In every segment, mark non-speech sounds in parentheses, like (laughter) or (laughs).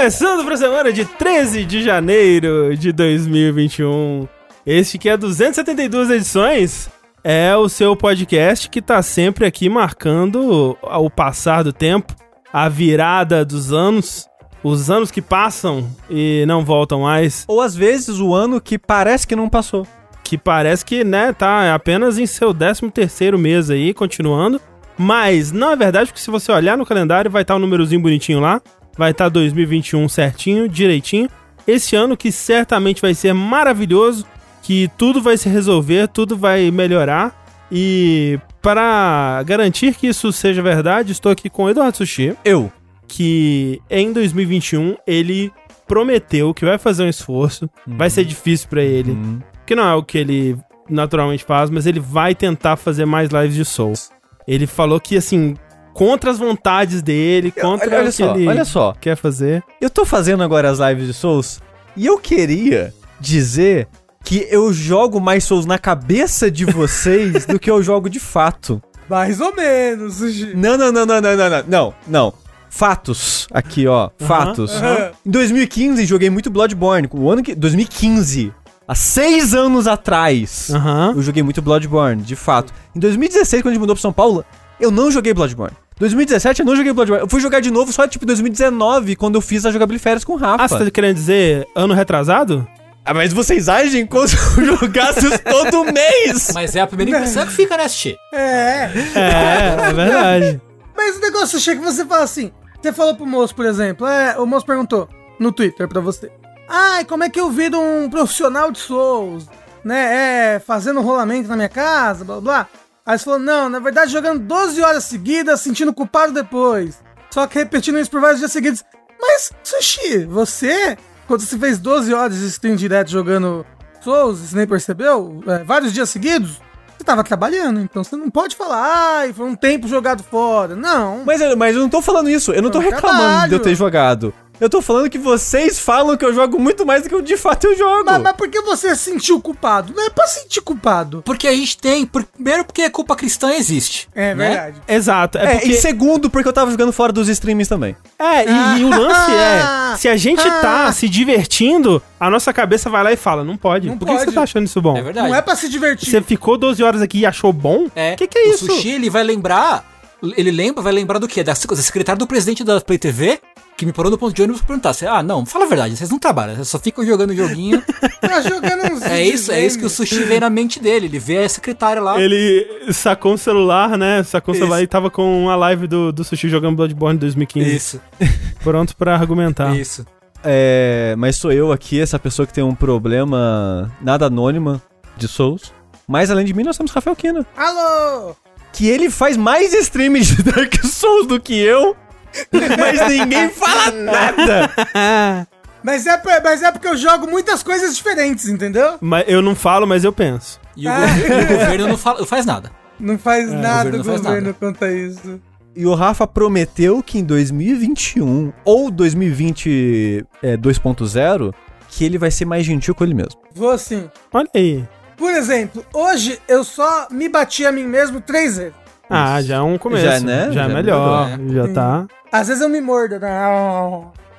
Começando para a semana de 13 de janeiro de 2021. Este que é 272 edições é o seu podcast que tá sempre aqui marcando o passar do tempo, a virada dos anos, os anos que passam e não voltam mais, Ou às vezes o ano que parece que não passou. que parece que, né, tá apenas em seu 13 terceiro mês aí, continuando. Mas não é verdade, porque se você olhar no calendário, vai estar o númerozinho bonitinho lá. Vai estar 2021 certinho, direitinho. Esse ano que certamente vai ser maravilhoso, que tudo vai se resolver, tudo vai melhorar. E para garantir que isso seja verdade, estou aqui com o Eduardo Sushi, Eu. que em 2021 ele prometeu que vai fazer um esforço, vai ser difícil pra ele, Hum. que não é o que ele naturalmente faz, mas ele vai tentar fazer mais lives de Souls. Ele falou que, assim, contra as vontades dele, contra olha, olha o que só, ele olha só. quer fazer. Eu tô fazendo agora as lives de Souls e eu queria dizer que eu jogo mais Souls na cabeça de vocês do que eu jogo de fato. Mais ou menos. Não, não, não, não, não, não, não, não, não. Fatos. Aqui, ó. Fatos. aham. Em 2015 joguei muito Bloodborne. O ano que. 2015. Há seis anos atrás. Aham. Eu joguei muito Bloodborne, de fato. Em 2016, quando a gente mudou pra São Paulo, eu não joguei Bloodborne. 2017 eu não joguei Bloodborne. Eu fui jogar de novo só tipo em 2019, quando eu fiz a jogabilidade férias com o Rafa. Ah, você tá querendo dizer ano retrasado? Ah, mas vocês agem como se eu jogasse todo mês. Mas é a primeira impressão que fica, né, Xixi? É. É, é verdade. (laughs) Mas o negócio é que você fala assim. Você falou pro moço, por exemplo. É, o moço perguntou no Twitter pra você. Ai, como é que eu viro um profissional de Souls? Né? É, fazendo rolamento na minha casa, blá blá. Aí você falou, não, na verdade jogando 12 horas seguidas, sentindo culpado depois. Só que repetindo isso por vários dias seguidos. Mas, Sushi, você, quando você fez 12 horas de stream direto jogando Souls, você nem percebeu? É, vários dias seguidos? Você tava trabalhando, então você não pode falar, ai, foi um tempo jogado fora. Não. Mas, eu- mas eu não tô falando isso. Eu não tô reclamando de eu ter jogado. Eu tô falando que vocês falam que eu jogo muito mais do que eu de fato eu jogo. Mas, mas por que você se sentiu culpado? Não é pra sentir culpado. Porque a gente tem. por- Primeiro, porque a culpa cristã existe. É né? verdade. Exato. É, É, porque... e segundo, porque eu tava jogando fora dos streams também. É, e, e o lance é, se a gente tá Ah. se divertindo, a nossa cabeça vai lá e fala, não pode. Não Por que que você tá achando isso bom? É verdade. Não é pra se divertir. Você ficou 12 horas aqui e achou bom? É. Que que é isso? O Sushi, ele vai lembrar. Ele lembra, vai lembrar do quê? Da, da secretária do presidente da Play TV, que me parou no ponto de ônibus pra perguntar. assim, Ah, não, fala a verdade, vocês não trabalham, vocês só ficam jogando joguinho. (laughs) Tá jogando uns é isso, é isso que o Sushi vê na mente dele. Ele vê a secretária lá. Ele sacou um celular, né? Sacou um Isso. celular e tava com a live do, do Sushi jogando Bloodborne 2015. Isso, (laughs) Pronto pra argumentar. isso. É, mas sou eu aqui, essa pessoa que tem um problema nada anônima de Souls. Mas além de mim, nós temos Rafael Kina. Alô! Que ele faz mais stream de Dark Souls do que eu. (laughs) Mas ninguém fala (laughs) nada. Mas é, mas é porque eu jogo muitas coisas diferentes, entendeu? Mas eu não falo, mas eu penso. E o, governo, e o governo não, fala, não faz nada. Não faz nada governo o faz governo nada. quanto a isso. E o Rafa prometeu que em 2021 ou 2020 é, 2.0 que ele vai ser mais gentil com ele mesmo. Vou assim. Olha aí. Por exemplo, hoje eu só me bati a mim mesmo três vezes. Ah, já é um começo. Já, Já, né? é Já melhor. melhorou, Já tá. Às vezes eu me mordo, né?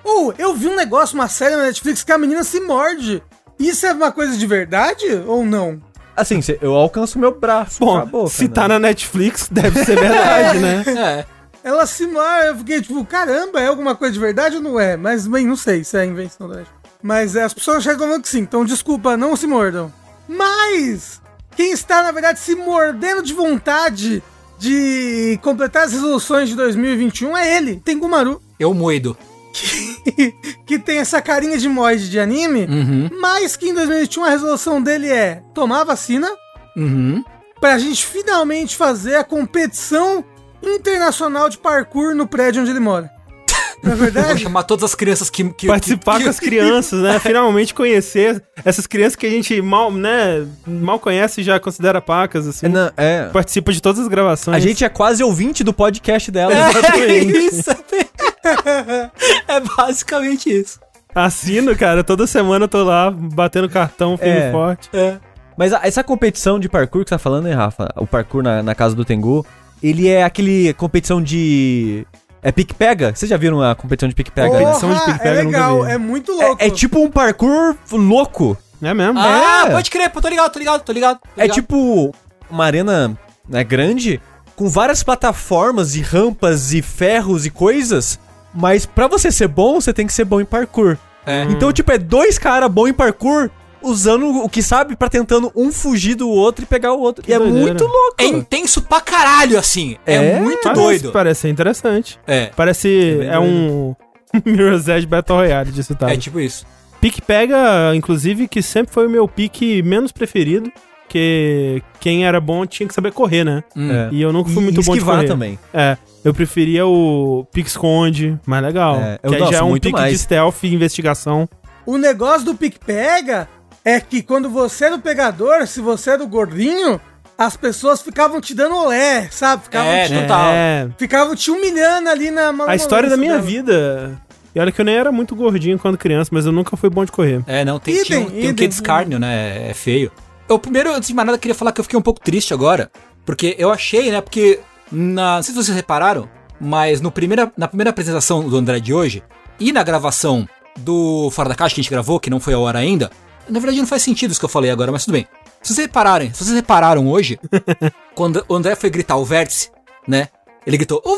Ou eu vi um negócio, uma série na Netflix que a menina se morde. Isso é uma coisa de verdade ou não? Assim, eu alcanço meu braço. Bom, boca, se né? tá na Netflix, deve ser verdade, (laughs) né? É. Ela se morde, eu fiquei tipo, caramba, é alguma coisa de verdade ou não é? Mas, bem, não sei se é invenção da Netflix. Mas é, as pessoas falando que sim, então desculpa, não se mordam. Mas, quem está, na verdade, se mordendo de vontade de completar as resoluções de 2021 é ele, Tengumaru. Eu moido. (laughs) que tem essa carinha de mod de anime, Uhum. mas que em 2021 a resolução dele é tomar vacina Uhum. pra gente finalmente fazer a competição internacional de parkour no prédio onde ele mora. Não é Vou verdade? chamar todas as crianças que. que Participar que- com as crianças, né? (laughs) Finalmente conhecer essas crianças que a gente mal, né, mal conhece e já considera pacas, assim. É, não, é. Participa de todas as gravações. A gente é quase ouvinte do podcast dela. (laughs) É isso. (laughs) é basicamente isso. Assino, cara. Toda semana eu tô lá batendo cartão firme É. e forte. Mas a- essa competição de parkour que você tá falando, hein, Rafa? O parkour na, na casa do Tengu, ele é aquele competição de É pique-pega? Vocês já viram a competição de? Porra. Porra, edição de Pique é legal, é muito louco. É, é tipo um parkour louco. É mesmo? Ah, É. pode crer, pô, tô ligado, tô ligado, tô ligado. tô É ligado. tipo uma arena né, grande, com várias plataformas e rampas e ferros e coisas. Mas pra você ser bom, você tem que ser bom em parkour. É. Então, tipo, é dois caras bons em parkour usando o que sabe pra tentando um fugir do outro e pegar o outro. e é doideira. muito louco. É intenso pra caralho, assim. É, É? muito Parece, doido. Parece ser interessante. É. Parece. bem É, um. (laughs) Mirror's Edge Battle Royale de citado. É tipo isso. Pique pega, inclusive, que sempre foi o meu pique menos preferido. Que quem era bom tinha que saber correr, né? Hum. É. E eu nunca fui E muito bom de esquivar correr. também. É, eu preferia o pique esconde, mais legal. É, eu que já é um muito pique mais. de stealth e investigação. O negócio do pique-pega é que quando você era o pegador, se você era o gordinho, as pessoas ficavam te dando olé, sabe? Ficavam, É, te, total. É, ficavam te humilhando ali na a história da minha dela. vida. E olha que eu nem era muito gordinho quando criança, mas eu nunca fui bom de correr. É, não, tem, Idem, tinha um- tem um idem. quê de escárnio, né? É feio. Eu primeiro, antes de mais nada, queria falar que eu fiquei um pouco triste agora. Porque eu achei, né? Porque, na, não sei se vocês repararam, mas no primeira, na primeira apresentação do André de hoje e na gravação do Fora da Caixa que a gente gravou, que não foi a hora ainda, na verdade não faz sentido isso que eu falei agora, mas tudo bem. Se vocês repararem, se vocês repararam hoje, (laughs) quando o André foi gritar o vértice, né? Ele gritou, o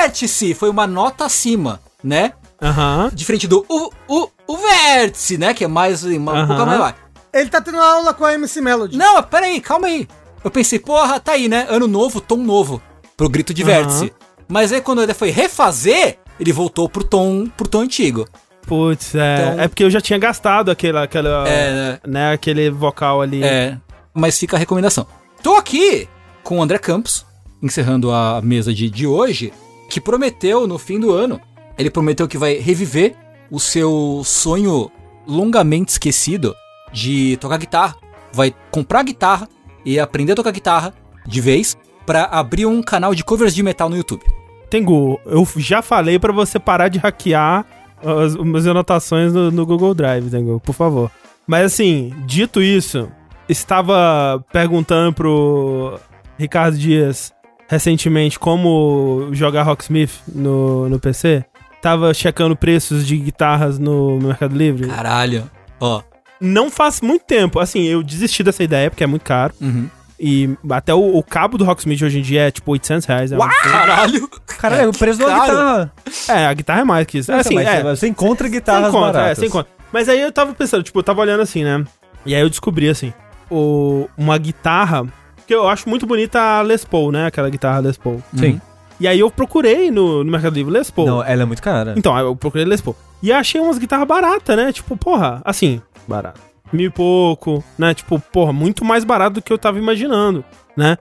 vértice! Foi uma nota acima, né? Aham. Diferente do o, o, o vértice, né? Que é mais uma um Aham. pouco mais baixo. Ele tá tendo aula com a MC Melody. Não, peraí, calma aí. Eu pensei, porra, tá aí, né? Ano novo, tom novo. Pro grito de Aham. vértice. Mas aí quando ele foi refazer, ele voltou pro tom, pro tom antigo. Putz, é. Então- É porque eu já tinha gastado aquela, aquela É, né, aquele vocal ali. É. Mas fica a recomendação. Tô aqui com o André Campos, encerrando a mesa de, de hoje, que prometeu no fim do ano. Ele prometeu que vai reviver o seu sonho longamente esquecido de tocar guitarra. Vai comprar guitarra e aprender a tocar guitarra de vez pra abrir um canal de covers de metal no YouTube. Tengu, eu já falei pra você parar de hackear as, as minhas anotações no, no Google Drive, Tengu, por favor. Mas assim, dito isso, estava perguntando pro Ricardo Dias recentemente como jogar Rocksmith no, no PC. Tava checando preços de guitarras no Mercado Livre. Caralho. Ó. Não faz muito tempo, assim, eu desisti dessa ideia porque é muito caro. Uhum. E até o, o cabo do Rocksmith hoje em dia é tipo 800 reais. É, absurdo. Caralho. Cara, é o preço Caro. guitarra. é, a guitarra é mais que isso. É, assim, é, Você encontra Sem guitarras conta, baratas. é, sem conta. Mas aí eu tava pensando, tipo, eu tava olhando assim, né? E aí eu descobri, assim, o, uma guitarra, que eu acho muito bonita a Les Paul, né? Aquela guitarra Les Paul. Sim. E aí eu procurei no, no Mercado Livre Les Paul. Não, ela é muito cara. Então, eu procurei Les Paul. E achei umas guitarras baratas, né? Tipo, porra, assim, barato. Mil e pouco, né? Tipo, porra, muito mais barato do que eu tava imaginando, né?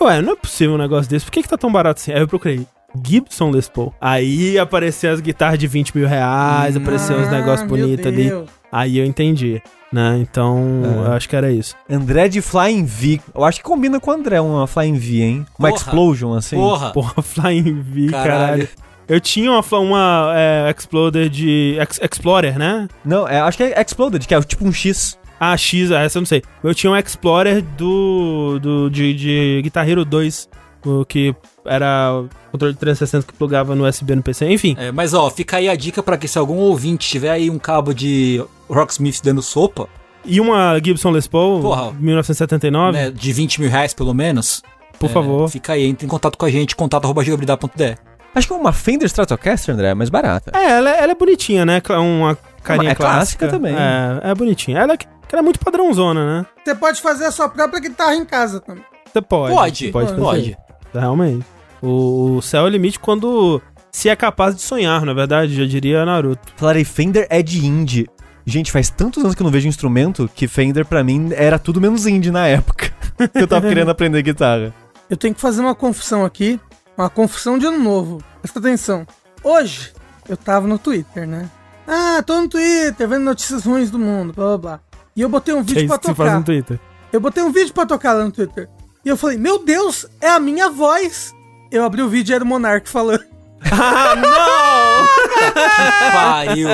Ué, não é possível um negócio desse. Por que que tá tão barato assim? Aí eu procurei. Gibson Les Paul. Aí apareceu as guitarras de 20 mil reais, apareceu uns Ah, negócios bonitos ali. Aí eu entendi, né? Então, É. eu acho que era isso. André de Flying V. Eu acho que combina com o André uma Flying V, hein? Uma Porra. Explosion, assim. Porra. Porra, Flying V, caralho. Caralho. Eu tinha uma, uma é, Exploder de... Ex- Explorer, né? Não, é, acho que é Exploded, que é tipo um X. Ah, X, essa eu não sei. Eu tinha um Explorer do, do de, de Guitar Hero 2, o que era o controle de 360 que plugava no USB no PC. Enfim, É, mas ó, fica aí a dica pra que se algum ouvinte tiver aí um cabo de Rocksmith dando sopa, e uma Gibson Les Paul, Porra. 1979, né, de 20 mil reais pelo menos, por é, favor. fica aí, entre em contato com a gente, contato.jogabilidade.de. Acho que é uma Fender Stratocaster, André, mas barata. É, ela, é- ela é bonitinha, né? Cla- Uma carinha é clássica clássica. também. É, é bonitinha. Ela, ela é muito padrãozona, né? Você pode fazer a sua própria guitarra em casa também. Você pode. Pode, pode. fazer. Realmente. O, o céu é o limite quando se é capaz de sonhar, na verdade, já diria Naruto. Falarei, Fender é de indie. Gente, faz tantos anos que eu não vejo instrumento que Fender pra mim era tudo menos indie na época. (laughs) eu tava querendo aprender guitarra. Eu tenho que fazer uma confissão aqui. Uma confissão de ano novo. Presta atenção. Hoje, eu tava no Twitter, né? Ah, tô no Twitter, vendo notícias ruins do mundo, blá blá blá. E eu botei um Que é vídeo isso pra que você faz tocar. no Twitter. Eu botei um vídeo pra tocar lá no Twitter. E eu falei, meu Deus, é a minha voz. Eu abri o vídeo e era o Monark falando. (laughs) Ah, não! Pariu!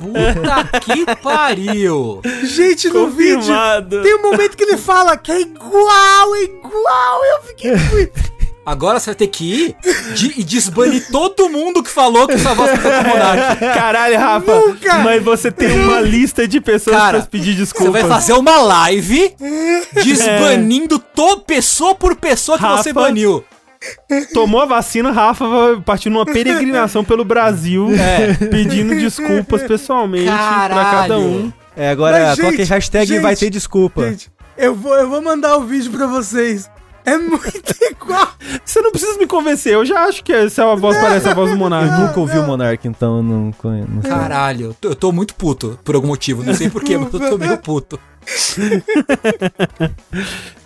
Puta que pariu! Gente, no vídeo Confirmado. tem um momento que ele fala que é igual, é igual. Eu fiquei muito. Agora você vai ter que ir de- e desbanir todo mundo que falou que sua voz tá o Monark. Caralho, Rafa. Nunca. Mas você tem uma lista de pessoas Cara, pra pedir Você desculpas. vai fazer uma live desbanindo to, pessoa por pessoa que você Rafa. baniu. Tomou a vacina, Rafa vai partir numa peregrinação pelo Brasil, É. pedindo desculpas pessoalmente pra Caralho. cada um. É, agora Mas, coloque gente, hashtag gente, vai ter desculpa. Gente, eu vou, eu vou mandar o vídeo pra vocês. É muito (laughs) igual. Você não precisa me convencer, eu já acho que essa é a voz parece a voz do Eu Monark. nunca ouvi o Monark, então eu não conheço. não. Caralho, eu tô, eu tô muito puto por algum motivo. Não sei porquê, mas eu tô meio puto. (laughs)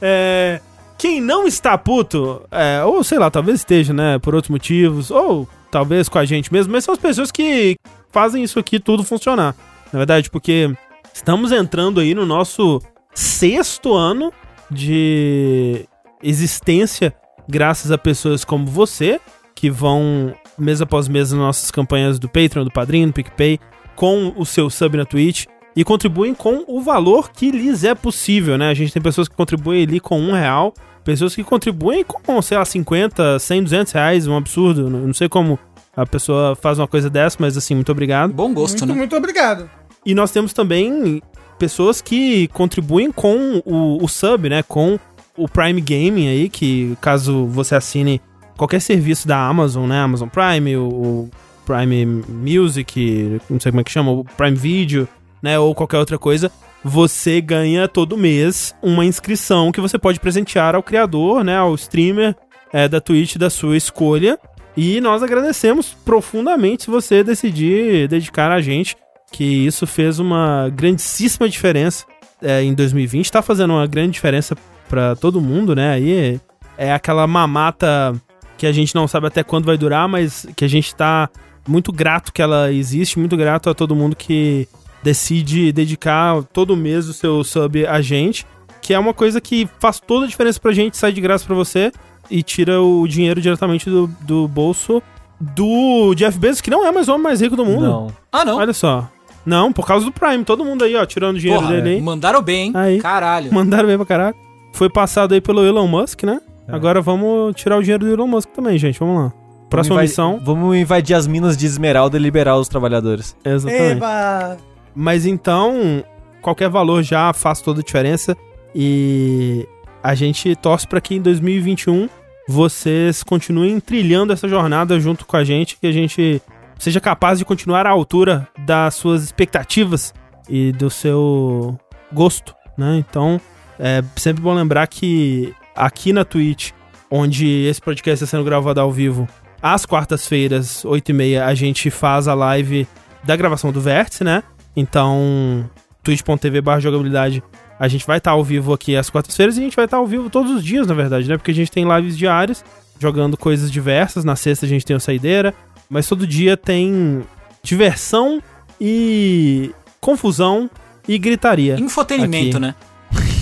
É, quem não está puto, é, ou sei lá, talvez esteja, né, por outros motivos, ou talvez com a gente mesmo, mas são as pessoas que fazem isso aqui tudo funcionar. Na verdade, porque estamos entrando aí no nosso sexto ano de existência, graças a pessoas como você, que vão mês após mês nas nossas campanhas do Patreon, do Padrinho, do PicPay, com o seu sub na Twitch e contribuem com o valor que lhes é possível, né? A gente tem pessoas que contribuem ali com um real, pessoas que contribuem com, sei lá, 50, 100, 200 reais, um absurdo. Não não sei como a pessoa faz uma coisa dessa, mas assim, muito obrigado. Bom gosto, Muito, né? muito obrigado. E nós temos também pessoas que contribuem com o, o sub, né? Com o Prime Gaming aí, que caso você assine qualquer serviço da Amazon, né? Amazon Prime, o, Prime Music, não sei como é que chama, o Prime Video, né? Ou qualquer outra coisa, você ganha todo mês uma inscrição que você pode presentear ao criador, né? Ao streamer é, da Twitch da sua escolha. E nós agradecemos profundamente se você decidir dedicar a gente que isso fez uma grandíssima diferença é, em 2020, tá fazendo uma grande diferença pra todo mundo, né? Aí é aquela mamata que a gente não sabe até quando vai durar, mas que a gente tá muito grato que ela existe, muito grato a todo mundo que decide dedicar todo mês o seu sub a gente, que é uma coisa que faz toda a diferença pra gente, sai de graça pra você e tira o dinheiro diretamente do, do bolso do Jeff Bezos, que não é mais o homem mais rico do mundo. Não. Ah, não. Olha só. Não, por causa do Prime. Todo mundo aí, ó, tirando dinheiro Porra, dele aí. mandaram bem, hein? Aí. Caralho. Mandaram bem pra caralho. Foi passado aí pelo Elon Musk, né? É. Agora vamos tirar o dinheiro do Elon Musk também, gente. Vamos lá. Próxima Vamos missão. Vamos invadir as minas de esmeralda e liberar os trabalhadores. Exatamente. Eba! Mas então, qualquer valor já faz toda a diferença. E a gente torce pra que em 2021 vocês continuem trilhando essa jornada junto com a gente, que a gente seja capaz de continuar à altura das suas expectativas e do seu gosto, né? Então, é sempre bom lembrar que aqui na Twitch, onde esse podcast está sendo gravado ao vivo, às quartas-feiras, 8h30, a gente faz a live da gravação do Vértice, né? Então, twitch.tv barra jogabilidade, a gente vai estar ao vivo aqui às quartas-feiras e a gente vai estar ao vivo todos os dias, na verdade, né? Porque a gente tem lives diárias, jogando coisas diversas. Na sexta a gente tem o Saideira, mas todo dia tem diversão e confusão e gritaria. Infotenimento, Aqui. né?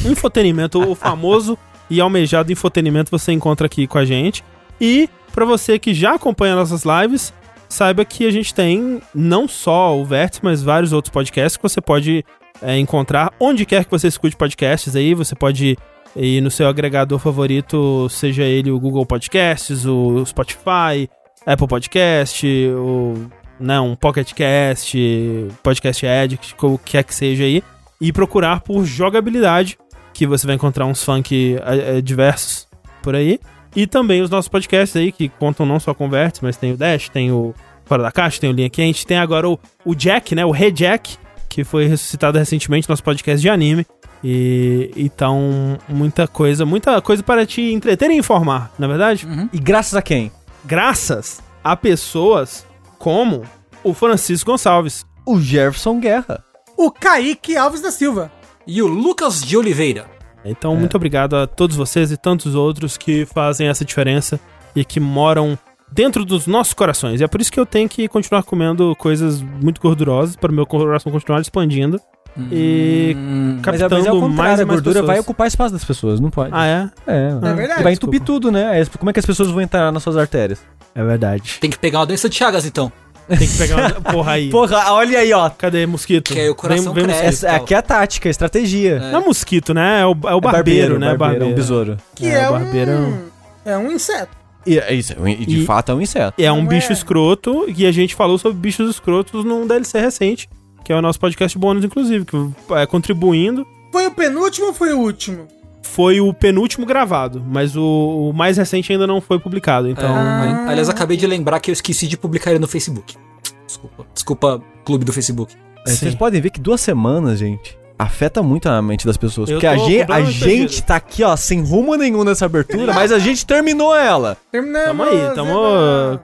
Infotenimento, o famoso e almejado infotenimento você encontra aqui com a gente. E pra você que já acompanha nossas lives, saiba que a gente tem não só o Vértice, mas vários outros podcasts que você pode é, encontrar onde quer que você escute podcasts aí. Você pode ir no seu agregador favorito, seja ele o Google Podcasts, o Spotify, Apple Podcast, o né, um Pocket Cast, Podcast Addict, o que quer que seja aí, e procurar por jogabilidade, que você vai encontrar uns funk é, é, diversos por aí. E também os nossos podcasts aí, que contam não só com Vértice, mas tem o Dash, tem o Fora da Caixa, tem o Linha Quente, tem agora o, o Jack, né, o Rejack, que foi ressuscitado recentemente no nosso podcast de anime. E então, muita coisa, muita coisa para te entreter e informar, na é verdade? E graças a quem? Graças a pessoas como o Francisco Gonçalves. O Jefferson Guerra. O Kaique Alves da Silva. E o Lucas de Oliveira. Então, muito obrigado a todos vocês e tantos outros que fazem essa diferença e que moram dentro dos nossos corações. E é por isso que eu tenho que continuar comendo coisas muito gordurosas para o meu coração continuar expandindo e Hum, é- captando mas é o mais a mais gordura pessoas. vai ocupar espaço das pessoas, não pode. Ah, é? é. É verdade. vai entupir Desculpa. tudo, né? É, Como é que as pessoas vão entrar nas suas artérias? É verdade. Tem que pegar uma doença de Chagas, então. Tem que pegar uma... (laughs) Porra aí. Porra, olha aí, ó. Cadê mosquito? Que aí o coração Vem- vem cresce. mosquito. Essa, aqui é a tática, a estratégia. Não é mosquito, né? É o, é o barbeiro, né? barbeiro, é um besouro. Que É, é, o barbeirão. um. É um inseto. E, é isso, e de E- fato é um inseto. É um Não bicho é. escroto e a gente falou sobre bichos escrotos num DLC recente, que é o nosso podcast bônus, inclusive, que é, contribuindo. Foi o penúltimo ou foi o último? Foi o penúltimo gravado, mas o, o mais recente ainda não foi publicado, então... Ah. Aliás, acabei de lembrar que eu esqueci de publicar ele no Facebook. Desculpa. Desculpa, clube do Facebook. É, Vocês podem ver que duas semanas, gente, afeta muito a mente das pessoas. Eu porque a, gen- a gente tá aqui, ó, sem rumo nenhum nessa abertura, mas a gente terminou ela. Terminamos. Tamo aí, tamo-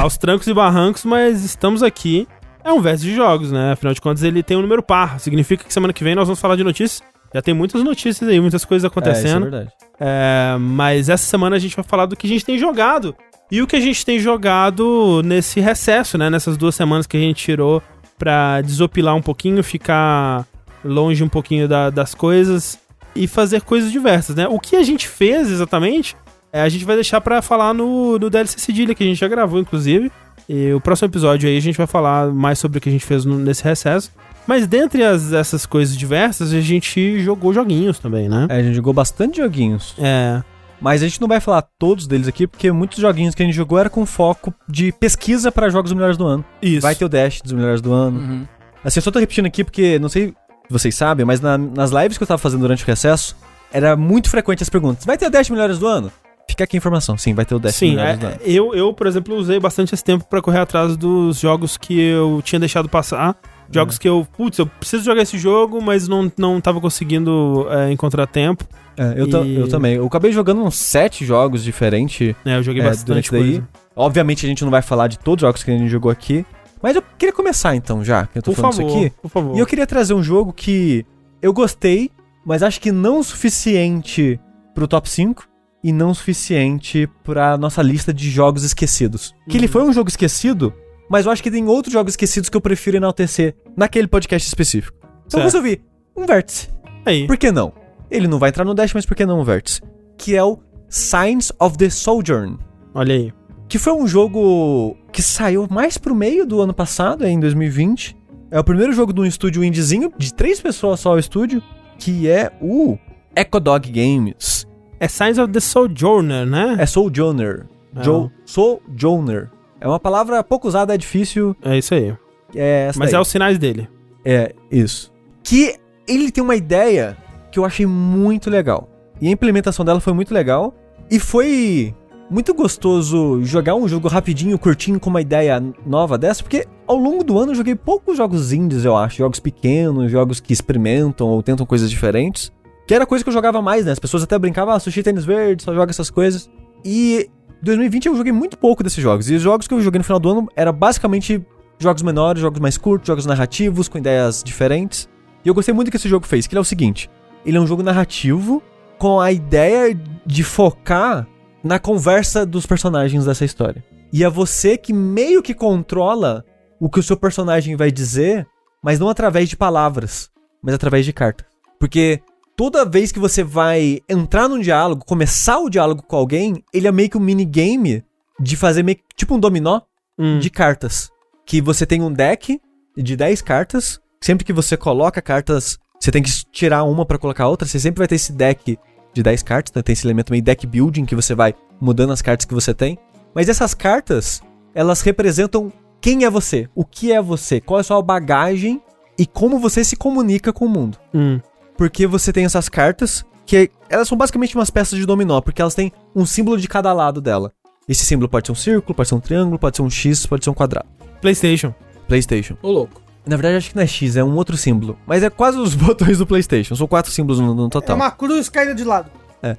aos trancos e barrancos, mas estamos aqui. É um verso de jogos, né? Afinal de contas, ele tem um número par. Significa que semana que vem nós vamos falar de notícias. Já tem muitas notícias aí, muitas coisas É, isso é acontecendo. verdade. É, mas essa semana a gente vai falar do que a gente tem jogado. E o que a gente tem jogado nesse recesso, né? Nessas duas semanas que a gente tirou pra desopilar um pouquinho, ficar longe um pouquinho da- das coisas e fazer coisas diversas, né? O que a gente fez exatamente, é, a gente vai deixar pra falar no, no DLC Cedilha, que a gente já gravou, inclusive. E o próximo episódio aí a gente vai falar mais sobre o que a gente fez no- nesse recesso. Mas dentre as, essas coisas diversas, a gente jogou joguinhos também, né? É, a gente jogou bastante joguinhos. É. Mas a gente não vai falar todos deles aqui, porque muitos joguinhos que a gente jogou era com foco de pesquisa pra jogos dos melhores do ano. Isso. Vai ter o Dash dos melhores do ano. Uhum. Assim, eu só tô repetindo aqui porque, não sei se vocês sabem, mas na- nas lives que eu tava fazendo durante o recesso, era muito frequente as perguntas. Vai ter o Dash melhores do ano? Fica aqui a informação. Sim, vai ter o Dash Sim, melhores é, do ano. eu, eu, por exemplo, usei bastante esse tempo pra correr atrás dos jogos que eu tinha deixado passar. Jogos que eu, putz, eu preciso jogar esse jogo, mas não, não tava conseguindo é, encontrar tempo. É, eu, E- eu também. Eu acabei jogando uns sete jogos diferentes. né? eu joguei É, bastante durante coisa. daí. Obviamente a gente não vai falar de todos os jogos que a gente jogou aqui. Mas eu queria começar então, já, que eu tô Por falando favor, isso aqui. por favor. E eu queria trazer um jogo que eu gostei, mas acho que não o suficiente pro top 5 e não o suficiente pra nossa lista de jogos esquecidos. Que ele Uhum. foi um jogo esquecido, mas eu acho que tem outros jogos esquecidos que eu prefiro enaltecer naquele podcast específico. Então Certo. resolvi um vértice. Aí. Por que não? Ele não vai entrar no Dash, mas por que não um vértice? Que é o Signs of the Sojourn. Olha aí. Que foi um jogo que saiu mais pro meio do ano passado, é, em 2020. É o primeiro jogo de um estúdio indiezinho, de três pessoas só o estúdio, que é o Ecodog Games. É Signs of the Sojourner, né? É Sojourner. Jo Sojourner. É uma palavra pouco usada, é difícil. É, isso aí. É Mas daí. é os sinais dele. É, isso. Que ele tem uma ideia que eu achei muito legal. E a implementação dela foi muito legal. E foi muito gostoso jogar um jogo rapidinho, curtinho, com uma ideia nova dessa, porque ao longo do ano eu joguei poucos jogos indies, eu acho. Jogos pequenos, jogos que experimentam ou tentam coisas diferentes. Que era coisa que eu jogava mais, né? As pessoas até brincavam, ah, sushi tênis verde, só joga essas coisas. E 2020 eu joguei muito pouco desses jogos. E os jogos que eu joguei no final do ano eram basicamente jogos menores, jogos mais curtos, jogos narrativos, com ideias diferentes. E eu gostei muito do que esse jogo fez, que ele é o seguinte: ele é um jogo narrativo com a ideia de focar na conversa dos personagens dessa história. E é você que meio que controla o que o seu personagem vai dizer, mas não através de palavras, mas através de cartas. Porque toda vez que você vai entrar num diálogo, começar o diálogo com alguém, ele é meio que um minigame de fazer meio que, tipo um dominó Hum. de cartas. Que você tem um deck de 10 cartas. Sempre que você coloca cartas, você tem que tirar uma pra colocar outra. Você sempre vai ter esse deck de 10 cartas. Né? Tem esse elemento meio deck building que você vai mudando as cartas que você tem. Mas essas cartas, elas representam quem é você, o que é você, qual é a sua bagagem e como você se comunica com o mundo. Hum. Porque você tem essas cartas que elas são basicamente umas peças de dominó, porque elas têm um símbolo de cada lado dela. Esse símbolo pode ser um círculo, pode ser um triângulo, pode ser um X, pode ser um quadrado. PlayStation. PlayStation. Ô, louco. Na verdade, acho que não é X, é um outro símbolo. Mas é quase os (laughs) botões do PlayStation. São quatro símbolos no, no É total. uma cruz caída de lado.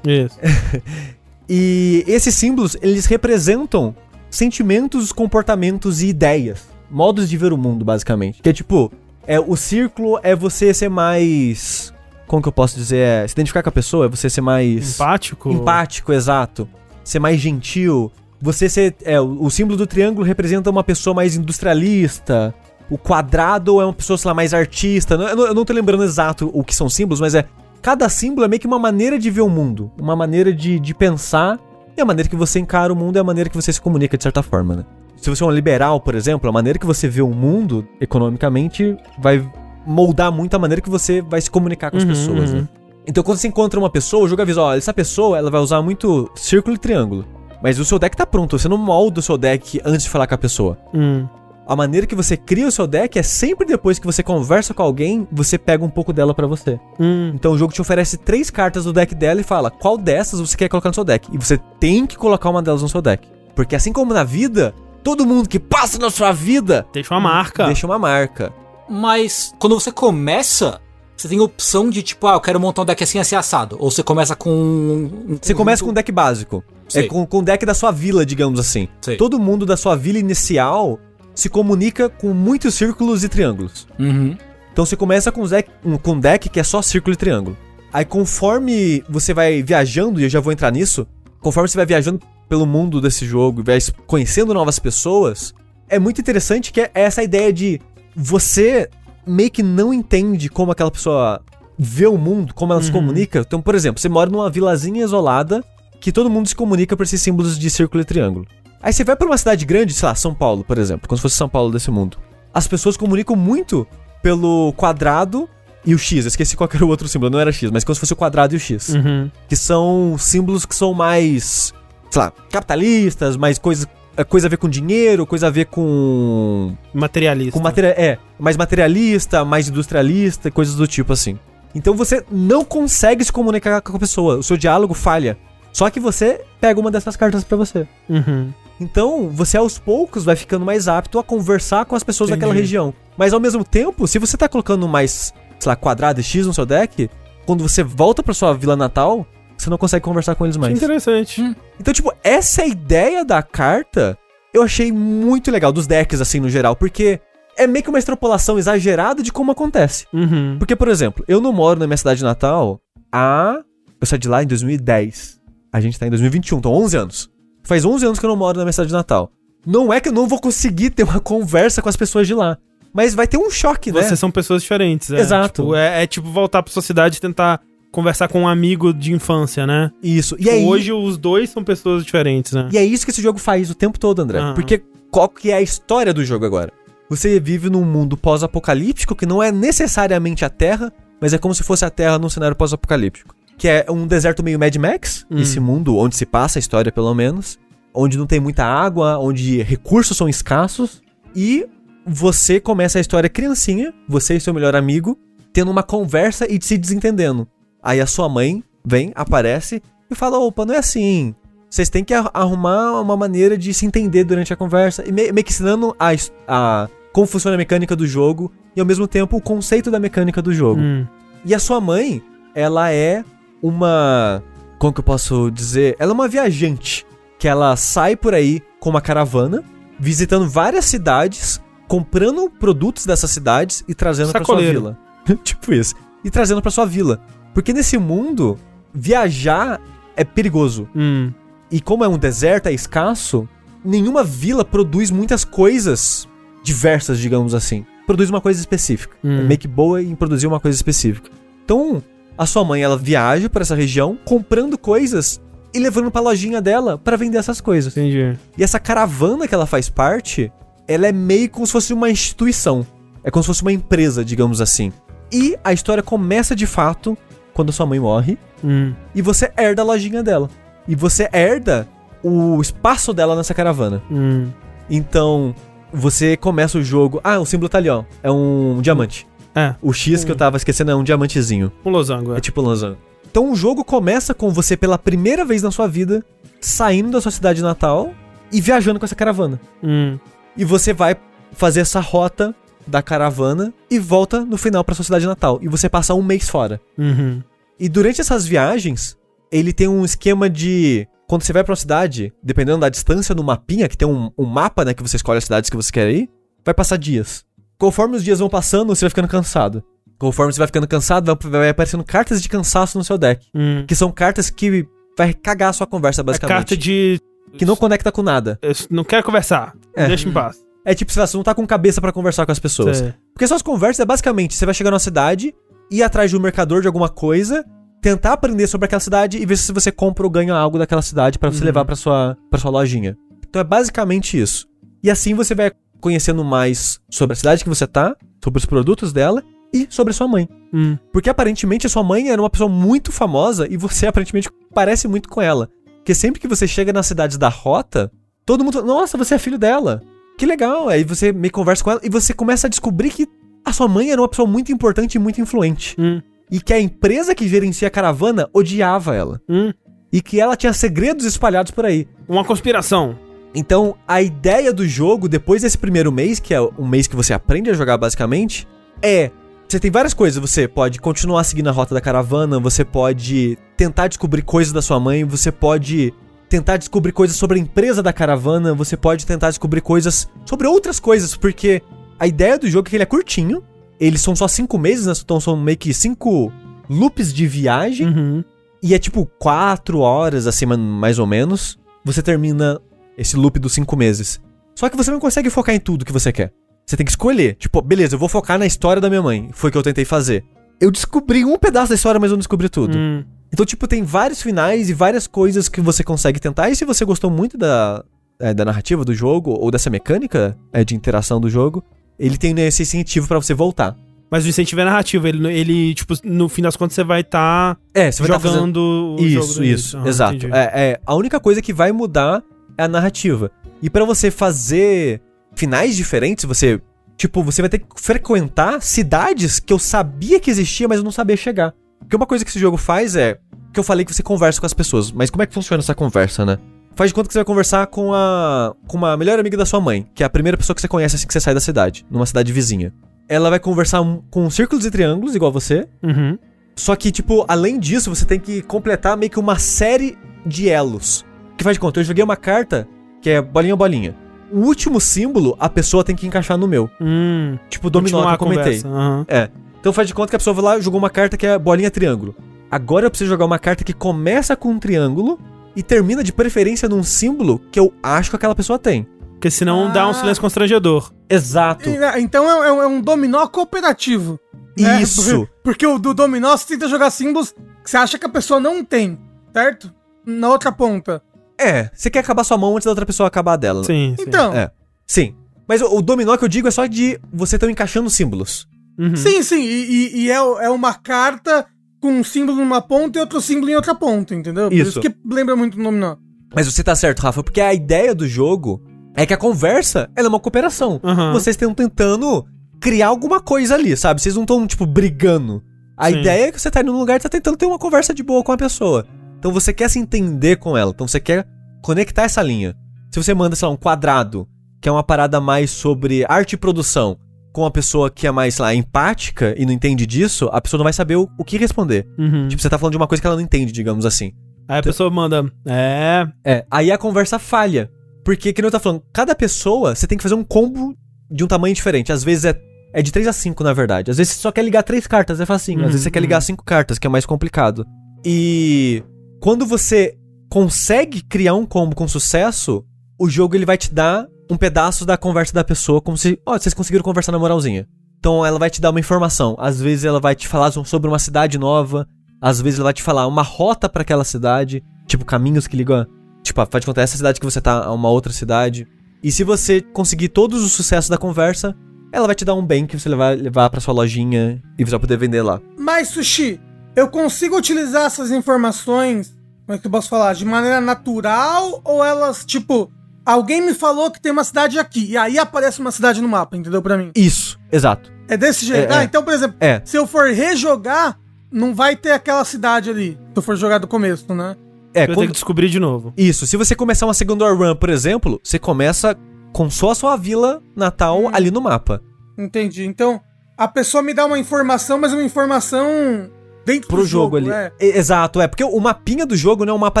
Isso. (laughs) E esses símbolos, eles representam sentimentos, comportamentos e ideias. Modos de ver o mundo, basicamente. Que é tipo, é, o círculo é você ser mais. Como que eu posso dizer? É, se identificar com a pessoa, é você ser mais. Empático. Empático, exato. Ser mais gentil. Você ser. É, o, símbolo do triângulo representa uma pessoa mais industrialista. O quadrado é uma pessoa, sei lá, mais artista. Eu não, eu não tô lembrando exato o que são símbolos, mas é. Cada símbolo é meio que uma maneira de ver o mundo. Uma maneira de, de pensar. E a maneira que você encara o mundo é a maneira que você se comunica, de certa forma, né? Se você é um liberal, por exemplo, a maneira que você vê o mundo, economicamente, vai moldar muito a maneira que você vai se comunicar com as Uhum, pessoas, uhum. né? Então, quando você encontra uma pessoa, o jogo avisa, ó, essa pessoa, ela vai usar muito círculo e triângulo. Mas o seu deck tá pronto, você não molda o seu deck antes de falar com a pessoa. Hum. A maneira que você cria o seu deck é sempre depois que você conversa com alguém, você pega um pouco dela pra você. Hum. Então o jogo te oferece três cartas do deck dela e fala qual dessas você quer colocar no seu deck. E você tem que colocar uma delas no seu deck. Porque assim como na vida, todo mundo que passa na sua vida Deixa uma marca. deixa uma marca. Mas quando você começa, você tem a opção de tipo, ah, eu quero montar um deck assim, assim, assado. Ou você começa com. um Você começa com um deck básico. Sei. É com, com o deck da sua vila, digamos assim. Sei. Todo mundo da sua vila inicial se comunica com muitos círculos e triângulos. Uhum. Então você começa com um deck, um, com um deck que é só círculo e triângulo. Aí conforme você vai viajando, e eu já vou entrar nisso, conforme você vai viajando pelo mundo desse jogo e vai conhecendo novas pessoas, é muito interessante que é essa ideia de você meio que não entende como aquela pessoa vê o mundo, como ela se comunica. Então, por exemplo, você mora numa vilazinha isolada que todo mundo se comunica por esses símbolos de círculo e triângulo. Aí você vai pra uma cidade grande, sei lá, São Paulo, por exemplo, como se fosse São Paulo desse mundo. As pessoas comunicam muito pelo quadrado e o X. Eu esqueci qual era o outro símbolo, não era X, mas como se fosse o quadrado e o X. Uhum. Que são símbolos que são mais, sei lá, capitalistas, mais coisa, é, coisa a ver com dinheiro, coisa a ver com. Materialista. com materia é, mais materialista, mais industrialista, coisas do tipo assim. Então você não consegue se comunicar com a pessoa, o seu diálogo falha. Só que você pega uma dessas cartas pra você. Uhum. Então, você aos poucos vai ficando mais apto a conversar com as pessoas Entendi. daquela região. Mas ao mesmo tempo, se você tá colocando mais, sei lá, quadrado e X no seu deck, quando você volta pra sua vila natal, você não consegue conversar com eles Que mais. interessante. Então, tipo, essa ideia da carta eu achei muito legal, dos decks, assim, no geral, porque é meio que uma extrapolação exagerada de como acontece. Uhum. Porque, por exemplo, eu não moro na minha cidade natal há. Eu saí de lá em 2010. A gente tá em 2021, então 11 anos. Faz 11 anos que eu não moro na minha cidade natal. Não é que eu não vou conseguir ter uma (laughs) conversa com as pessoas de lá. Mas vai ter um choque, né? Vocês são pessoas diferentes. É. Exato. Tipo, é, é tipo voltar pra sua cidade e tentar conversar com um amigo de infância, né? Isso. E aí, Hoje os dois são pessoas diferentes, né? E é isso que esse jogo faz o tempo todo, André. Aham. Porque qual que é a história do jogo agora? Você vive num mundo pós-apocalíptico que não é necessariamente a Terra, mas é como se fosse a Terra num cenário pós-apocalíptico. Que é um deserto meio Mad Max, Hum. esse mundo onde se passa a história, pelo menos. Onde não tem muita água, onde recursos são escassos. E você começa a história criancinha, você e seu melhor amigo, tendo uma conversa e se desentendendo. Aí a sua mãe vem, aparece e fala: opa, não é assim. Vocês têm que ar- arrumar uma maneira de se entender durante a conversa. E me- meio que ensinando a, a como funciona a mecânica do jogo e ao mesmo tempo o conceito da mecânica do jogo. Hum. E a sua mãe, ela é uma. Como que eu posso dizer? Ela é uma viajante. Que ela sai por aí com uma caravana, visitando várias cidades, comprando produtos dessas cidades e trazendo pra sua Sacoleiro. vila. (laughs) tipo isso. E trazendo pra sua vila. Porque nesse mundo, viajar é perigoso. Hum. E como é um deserto, é escasso, nenhuma vila produz muitas coisas diversas, digamos assim. Produz uma coisa específica. Hum. É meio que boa em produzir uma coisa específica. Então, a sua mãe, ela viaja para essa região, comprando coisas e levando pra lojinha dela para vender essas coisas. Entendi. E essa caravana que ela faz parte, ela é meio como se fosse uma instituição. É como se fosse uma empresa, digamos assim. E a história começa de fato quando sua mãe morre Hum. e você herda a lojinha dela. E você herda o espaço dela nessa caravana. Hum. Então, você começa o jogo. Ah, o símbolo tá ali, ó. É um diamante. É, O X que eu tava esquecendo é um diamantezinho. um losango. É. É tipo losango. Então o jogo começa com você pela primeira vez na sua vida saindo da sua cidade natal e viajando com essa caravana. Hum. E você vai fazer essa rota da caravana e volta no final pra sua cidade natal. E você passa um mês fora. Uhum. E durante essas viagens, ele tem um esquema de. Quando você vai pra uma cidade, dependendo da distância no mapinha, que tem um, um mapa, né, que você escolhe as cidades que você quer ir, vai passar dias. Conforme os dias vão passando, você vai ficando cansado. Conforme você vai ficando cansado, vai, aparecendo cartas de cansaço no seu deck. Hum. Que são cartas que vai cagar a sua conversa, É basicamente. carta de. Que não conecta com nada. Eu não quero conversar. É. Deixa em paz. É tipo, sei lá, você não tá com cabeça pra conversar com as pessoas. Sei. Porque suas conversas é basicamente, você vai chegar numa cidade, ir atrás de um mercador de alguma coisa, tentar aprender sobre aquela cidade e ver se você compra ou ganha algo daquela cidade pra você Uhum. levar pra sua, pra sua lojinha. Então é basicamente isso. E assim você vai conhecendo mais sobre a cidade que você tá, sobre os produtos dela e sobre a sua mãe. Hum. Porque aparentemente a sua mãe era uma pessoa muito famosa e você (laughs) aparentemente parece muito com ela. Porque sempre que você chega nas cidades da rota, todo mundo nossa, você é filho dela. Que legal. Aí você me conversa com ela e você começa a descobrir que a sua mãe era uma pessoa muito importante e muito influente. Hum, E que a empresa que gerencia a caravana odiava ela. hum. E que ela tinha segredos espalhados por aí. Uma conspiração. Então, a ideia do jogo, depois desse primeiro mês, que é um mês que você aprende a jogar basicamente, é. Você tem várias coisas. Você pode continuar seguindo a rota da caravana, você pode tentar descobrir coisas da sua mãe, você pode tentar descobrir coisas sobre a empresa da caravana, você pode tentar descobrir coisas sobre outras coisas, porque a ideia do jogo é que ele é curtinho. Eles são só cinco meses, né? Então são meio que cinco loops de viagem. Uhum. E é tipo quatro horas, assim, ma- mais ou menos. Você termina esse loop dos cinco meses. Só que você não consegue focar em tudo que você quer. Você tem que escolher. Tipo, beleza, eu vou focar na história da minha mãe. Foi o que eu tentei fazer. Eu descobri um pedaço da história, mas eu não descobri tudo. Hum. Então, tipo, tem vários finais e várias coisas que você consegue tentar. E se você gostou muito da, é, da narrativa do jogo, ou dessa mecânica é, de interação do jogo, ele tem esse incentivo pra você voltar. Mas o incentivo é narrativo. Ele, ele tipo, no fim das contas, você vai estar É, você vai estar fazendo jogando o jogo Isso, do isso. Aham, exato. É, é, a única coisa que vai mudar é a narrativa. E pra você fazer finais diferentes, você, tipo, você vai ter que frequentar cidades que eu sabia que existia, mas eu não sabia chegar. Porque uma coisa que esse jogo faz é que eu falei que você conversa com as pessoas, mas como é que funciona essa conversa, né? Faz de conta que você vai conversar com a com uma melhor amiga da sua mãe, que é a primeira pessoa que você conhece assim que você sai da cidade, numa cidade vizinha. Ela vai conversar com círculos e triângulos igual você, Uhum. só que, tipo, além disso, você tem que completar meio que uma série de elos. Que faz de conta, eu joguei uma carta que é bolinha bolinha. O último símbolo, a pessoa tem que encaixar no meu. Hum. Tipo, dominó que eu comentei. Aham. É. Então faz de conta que a pessoa vai lá e jogou uma carta que é bolinha triângulo. Agora eu preciso jogar uma carta que começa com um triângulo e termina de preferência num símbolo que eu acho que aquela pessoa tem. Porque senão dá um Ah. silêncio constrangedor. Exato. E, né, Então é, é um- é um dominó cooperativo. né? Isso. Porque o do dominó você tenta jogar símbolos que você acha que a pessoa não tem, certo? Na outra ponta. É, você quer acabar sua mão antes da outra pessoa acabar a dela. Sim, sim. Então, É. Sim. Mas o, o dominó que eu digo é só de você estar encaixando símbolos. Uhum. sim, sim. E, e- e é, é uma carta com um símbolo numa ponta e outro símbolo em outra ponta, entendeu? Por Isso. isso que lembra muito do dominó. Mas você tá certo, Rafa, porque a ideia do jogo é que a conversa ela é uma cooperação. Aham. Vocês estão tentando criar alguma coisa ali, sabe? Vocês não estão, tipo, brigando. A Sim. ideia é que você tá indo num lugar e tá tentando ter uma conversa de boa com a pessoa. Então você quer se entender com ela. Então você quer conectar essa linha. Se você manda, sei lá, um quadrado, que é uma parada mais sobre arte e produção, com uma pessoa que é mais, lá, empática e não entende disso, a pessoa não vai saber o, o que responder. Uhum. Tipo, você tá falando de uma coisa que ela não entende, digamos assim. Aí a pessoa manda. É. É, aí a conversa falha. Porque, que eu tá falando, cada pessoa você tem que fazer um combo de um tamanho diferente. Às vezes é, é de 3 a 5, na verdade. Às vezes você só quer ligar três cartas, é facinho. Às vezes você quer uhum. ligar cinco cartas, que é mais complicado. E quando você consegue criar um combo com sucesso, o jogo ele vai te dar um pedaço da conversa da pessoa, como se, ó, vocês conseguiram conversar na moralzinha. Então ela vai te dar uma informação. Às vezes ela vai te falar sobre uma cidade nova. Às vezes ela vai te falar uma rota pra aquela cidade. Tipo, caminhos que ligam. Tipo, faz de conta essa cidade que você tá a uma outra cidade. E se você conseguir todos os sucessos da conversa, ela vai te dar um bem que você vai levar pra sua lojinha e você vai poder vender lá. Mas, Sushi, eu consigo utilizar essas informações, como é que eu posso falar, de maneira natural ou elas, tipo, alguém me falou que tem uma cidade aqui e aí aparece uma cidade no mapa, entendeu? Pra mim. Isso, exato. É desse jeito. É, ah, é. então, por exemplo, É. se eu for rejogar, não vai ter aquela cidade ali, se eu for jogar do começo, né? É, eu tenho quando... que descobrir de novo. Isso, se você começar uma segunda run, por exemplo, você começa com só a sua vila natal Hum. ali no mapa. Entendi. Então, a pessoa me dá uma informação, mas uma informação dentro Pro do jogo, ali. É. Exato, é. Porque o mapinha do jogo não é um mapa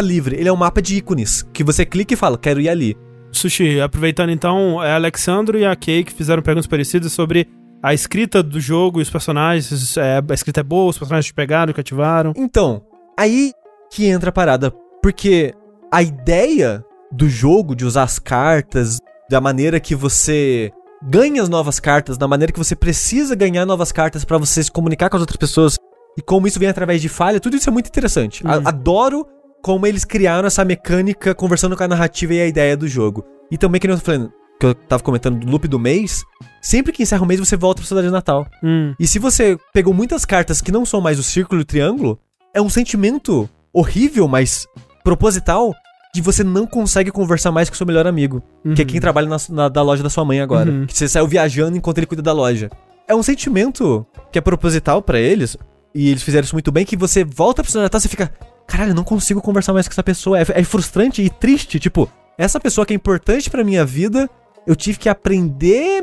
livre, ele é um mapa de ícones. Que você clica e fala, quero ir ali. Sushi, aproveitando então, é Alexandro e a Kay que fizeram perguntas parecidas sobre a escrita do jogo e os personagens. É, a escrita é boa, os personagens te pegaram, cativaram. Então, aí que entra a parada. Porque a ideia do jogo, de usar as cartas, da maneira que você ganha as novas cartas, da maneira que você precisa ganhar novas cartas pra você se comunicar com as outras pessoas, e como isso vem através de falha, tudo isso é muito interessante. A- Hum. adoro como eles criaram essa mecânica conversando com a narrativa e a ideia do jogo. E também, que eu tô falando, que eu tava comentando do loop do mês, sempre que encerra o mês você volta pra cidade natal. Hum. E se você pegou muitas cartas que não são mais o círculo e o triângulo, é um sentimento horrível, mas proposital, de você não consegue conversar mais com seu melhor amigo, que é quem trabalha na, na- da loja da sua mãe agora. Uhum. Que você saiu viajando enquanto ele cuida da loja. É um sentimento que é proposital pra eles, e eles fizeram isso muito bem, que você volta pro seu Natal e você fica, caralho, eu não consigo conversar mais com essa pessoa. É, é frustrante e triste, tipo, essa pessoa que é importante pra minha vida, eu tive que aprender,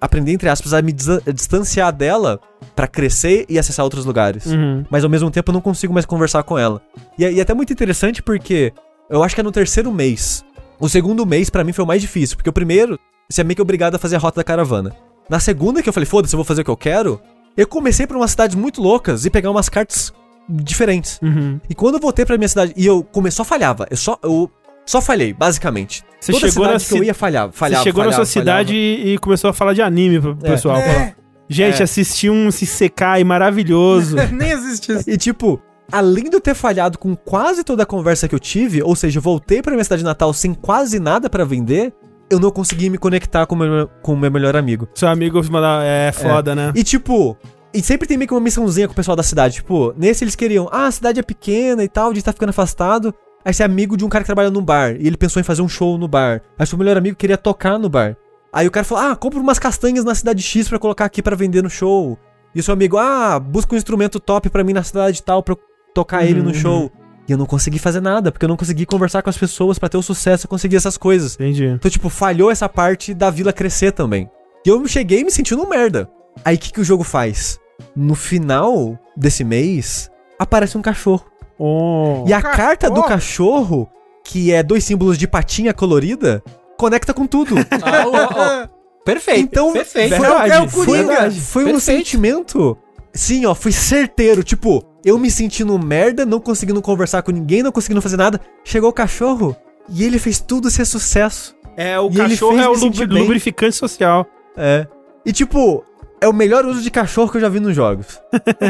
aprender entre aspas, a me distanciar dela pra crescer e acessar outros lugares Uhum. mas ao mesmo tempo eu não consigo mais conversar com ela. E é, e é até muito interessante porque eu acho que é no terceiro mês. O segundo mês pra mim foi o mais difícil, porque o primeiro, você é meio que obrigado a fazer a rota da caravana. Na segunda que eu falei, foda-se, eu vou fazer o que eu quero, eu comecei pra umas cidades muito loucas e pegar umas cartas diferentes. Uhum. E quando eu voltei pra minha cidade, e eu começou só falhava, eu só eu só falhei, basicamente. Você Toda chegou na cidade que eu ia falhava, falhava. Você chegou na falhava, sua cidade e, e começou a falar de anime pro É. pessoal. É. Gente, É. (laughs) (laughs) assisti um Sekai maravilhoso. Nem isso. E tipo, além de eu ter falhado com quase toda a conversa que eu tive, ou seja, eu voltei pra minha cidade natal sem quase nada pra vender, eu não consegui me conectar com o meu, com o meu melhor amigo. Seu amigo. É foda, né? E tipo, e sempre tem meio que uma missãozinha com o pessoal da cidade. Tipo, nesse eles queriam, ah, a cidade é pequena e tal, a gente tá ficando afastado. Aí você é amigo de um cara que trabalha num bar. E ele pensou em fazer um show no bar. Aí seu melhor amigo queria tocar no bar. Aí o cara falou, ah, compra umas castanhas na cidade X pra colocar aqui pra vender no show. E o seu amigo, ah, busca um instrumento top pra mim na cidade tal pra eu tocar ele no Uhum, show. E eu não consegui fazer nada, porque eu não consegui conversar com as pessoas pra ter o sucesso e conseguir essas coisas. Entendi. Então, tipo, falhou essa parte da vila crescer também. E eu cheguei me sentindo um merda. Aí o que, que o jogo faz? No final desse mês, aparece um cachorro. Oh. E a Cachorro? carta do cachorro, que é dois símbolos de patinha colorida, conecta com tudo. (laughs) Ah, ó, ó. Perfeito. Então, perfeito. foi- Verdade. É o Coringa. Verdade. Foi um sentimento. Sim, ó, foi certeiro. Tipo, eu me sentindo merda, não conseguindo conversar com ninguém, não conseguindo fazer nada. Chegou o cachorro e ele fez tudo ser sucesso. É, o E cachorro é o lubri- bem. lubrificante social. É. E tipo, é o melhor uso de cachorro que eu já vi nos jogos.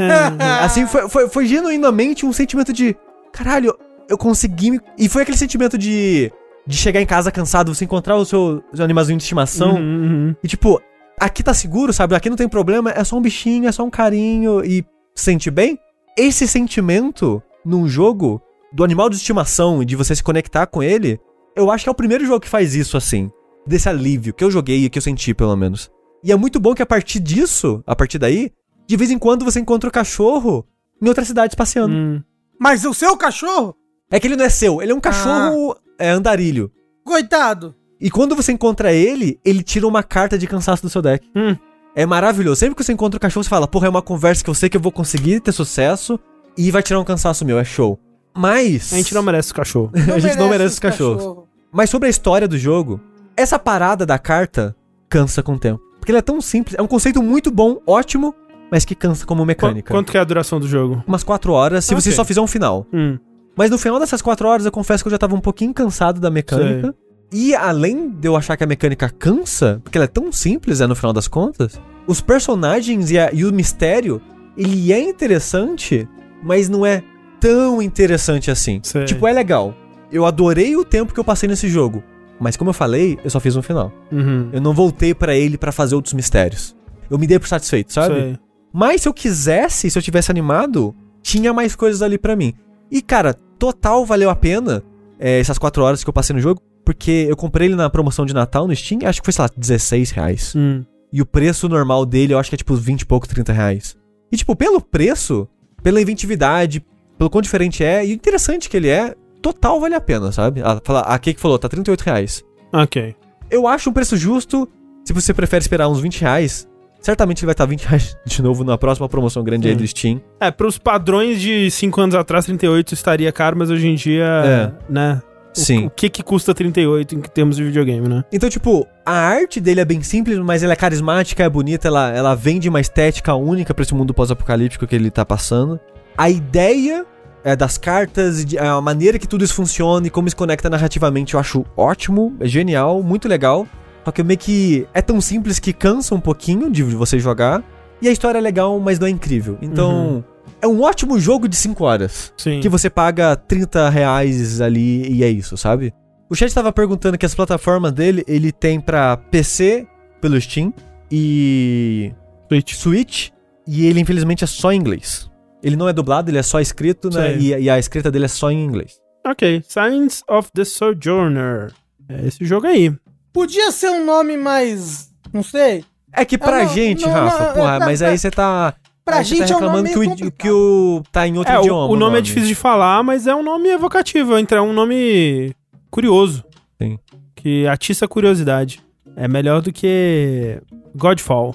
(laughs) assim, foi, foi, foi genuinamente um sentimento de. Caralho, eu consegui. me-" E foi aquele sentimento de. De chegar em casa cansado, você encontrar o seu, seu animalzinho de estimação. Uhum, uhum. E tipo, aqui tá seguro, sabe? Aqui não tem problema, é só um bichinho, é só um carinho e sente bem. Esse sentimento num jogo do animal de estimação e de você se conectar com ele, eu acho que é o primeiro jogo que faz isso assim. Desse alívio que eu joguei e que eu senti, pelo menos. E é muito bom que a partir disso, a partir daí, de vez em quando você encontra o cachorro em outras cidades passeando. Hum. Mas o seu cachorro? É que ele não é seu, ele é um cachorro é, andarilho. Coitado. E quando você encontra ele, ele tira uma carta de cansaço do seu deck. Hum. É maravilhoso. Sempre que você encontra o cachorro, você fala, porra, é uma conversa que eu sei que eu vou conseguir ter sucesso e vai tirar um cansaço meu, é show. Mas. A gente não merece o cachorro. (laughs) a gente não merece os cachorros. cachorro. Mas sobre a história do jogo, essa parada da carta cansa com o tempo. Porque ele é tão simples, é um conceito muito bom, ótimo, mas que cansa como Qu- mecânica. Quanto que é a duração do jogo? Umas 4 horas, se você Ok. só fizer um final. Hum. Mas no final dessas 4 horas, eu confesso que eu já tava um pouquinho cansado da mecânica. E além de eu achar que a mecânica cansa, porque ela é tão simples, é no final das contas, os personagens e, a- e o mistério, ele é interessante, mas não é tão interessante assim. Sei. Tipo, é legal. Eu adorei o tempo que eu passei nesse jogo. Mas como eu falei, eu só fiz um final. Uhum. Eu não voltei pra ele pra fazer outros mistérios. Eu me dei por satisfeito, sabe? Sei. Mas se eu quisesse, se eu tivesse animado, tinha mais coisas ali pra mim. E, cara, total valeu a pena é, essas quatro horas que eu passei no jogo, porque eu comprei ele na promoção de Natal no Steam, acho que foi, sei lá, 16 reais. Hum. E o preço normal dele, eu acho que é tipo 20 e pouco, 30 reais. E, tipo, pelo preço, pela inventividade, pelo quão diferente é, e o interessante que ele é, total vale a pena, sabe? A, fala- a Cake falou, tá 38 reais. Ok. Eu acho um preço justo, se você prefere esperar uns 20 reais, certamente ele vai estar 20 reais de novo na próxima promoção grande aí do Steam. É, pros padrões de 5 anos atrás, 38 estaria caro, mas hoje em dia, É. né? O- Sim. O, que que custa 38 em termos de videogame, né? Então, tipo, a arte dele é bem simples, mas ela é carismática, é bonita, ela, ela vende uma estética única pra esse mundo pós-apocalíptico que ele tá passando. A ideia é, das cartas, de- a maneira que tudo isso funciona e como se conecta narrativamente, eu acho ótimo, é genial, muito legal. Só que meio que é tão simples que cansa um pouquinho de você jogar. E a história é legal, mas não é incrível. Então, é um ótimo jogo de 5 horas Sim. que você paga 30 reais ali e é isso, sabe? O chat tava perguntando que as plataformas dele, ele tem pra PC pelo Steam e Switch. Switch, e ele infelizmente é só em inglês. Ele não é dublado, ele é só escrito, né? E, e a escrita dele é só em inglês. Ok, Signs of the Sojourner. É esse jogo aí. Podia ser um nome mais. Não sei. É que pra não, gente, não, Rafa, não, porra, mas aí você tá. Pra aí você gente tá é um nome reclamando que, o, que o. tá em outro É, o, idioma. o nome é difícil de falar, mas é um nome evocativo. É um nome curioso. Sim. Que atiça a curiosidade. É melhor do que Godfall.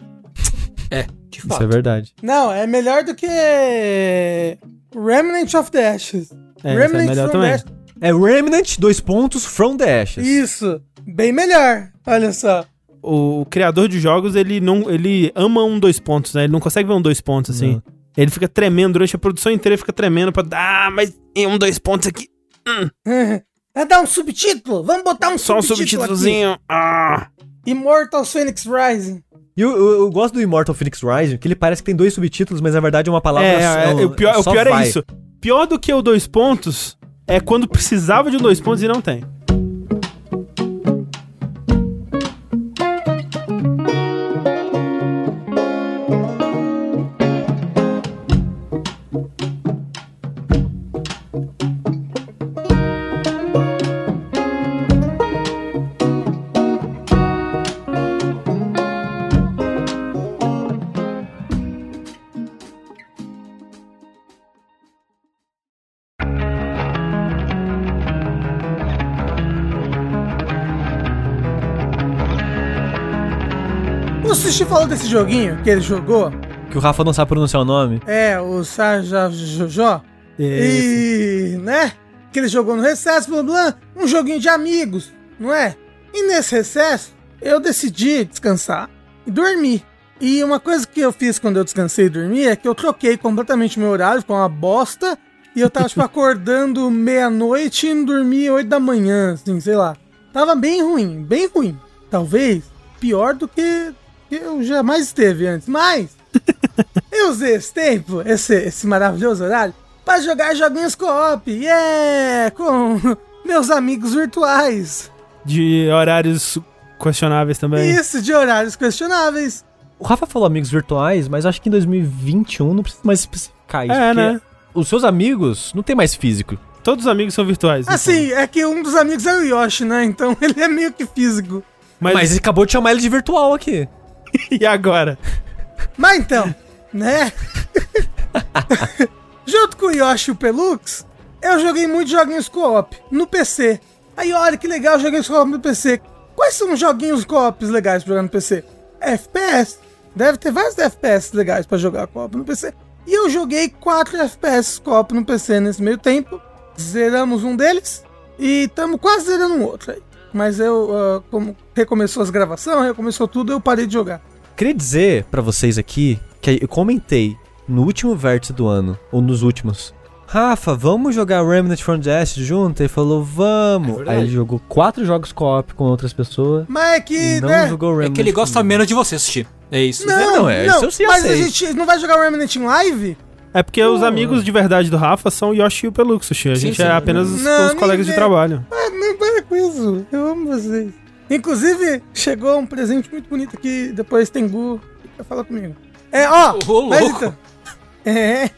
De Isso fato. é verdade. Não, é melhor do que. Remnant of the Ashes. É, esse é melhor from também. the Ashes. É Remnant, dois pontos, From the Ashes. Isso. Bem melhor. Olha só. O, criador de jogos, ele não. Ele ama um dois pontos, né? Ele não consegue ver um dois pontos, assim. Não. Ele fica tremendo durante a produção inteira, ele fica tremendo pra. Ah, mas um dois pontos aqui. (laughs) É dar um subtítulo? Vamos botar um Só um subtítulo aqui. subtítulozinho. Ah. Immortal Phoenix Rising. E eu, eu- eu gosto do Immortal Phoenix Rising, que ele parece que tem dois subtítulos, mas na verdade é uma palavra É, só. é, o pior, o pior é vai. isso. Pior do que o dois pontos é quando precisava de um dois pontos e não tem. Falou desse joguinho que ele jogou. Que o Rafa não sabe pronunciar o nome. É, o Sajajojó. E, né? Que ele jogou no recesso, blá blá. Um joguinho de amigos, não é? E nesse recesso, eu decidi descansar e dormir. E uma coisa que eu fiz quando eu descansei e dormi é que eu troquei completamente meu horário, ficou uma bosta. E eu tava, tipo, (laughs) acordando meia-noite e indo dormir oito da manhã, assim, sei lá. Tava bem ruim, bem ruim. Talvez pior do que eu jamais esteve antes. Mas (laughs) eu usei esse tempo, esse, esse maravilhoso horário, pra jogar joguinhos co-op. Yeah! Com meus amigos virtuais. De horários questionáveis também. Isso, de horários questionáveis. O Rafa falou amigos virtuais, mas acho que em 2021 não precisa mais especificar isso. É, né? Os seus amigos não tem mais físico. Todos os amigos são virtuais. então. Assim, é que um dos amigos é o Yoshi, né? Então (laughs) ele é meio que físico. Mas, Mas ele acabou de chamar ele de virtual aqui. (laughs) e agora? Mas então, né? (laughs) Junto com o Yoshi e o Pelux, eu joguei muitos joguinhos co-op no PC. Aí olha que legal joguinhos co-op no PC. Quais são os joguinhos co-ops legais pra jogar no PC? FPS. Deve ter vários FPS legais pra jogar co-op no PC. E eu joguei 4 FPS co-op no PC nesse meio tempo. Zeramos um deles e estamos quase zerando um outro aí. Mas eu, ah, como recomeçou as gravações, recomeçou tudo, eu parei de jogar. Queria dizer pra vocês aqui que eu comentei no último vértice do ano, ou nos últimos. Rafa, vamos jogar Remnant from the Ashes junto? Ele falou, É vamos. verdade. Aí ele jogou quatro jogos co-op com outras pessoas. Mas é que, não né? jogou É Remnant. que ele gosta menos de você, Sushi. É isso. Não, Não, é, não, isso eu sei, mas a gente não vai jogar o Remnant em live? É porque os amigos de verdade do Rafa são Yoshi e o Pelux, Sushi. A Sim, gente sim. é apenas os, Não, os colegas de ninguém- trabalho. Ah, não para com isso. Eu amo vocês. Inclusive, chegou um presente muito bonito aqui. Depois Tengu quer falar comigo. É, ó. Ô, mas louco. então. (laughs) É.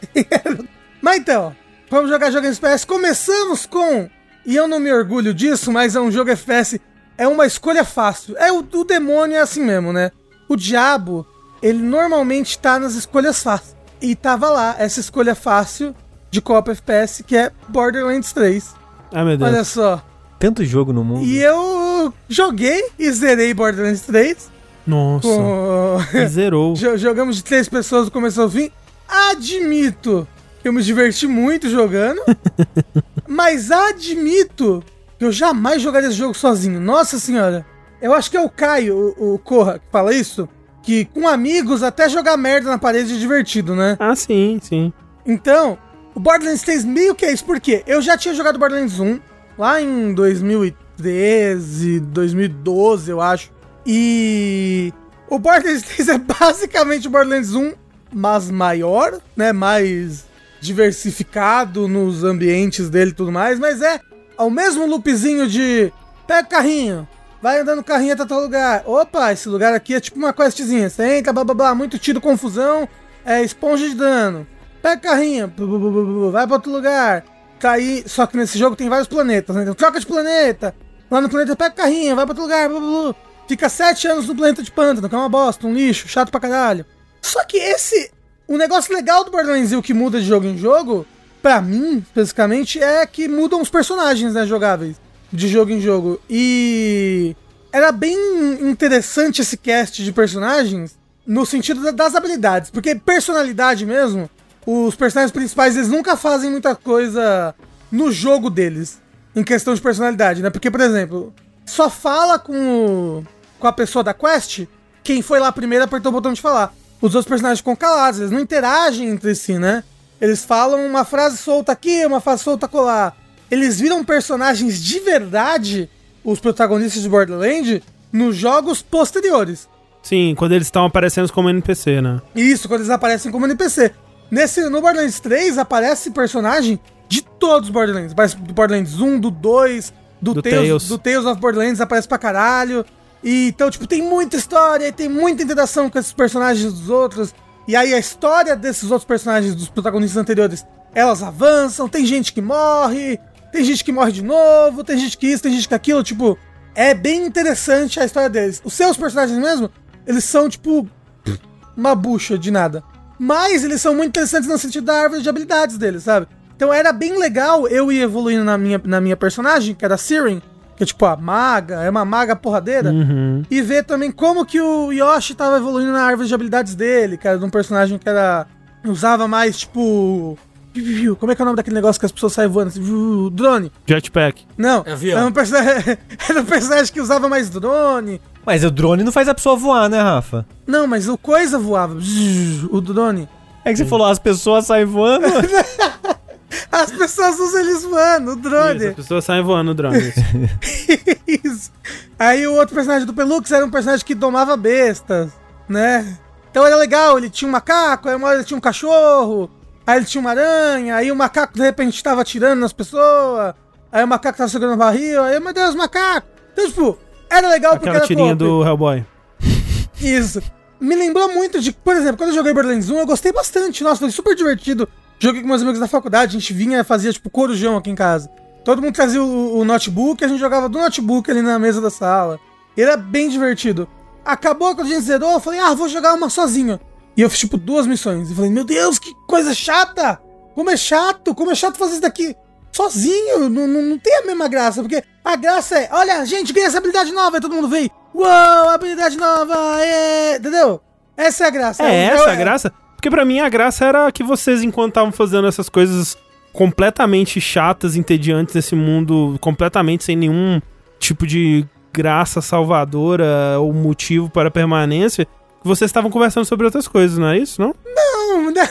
mas então, vamos jogar jogo FPS. Começamos com. E eu não me orgulho disso, mas é um jogo FPS. É uma escolha fácil. É o, o demônio é assim mesmo, né? O diabo, ele normalmente tá nas escolhas fáceis. E tava lá, essa escolha fácil de Copa FPS, que é Borderlands 3. Ai, meu Deus. Olha só. Tanto jogo no mundo. E eu joguei e zerei Borderlands 3. Nossa. Com... Zerou. (laughs) Jo- Jogamos de três pessoas do começo ao fim. Admito que eu me diverti muito jogando. (laughs) mas admito que eu jamais jogaria esse jogo sozinho. Nossa senhora. Eu acho que é o Caio, o, o Corra, que fala isso. Que com amigos até jogar merda na parede é divertido, né? Ah, sim, sim. Então, o Borderlands 3 meio que é isso, porque eu já tinha jogado Borderlands 1 lá em 2013, 2012, eu acho. E o Borderlands (laughs) 3 é basicamente o Borderlands 1, mas maior, né? Mais diversificado nos ambientes dele e tudo mais, mas é ao mesmo loopzinho de pega o carrinho, vai andando carrinho até tal lugar. Opa, esse lugar aqui é tipo uma questzinha. Você entra, blá blá blá, muito tiro, confusão, é esponja de dano. Pega bu, vai pra outro lugar. aí. Só que nesse jogo tem vários planetas, né? Então troca de planeta. Lá no planeta pega carrinho, vai pra outro lugar, blá, blá, blá. Fica sete anos no planeta de pântano, que é uma bosta, um lixo, chato pra caralho. Só que esse. O negócio legal do Borderlands que muda de jogo em jogo, pra mim, especificamente, é que mudam os personagens, né, jogáveis. De jogo em jogo. E. Era bem interessante esse cast de personagens no sentido da- das habilidades. Porque personalidade mesmo, os personagens principais, eles nunca fazem muita coisa no jogo deles. Em questão de personalidade, né? Porque, por exemplo, só fala com, o- com a pessoa da quest quem foi lá primeiro apertou o botão de falar. Os outros personagens ficam calados, eles não interagem entre si, né? Eles falam uma frase solta aqui, uma frase solta colar. Eles viram personagens de verdade, os protagonistas de Borderlands, nos jogos posteriores. Sim, quando eles estão aparecendo como NPC, né? Isso, quando eles aparecem como NPC. Nesse, no Borderlands 3 aparece personagem de todos os Borderlands. Aparece do Borderlands 1, do 2, do, Do Tales, Tales. do Tales of Borderlands, aparece pra caralho. E, então, tipo, tem muita história, e tem muita interação com esses personagens dos outros. E aí a história desses outros personagens, dos protagonistas anteriores, elas avançam, tem gente que morre, tem gente que morre de novo, tem gente que isso, tem gente que aquilo, tipo, é bem interessante a história deles. Os seus personagens mesmo, eles são, tipo, uma bucha de nada. Mas eles são muito interessantes no sentido da árvore de habilidades deles, sabe? Então era bem legal eu ir evoluindo na minha, na minha personagem, que era a Siren, que é tipo a maga, é uma maga porradeira, Uhum. e ver também como que o Yoshi tava evoluindo na árvore de habilidades dele, que era de um personagem que era. usava mais, tipo. Como é que é o nome daquele negócio que as pessoas saem voando? assim, Drone. Jetpack. Não, Avião. era um, personagem, (laughs) era um personagem que usava mais drone. Mas o drone não faz a pessoa voar, né, Rafa? Não, mas o coisa voava. O drone. É que você falou, as pessoas saem voando. (laughs) As pessoas usam eles voando, o Isso, drone. as pessoas saem voando no drone. isso. (laughs) Isso. Aí o outro personagem do Pelux era um personagem que domava bestas, né? Então era legal, ele tinha um macaco, aí uma hora ele tinha um cachorro, aí ele tinha uma aranha, aí o macaco de repente tava atirando nas pessoas, aí o macaco tava segurando o barril, aí, meu Deus, macaco! Então, tipo, era legal porque Aquela era tirinha co-op. do Hellboy. (laughs) Isso. Me lembrou muito de, por exemplo, quando eu joguei Borderlands 1, eu gostei bastante. Nossa, foi super divertido. Joguei com meus amigos da faculdade, a gente vinha e fazia, tipo, corujão aqui em casa. Todo mundo trazia o, o notebook, a gente jogava do notebook ali na mesa da sala. E era bem divertido. Acabou quando a gente zerou, eu falei, ah, vou jogar uma sozinho. E eu fiz, tipo, duas missões. E falei, meu Deus, que coisa chata! Como é chato, como é chato fazer isso daqui sozinho. Não, não, não tem a mesma graça, porque a graça é, olha, gente, ganha essa habilidade nova, e todo mundo vem, uau, habilidade nova, é, entendeu? Essa é a graça. É Eu- essa eu- a graça? Porque pra mim a graça era que vocês, enquanto estavam fazendo essas coisas completamente chatas, entediantes nesse mundo, completamente sem nenhum tipo de graça salvadora ou motivo para permanência, vocês estavam conversando sobre outras coisas, não é isso, não? Não, (laughs) né?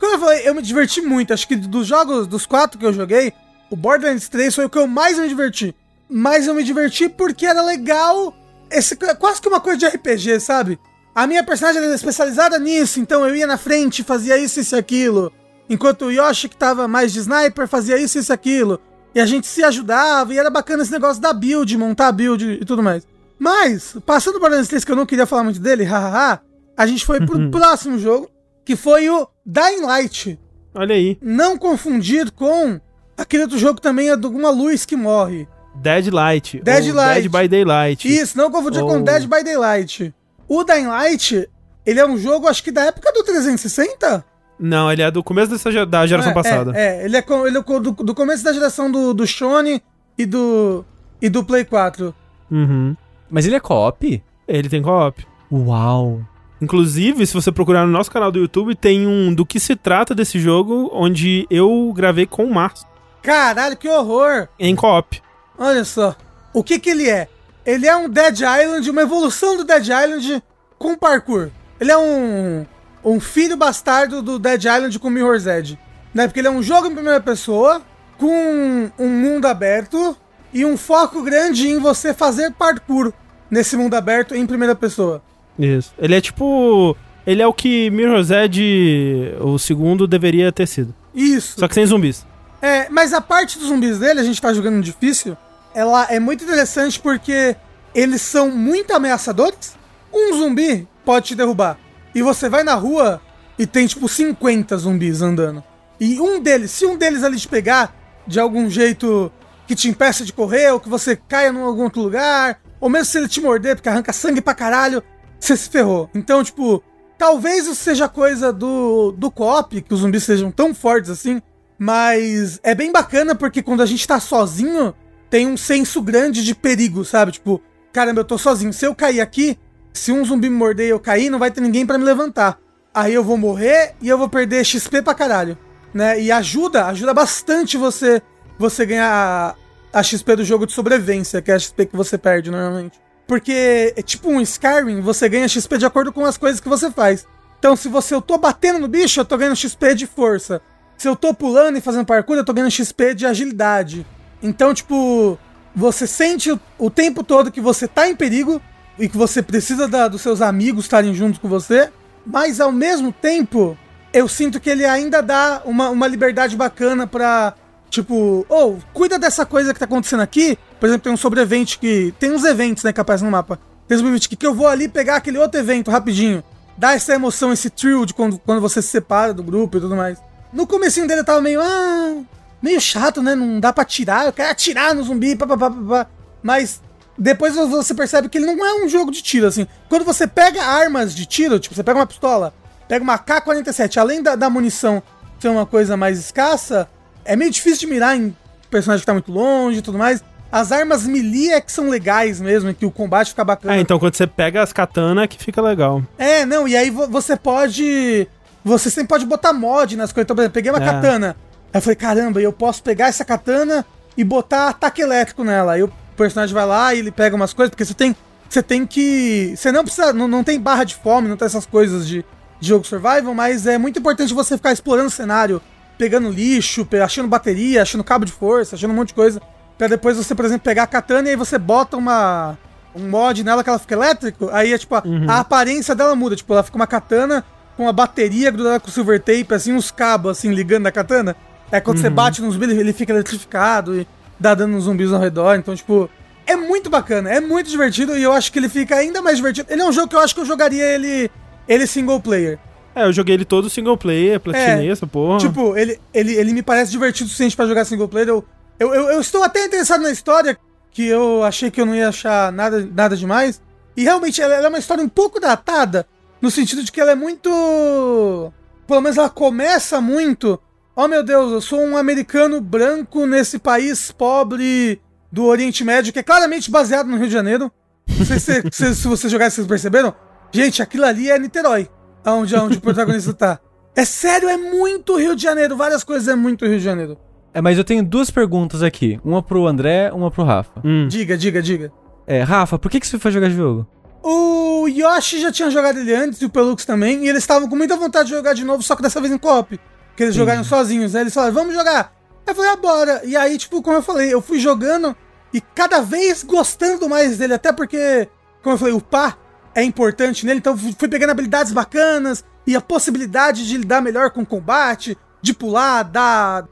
Como eu falei, eu me diverti muito. Acho que dos jogos, dos quatro que eu joguei, o Borderlands 3 foi o que eu mais me diverti. Mas eu me diverti porque era legal. Esse, quase que uma coisa de RPG, sabe? A minha personagem era especializada nisso, então eu ia na frente, fazia isso, isso e aquilo. Enquanto o Yoshi, que tava mais de sniper, fazia isso, isso e aquilo. E a gente se ajudava, e era bacana esse negócio da build, montar a build e tudo mais. Mas, passando o Borderlands 3, que eu não queria falar muito dele, (laughs) hahaha, a gente foi pro próximo jogo, que foi o Dying Light. Olha aí. Não confundir com aquele outro jogo que também é de uma luz que morre. Dead Light. Dead ou Light. Dead by Daylight. Isso, não confundir com Oh. Dead by Daylight. O Dying Light, ele é um jogo, acho que da época do 360? Não, ele é do começo dessa, da geração É, passada. É, é, ele é, ele é do, do começo da geração do, do Shone e do, e do Play 4. Uhum. Mas ele é co-op? Ele tem co-op. Uau. Inclusive, se você procurar no nosso canal do YouTube, tem um do que se trata desse jogo, onde eu gravei com o Márcio, Caralho, que horror! em co-op. Olha só. O que que ele é? Ele é um Dead Island, uma evolução do Dead Island com parkour. Ele é um, um filho bastardo do Dead Island com Mirror's Edge. Né? Porque ele é um jogo em primeira pessoa, com um mundo aberto e um foco grande em você fazer parkour nesse mundo aberto em primeira pessoa. Isso. Ele é tipo. Ele é o que Mirror's Edge, o segundo, deveria ter sido. Isso. Só que sem zumbis. É, mas a parte dos zumbis dele, a gente tá jogando difícil, ela é muito interessante porque eles são muito ameaçadores. Um zumbi pode te derrubar. E você vai na rua e tem tipo 50 zumbis andando. E um deles, se um deles ali te pegar, de algum jeito que te impeça de correr, ou que você caia em algum outro lugar, ou mesmo se ele te morder, porque arranca sangue pra caralho, você se ferrou. Então, tipo, talvez isso seja coisa do, do co-op, que os zumbis sejam tão fortes assim, mas é bem bacana porque quando a gente tá sozinho, tem um senso grande de perigo, sabe? Tipo, caramba, eu tô sozinho. Se eu cair aqui, se um zumbi me morder e eu cair, não vai ter ninguém para me levantar. Aí eu vou morrer e eu vou perder XP pra caralho, né? E ajuda, ajuda bastante você você ganhar a, XP do jogo de sobrevivência, que é a XP que você perde normalmente. Porque é tipo um Skyrim, você ganha XP de acordo com as coisas que você faz. Então, se você eu tô batendo no bicho, eu tô ganhando XP de força. Se eu tô pulando e fazendo parkour, eu tô ganhando XP de agilidade. Então, tipo, você sente o, tempo todo que você tá em perigo e que você precisa da, dos seus amigos estarem juntos com você, mas ao mesmo tempo, eu sinto que ele ainda dá uma, uma liberdade bacana pra, tipo, ou oh, cuida dessa coisa que tá acontecendo aqui. Por exemplo, tem um sobrevivente que. Tem uns eventos, né, que aparecem no mapa. Tem um sobrevivente que, que eu vou ali pegar aquele outro evento rapidinho. Dá essa emoção, esse thrill de quando, quando você se separa do grupo e tudo mais. No comecinho dele eu tava meio. Ah, meio chato, né? Não dá pra atirar. Eu quero atirar no zumbi, papapá. Mas depois você percebe que ele não é um jogo de tiro, assim. Quando você pega armas de tiro, tipo, você pega uma pistola, pega uma K-47, além da, da munição ser uma coisa mais escassa, é meio difícil de mirar em personagem que tá muito longe e tudo mais. As armas melee é que são legais mesmo, que o combate fica bacana. É, então quando você pega as katana é que fica legal. É, não, e aí você pode. Você sempre pode botar mod nas coisas. Então, por exemplo, peguei uma é. katana. Aí eu falei, caramba, eu posso pegar essa katana e botar ataque elétrico nela. Aí o personagem vai lá e ele pega umas coisas, porque você tem. Você tem que. Você não precisa. Não, não tem barra de fome, não tem essas coisas de, de jogo survival, mas é muito importante você ficar explorando o cenário, pegando lixo, achando bateria, achando cabo de força, achando um monte de coisa. Pra depois você, por exemplo, pegar a katana e aí você bota uma. Um mod nela que ela fica elétrico, aí é tipo, a, uhum. a aparência dela muda. Tipo, ela fica uma katana com uma bateria grudada com silver tape, assim, uns cabos assim ligando na katana. É quando uhum. você bate nos zumbis, ele fica eletrificado e dá dano nos zumbis ao redor. Então, tipo, é muito bacana, é muito divertido e eu acho que ele fica ainda mais divertido. Ele é um jogo que eu acho que eu jogaria ele, ele single player. É, eu joguei ele todo single player, platinei é, essa porra. Tipo, ele, ele, ele me parece divertido o suficiente pra jogar single player. Eu, eu, eu, eu, estou até interessado na história, que eu achei que eu não ia achar nada, nada demais. E realmente ela, ela é uma história um pouco datada, no sentido de que ela é muito. Pelo menos ela começa muito Oh meu Deus, eu sou um americano branco nesse país pobre do Oriente Médio, que é claramente baseado no Rio de Janeiro. Não sei se, (laughs) se, se vocês jogaram, vocês perceberam. Gente, aquilo ali é Niterói, onde, onde o protagonista tá. É sério, é muito Rio de Janeiro. Várias coisas é muito Rio de Janeiro. É, mas eu tenho duas perguntas aqui. Uma pro André, uma pro Rafa. Hum. Diga, diga, diga. É, Rafa, por que, que você foi jogar esse jogo? O Yoshi já tinha jogado ele antes e o Pelux também, e eles estavam com muita vontade de jogar de novo, só que dessa vez em co-op. Que eles Sim. jogaram sozinhos. Aí eles falaram, vamos jogar. Aí eu falei, ah, bora. E aí, tipo, como eu falei, eu fui jogando e cada vez gostando mais dele. Até porque, como eu falei, o pá é importante nele. Então fui pegando habilidades bacanas e a possibilidade de lidar melhor com o combate, de pular, dar.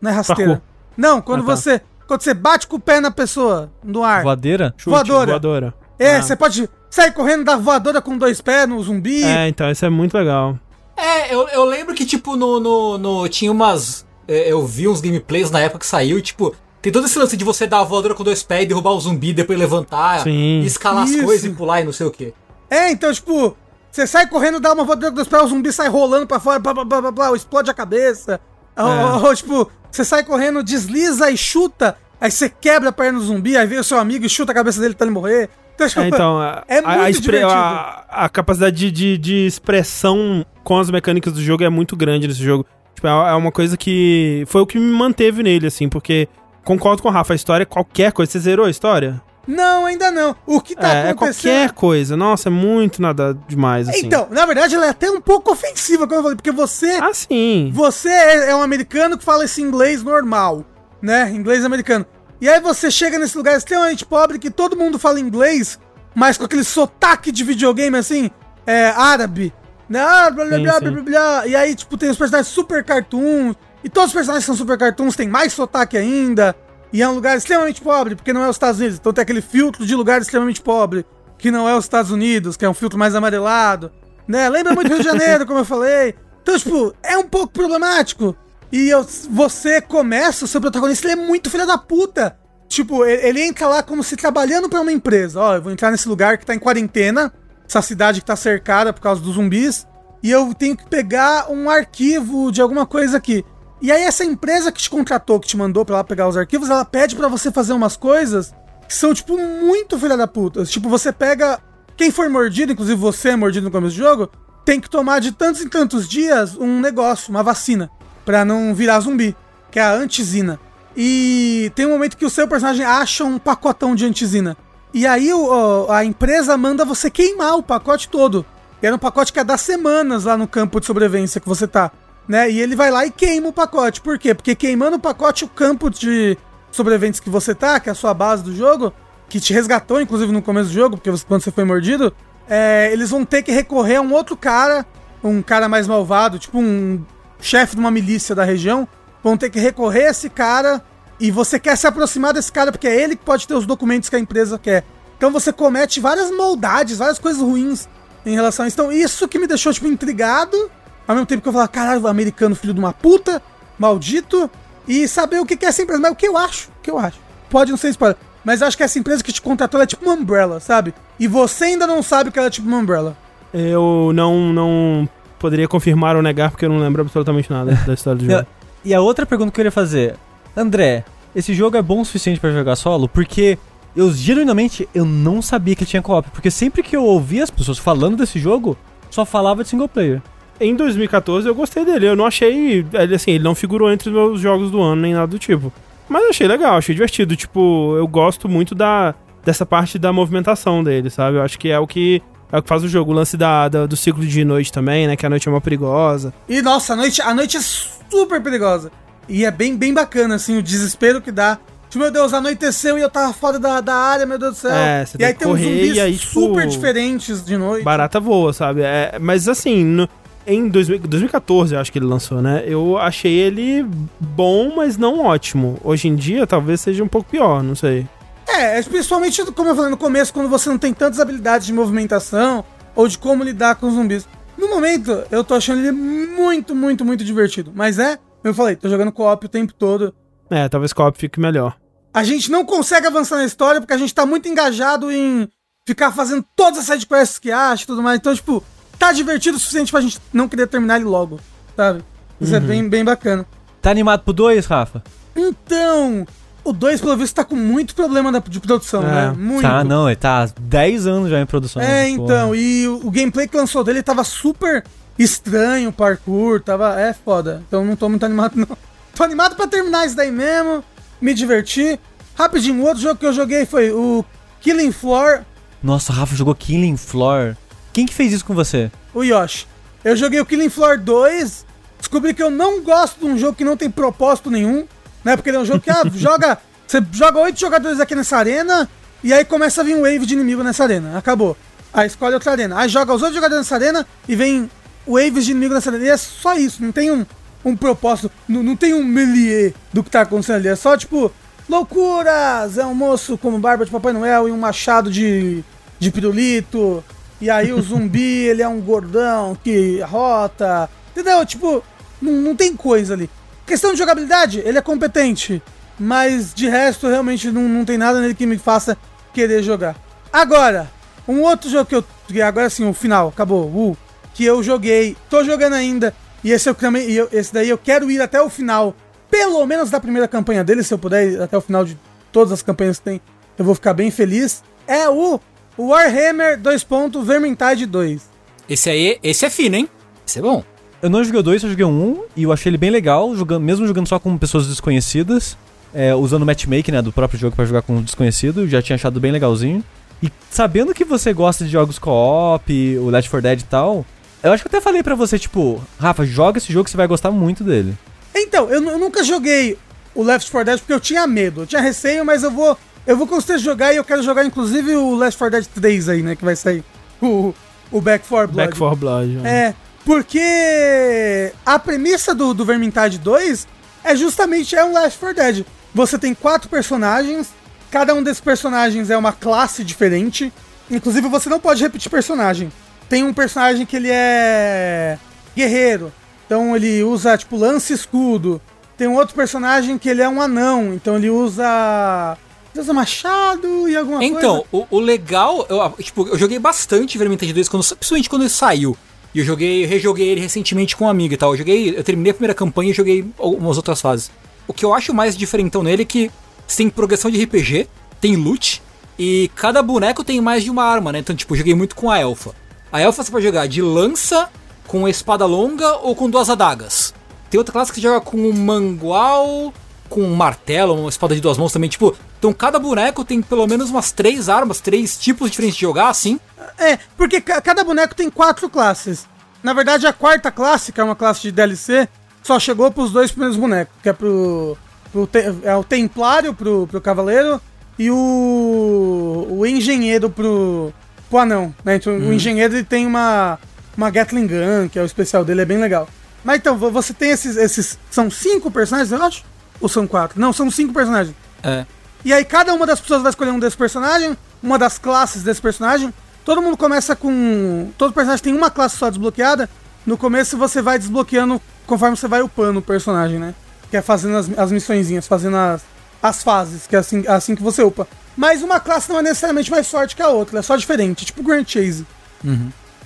Não é rasteira. Não, quando ah, tá. você. Quando você bate com o pé na pessoa no ar. Voadeira? Chute, voadora. voadora. É, ah. você pode sair correndo da voadora com dois pés no zumbi. É, então isso é muito legal. É, eu, eu lembro que, tipo, no, no, no tinha umas. É, eu vi uns gameplays na época que saiu e, tipo, tem todo esse lance de você dar a voadora com dois pés e derrubar o zumbi, depois levantar, Sim. e escalar Isso. as coisas e pular e não sei o quê. É, então, tipo, você sai correndo, dá uma voadora com dois pés, o zumbi sai rolando pra fora, blá, blá, blá, blá, blá explode a cabeça. É. Ou, ou, tipo, você sai correndo, desliza e chuta, aí você quebra a perna do zumbi, aí vem o seu amigo e chuta a cabeça dele pra ele morrer. Então, tipo, é, então (laughs) é muito a, a, a, capacidade de, de, de, expressão com as mecânicas do jogo é muito grande nesse jogo. Tipo, é, é uma coisa que. Foi o que me manteve nele, assim, porque concordo com o Rafa, a história é qualquer coisa. Você zerou a história? Não, ainda não. O que tá é, acontecendo... É qualquer coisa. Nossa, é muito nada demais, assim. Então, na verdade, ela é até um pouco ofensiva, como eu falei, porque você... Ah, sim. Você é, é um americano que fala esse inglês normal, né? Inglês americano. E aí você chega nesse lugar extremamente pobre que todo mundo fala inglês, mas com aquele sotaque de videogame assim, é, árabe. Né? Ah, blá, blá, blá, sim. blá, blá, E aí, tipo, tem os personagens super cartoons. E todos os personagens são super cartoons têm mais sotaque ainda. E é um lugar extremamente pobre, porque não é os Estados Unidos. Então tem aquele filtro de lugar extremamente pobre, que não é os Estados Unidos, que é um filtro mais amarelado. Né? Lembra muito Rio de Janeiro, (laughs) como eu falei. Então, tipo, é um pouco problemático. E eu- você começa, o seu protagonista, ele é muito filho da puta. Tipo, ele, ele entra lá como se trabalhando pra uma empresa. Ó, eu vou entrar nesse lugar que tá em quarentena, essa cidade que tá cercada por causa dos zumbis, e eu tenho que pegar um arquivo de alguma coisa aqui. E aí essa empresa que te contratou, que te mandou pra lá pegar os arquivos, ela pede pra você fazer umas coisas que são, tipo, muito filha da puta. Tipo, você pega. Quem for mordido, inclusive você é mordido no começo do jogo, tem que tomar de tantos em tantos dias um negócio, uma vacina, pra não virar zumbi, que é a antizina. E tem um momento que o seu personagem acha um pacotão de antizina. E aí o- a empresa manda você queimar o pacote todo. E era um pacote que ia dar semanas lá no campo de sobrevivência que você tá. Né? E ele vai lá e queima o pacote. Por quê? Porque queimando o pacote, o campo de sobreviventes que você tá, que é a sua base do jogo, que te resgatou, inclusive, no começo do jogo, porque você- quando você foi mordido, é, eles vão ter que recorrer a um outro cara, um cara mais malvado, tipo um chefe de uma milícia da região, vão ter que recorrer a esse cara e você quer se aproximar desse cara porque é ele que pode ter os documentos que a empresa quer. Então você comete várias maldades, várias coisas ruins em relação a isso. Então isso que me deixou, tipo, intrigado, ao mesmo tempo que eu falava, caralho, americano filho de uma puta, maldito, e saber o que que é essa empresa. Mas o que eu acho, o que eu acho. Pode não ser spoiler, mas eu acho que essa empresa que te contratou ela é tipo uma Umbrella, sabe? E você ainda não sabe que ela é tipo uma Umbrella. Eu não, não poderia confirmar ou negar porque eu não lembro absolutamente nada da (laughs) história do jogo. E a outra pergunta que eu queria fazer, André, esse jogo é bom o suficiente pra jogar solo? Porque eu genuinamente eu não sabia que tinha co-op, porque sempre que eu ouvia as pessoas falando desse jogo, só falava de single player. Em 2014 eu gostei dele, eu não achei. Ele, assim, ele não figurou entre os meus jogos do ano nem nada do tipo. Mas eu achei legal, achei divertido. Tipo, eu gosto muito da, dessa parte da movimentação dele, sabe? Eu acho que é o que. É o que faz o jogo. O lance da, da- do ciclo de noite também, né? Que a noite é uma perigosa. E nossa, a noite, a noite é super perigosa. E é bem, bem bacana, assim, o desespero que dá. Tipo, meu Deus, anoiteceu e eu tava fora da, da área, meu Deus do céu. É, você e tem aí que tem uns correr, zumbis e aí, tipo, super diferentes de noite. Barata voa, sabe? É, mas assim, no- em 2000 2014 eu acho que ele lançou, né? Eu achei ele bom, mas não ótimo. Hoje em dia talvez seja um pouco pior, não sei. É, principalmente, como eu falei no começo, quando você não tem tantas habilidades de movimentação ou de como lidar com os zumbis. No momento, eu tô achando ele muito, muito, muito divertido. Mas é, eu falei, tô jogando co-op o tempo todo. É, talvez co-op fique melhor. A gente não consegue avançar na história porque a gente tá muito engajado em ficar fazendo todas as sidequests que acha e tudo mais. Então, tipo, tá divertido o suficiente pra gente não querer terminar ele logo, sabe? Isso é bem, bem bacana. Tá animado pro 2, Rafa? Então, o 2, pelo visto, tá com muito problema de produção, É. né? Muito. Tá, não, ele tá há 10 anos já em produção. É, porra. então, e o, o gameplay que lançou dele tava super estranho, o parkour, tava. É foda. Então não tô muito animado, (laughs) não. Tô animado pra terminar isso daí mesmo, me divertir. Rapidinho, o outro jogo que eu joguei foi o Killing Floor, Nossa, o Rafa jogou Killing Floor. Quem que fez isso com você? o Yoshi. Eu joguei o Killing Floor 2, descobri que eu não gosto de um jogo que não tem propósito nenhum, né? Porque ele é um jogo que ah, (laughs) joga. Você joga oito jogadores aqui nessa arena e aí começa a vir um wave de inimigo nessa arena. Acabou. Aí escolhe outra arena. Aí joga os outros jogadores nessa arena e vem waves de inimigo nessa arena. E é só isso, não tem um, um propósito, não, não tem um melee do que tá acontecendo ali. É só tipo, loucuras! É um moço com barba de Papai Noel e um machado de, de pirulito. E aí o zumbi, (laughs) ele é um gordão que rota. Entendeu? Tipo, não, não tem coisa ali. Questão de jogabilidade, ele é competente. Mas de resto, realmente não, não tem nada nele que me faça querer jogar. Agora, um outro jogo que eu. Agora sim, o final, acabou. Uh, que eu joguei, tô jogando ainda. E esse, eu, também, eu- esse daí eu quero ir até o final. Pelo menos da primeira campanha dele, se eu puder ir até o final de todas as campanhas que tem, eu vou ficar bem feliz. É o Warhammer 2. Vermintide 2. Esse aí, esse é fino, hein? Esse é bom. Eu não joguei o 2, eu joguei um e eu achei ele bem legal, jogando, mesmo jogando só com pessoas desconhecidas, é, usando o matchmaking né, do próprio jogo pra jogar com um desconhecido, eu já tinha achado bem legalzinho. E sabendo que você gosta de jogos co-op, o Left 4 Dead e tal, eu acho que eu até falei pra você, tipo, Rafa, joga esse jogo que você vai gostar muito dele. Então, eu, eu nunca joguei o Left 4 Dead porque eu tinha medo, eu tinha receio, mas eu vou. Eu vou certeza jogar e eu quero jogar inclusive o Left 4 Dead 3 aí, né? Que vai sair. O, o Back 4 Blood. Back 4 Blood. né? É, porque a premissa do, do Vermintide 2 é justamente é um Left 4 Dead. Você tem quatro personagens, cada um desses personagens é uma classe diferente. Inclusive você não pode repetir personagem. Tem um personagem que ele é guerreiro. Então Então ele usa, tipo, lance escudo. Tem um outro personagem que ele é um anão, então ele usa. Ele usa machado e alguma Então, coisa. o, o legal, eu, tipo, eu joguei bastante Vermintide 2, quando, principalmente quando ele saiu. E eu joguei, rejoguei ele recentemente com um amigo e tal. Eu joguei, eu terminei a primeira campanha e joguei algumas outras fases. O que eu acho mais diferentão nele é que você tem progressão de RPG, tem loot, e cada boneco tem mais de uma arma, né? Então, tipo, eu joguei muito com a elfa. A elfa você pode jogar de lança, com espada longa ou com duas adagas. Tem outra classe que joga com um mangual, com um martelo, uma espada de duas mãos também. Tipo, então cada boneco tem pelo menos umas três armas, três tipos diferentes de jogar, assim. É, porque ca- cada boneco tem quatro classes. Na verdade, a quarta classe, que é uma classe de DLC, só chegou pros dois primeiros bonecos, que é pro. pro é o Templário pro, pro Cavaleiro e o. o Engenheiro pro. pro Anão. Né? Então, O Engenheiro ele tem uma. uma Gatling Gun, que é o especial dele, é bem legal. Mas então, vo- você tem esses. esses são cinco personagens, eu acho? Ou são quatro? Não, são cinco personagens. É. E aí cada uma das pessoas vai escolher um desses personagens, uma das classes desse personagem. Todo mundo começa com. Todo personagem tem uma classe só desbloqueada. No começo você vai desbloqueando conforme você vai upando o personagem, né? Que é fazendo as, as missõezinhas, fazendo as, as fases, que é assim, assim que você upa. Mas uma classe não é necessariamente mais forte que a outra, é só diferente, tipo Grand Chase.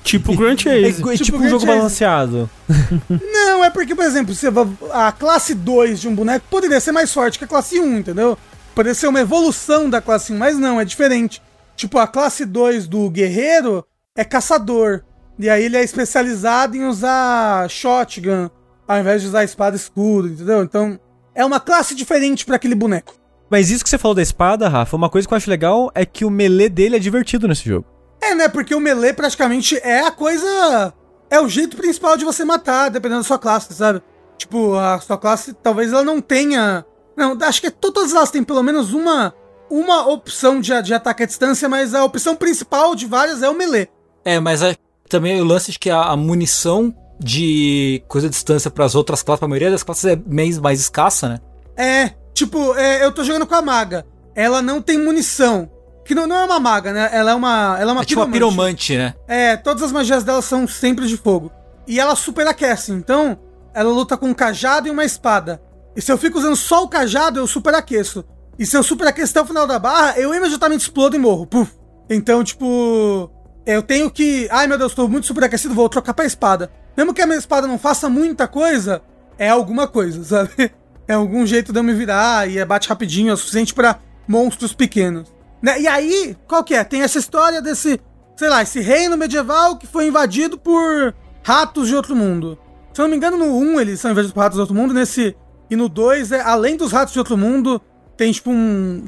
Tipo Grand (laughs) É, Chase. igual- Tipo tipo um jogo Grand Chase. balanceado. (laughs) Não, é porque, por exemplo, você a classe 2 de um boneco poderia ser mais forte que a classe 1, entendeu? Poderia ser uma evolução da classe 1, mas não, é diferente. Tipo, a classe 2 do guerreiro é caçador. E aí ele é especializado em usar shotgun, ao invés de usar espada e escudo, entendeu? Então, é uma classe diferente pra aquele boneco. Mas isso que você falou da espada, Rafa, uma coisa que eu acho legal é que o melee dele é divertido nesse jogo. É, né? Porque o melee praticamente é a coisa. É o jeito principal de você matar, dependendo da sua classe, sabe? Tipo, a sua classe talvez ela não tenha. Não, acho que to- todas elas têm pelo menos uma uma opção de, de ataque à distância, mas a opção principal de várias é o melee. É, mas é, também o lance de que a, a munição de coisa de distância para as outras classes, pra maioria das classes é mais, mais escassa, né? É, tipo, é, eu tô jogando com a maga. Ela não tem munição. Que não, não é uma maga, né? Ela é uma. Ela é uma é tipo uma piromante, né? É, todas as magias dela são sempre de fogo. E ela superaquece, então ela luta com um cajado e uma espada. E se eu fico usando só o cajado, eu superaqueço. E se eu superaqueço até o final da barra, eu imediatamente explodo e morro. Puf. Então, tipo, eu tenho que. Ai meu Deus, tô muito superaquecido, vou trocar pra espada. Mesmo que a minha espada não faça muita coisa, é alguma coisa, (laughs) sabe? É algum jeito de eu me virar e é bate rapidinho, é o suficiente pra monstros pequenos. Né? E aí, qual que é? Tem essa história desse, sei lá, esse reino medieval que foi invadido por ratos de outro mundo. Se eu não me engano, no 1 eles são invadidos por ratos de outro mundo, nesse. E no 2, é, além dos ratos de outro mundo, tem tipo um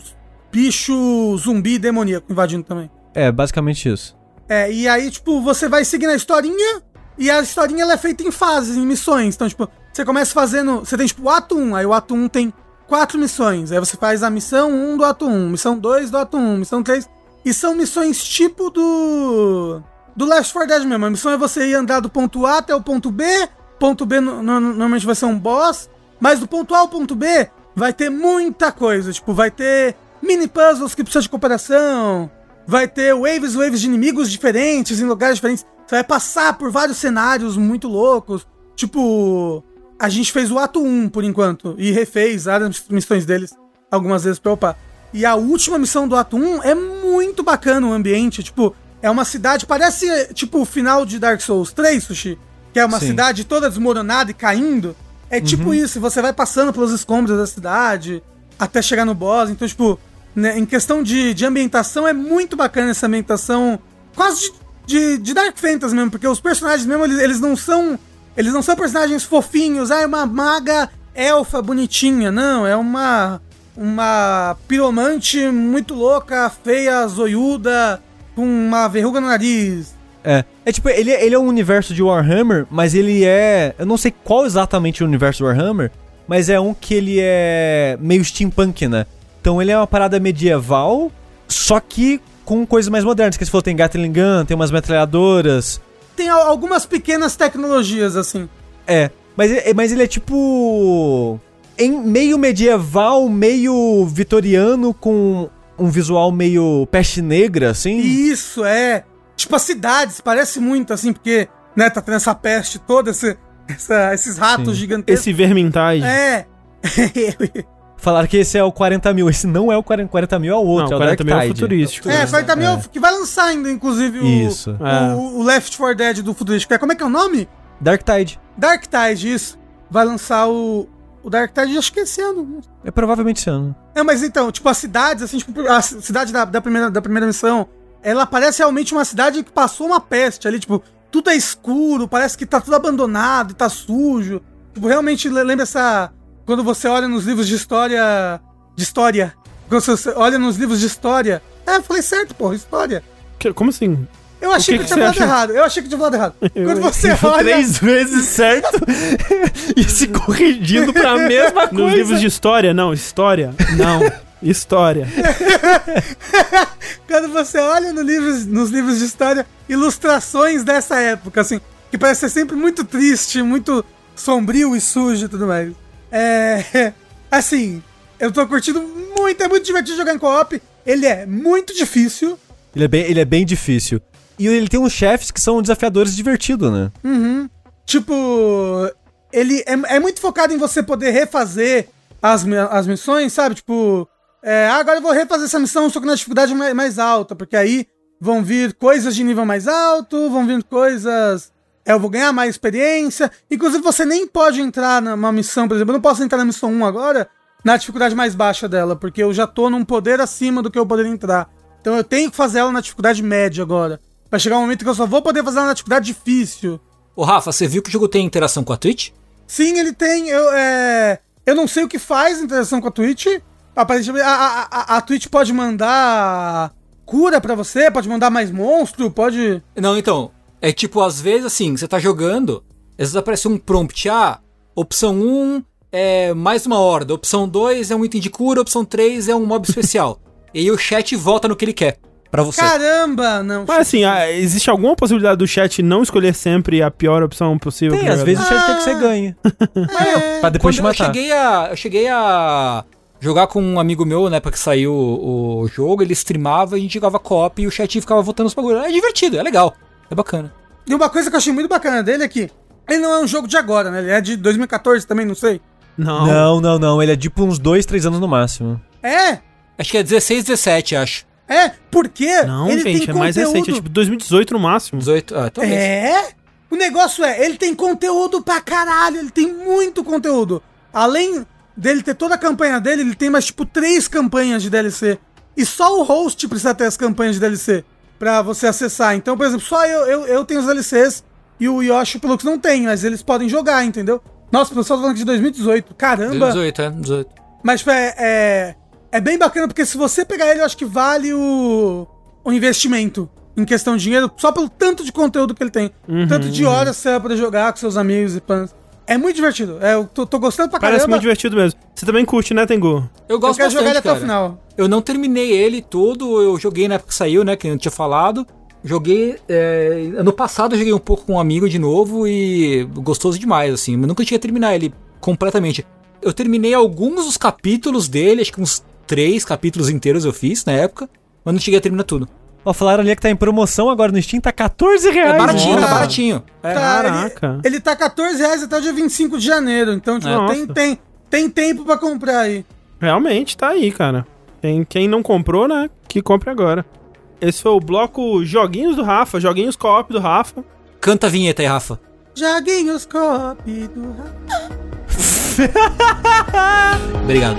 bicho zumbi demoníaco invadindo também. É, basicamente isso. É, e aí, tipo, você vai seguindo a historinha, e a historinha ela é feita em fases, em missões. Então, tipo, você começa fazendo. Você tem, tipo, o ato 1, aí o ato 1 tem quatro missões. Aí você faz a missão 1 do ato 1, missão 2 do ato 1, missão 3. E são missões tipo do. Do Left 4 Dead mesmo. A missão é você ir andar do ponto A até o ponto B. Ponto B no- no- normalmente vai ser um boss. Mas do ponto A ao ponto B vai ter muita coisa. Tipo, vai ter mini puzzles que precisam de cooperação. Vai ter waves, waves de inimigos diferentes, em lugares diferentes. Você vai passar por vários cenários muito loucos. Tipo, a gente fez o ato 1 por enquanto. E refez várias missões deles algumas vezes pra upar. E a última missão do ato 1 é muito bacana o ambiente. Tipo, é uma cidade, parece tipo o final de Dark Souls 3, Sushi. Que é uma Sim. cidade toda desmoronada e caindo. É tipo isso, você vai passando pelos escombros da cidade até chegar no boss. Então, tipo, né, em questão de, de ambientação, é muito bacana essa ambientação. Quase de, de, de Dark Fantasy mesmo, porque os personagens mesmo, eles, eles não são. Eles não são personagens fofinhos, ah, é uma maga elfa bonitinha. Não, é uma. Uma piromante muito louca, feia, zoiuda, com uma verruga no nariz. É. É tipo, ele, ele é um universo de Warhammer, mas ele é. Eu não sei qual exatamente o universo de Warhammer, mas é um que ele é meio steampunk, né? Então ele é uma parada medieval, só que com coisas mais modernas. Que você falou, tem Gatling Gun, tem umas metralhadoras. Tem al- algumas pequenas tecnologias, assim. É. Mas, é- mas ele é tipo. Em meio medieval, meio vitoriano, com um visual meio peste negra, assim. Isso, é. Tipo, as cidades, parece muito, assim, porque, né, tá tendo essa peste toda, esse, essa- esses ratos Sim. gigantescos. Esse Vermintide. É. (laughs) Falaram que esse é o 40 mil. Esse não é o 40, 40 mil, é o outro. Não, é o 40 mil é futurístico. é, 40 mil É. que vai lançar ainda, inclusive, o, Isso. É. o, o Left 4 Dead do futurístico. É, Como é que é o nome? Dark Tide. Dark Tide, isso. Vai lançar o, o Dark Tide, acho que esse ano. É provavelmente esse ano. É, mas então, tipo, as cidades, assim, tipo, a cidade da, da, primeira, da primeira missão, ela parece realmente uma cidade que passou uma peste ali, tipo, tudo é escuro, parece que tá tudo abandonado e tá sujo. Tipo, realmente le- lembra essa. Quando você olha nos livros de história. De história. Quando você olha nos livros de história. É, eu falei certo, porra, história. Que- Como assim? Eu achei que que, que tinha falado acha? errado. Eu achei que tinha falado errado. (laughs) Quando Eu- você olha. Três vezes certo (laughs) e se corrigindo pra mesma coisa. Nos livros de história? Não, história. Não. (laughs) História. Quando você olha no livros, nos livros de história, ilustrações dessa época, assim, que parece ser sempre muito triste, muito sombrio e sujo e tudo mais. É. (laughs) Assim, eu tô curtindo muito, é muito divertido jogar em co-op. Ele é muito difícil. Ele é, bem, ele é bem difícil. E ele tem uns chefes que são desafiadores divertidos, né? Uhum. Tipo, ele é, é muito focado em você poder refazer as, as missões, sabe? Tipo, é, ah, agora eu vou refazer essa missão, só que na dificuldade mais, mais alta, porque aí vão vir coisas de nível mais alto, vão vir coisas. É, eu vou ganhar mais experiência. Inclusive, você nem pode entrar numa missão, por exemplo, eu não posso entrar na missão 1 agora, na dificuldade mais baixa dela, porque eu já tô num poder acima do que eu poderia entrar. Então eu tenho que fazer ela na dificuldade média agora. Vai chegar um momento que eu só vou poder fazer ela na dificuldade difícil. Ô, Rafa, você viu que o jogo tem interação com a Twitch? Sim, ele tem. Eu, é, eu não sei o que faz interação com a Twitch. Aparentemente, a, a, a, a Twitch pode mandar cura pra você, pode mandar mais monstro, pode. Não, então, é tipo, às vezes assim, você tá jogando, às vezes aparece um prompt, ah, opção 1 é mais uma horda, opção 2 é um item de cura, opção 3 é um mob especial. (laughs) e aí o chat volta no que ele quer pra você. Caramba! Não. Mas assim, ah, existe alguma possibilidade do chat não escolher sempre a pior opção possível? Tem, às vezes o chat quer que você ganhe. (laughs) É, Pra depois te Quando eu matar. cheguei a. Eu cheguei a jogar com um amigo meu, na época que saiu o, o jogo, ele streamava, a gente jogava co-op e o chat ficava votando os bagulhos. É divertido, é legal. É bacana. E uma coisa que eu achei muito bacana dele é que ele não é um jogo de agora, né? Ele é de 2014 também, não sei. Não. Não, não, não. Ele é tipo uns dois, três anos no máximo. É! Acho que é 16, 17, acho. É, porque Não, ele gente, tem é mais conteúdo. recente, é tipo 2018 no máximo. 18, ah, talvez. É? O negócio é, ele tem conteúdo pra caralho, ele tem muito conteúdo. Além dele ter toda a campanha dele, ele tem mais tipo três campanhas de DLC. E só o host precisa ter as campanhas de DLC pra você acessar. Então, por exemplo, só eu, eu, eu tenho os DLCs e o Yoshi e o Pelux não tem, mas eles podem jogar, entendeu? Nossa, o pessoal tá falando aqui de 2018. Caramba! 18, é, 18. Mas tipo, é, é, é bem bacana, porque se você pegar ele, eu acho que vale o, o investimento em questão de dinheiro, só pelo tanto de conteúdo que ele tem. Uhum, tanto de horas que você vai poder jogar com seus amigos e fãs. É muito divertido. É, eu tô, tô gostando pra Parece caramba. muito divertido mesmo. Você também curte, né, Tengu? Eu eu gosto quero bastante, jogar ele até cara. o final. Eu não terminei ele todo, eu joguei na época que saiu, né, que eu não tinha falado. Joguei, é, ano passado eu joguei um pouco com um amigo de novo e gostoso demais, assim, mas nunca tinha terminado ele completamente. Eu terminei alguns dos capítulos dele, acho que uns três capítulos inteiros eu fiz na época, mas não cheguei a terminar tudo. Ó, falaram ali que tá em promoção agora no Steam, tá 14 reais. É baratinho, nossa. tá baratinho. É. Tá, Caraca. Ele, ele tá 14 reais até o dia 25 de janeiro. Então, tipo, tem, tem, tem tempo pra comprar aí. Realmente, tá aí, cara. Tem quem não comprou, né, que compre agora. Esse foi o bloco Joguinhos do Rafa, Joguinhos Co-op do Rafa. Canta a vinheta aí, Rafa. Joguinhos copy do... (laughs) Obrigado.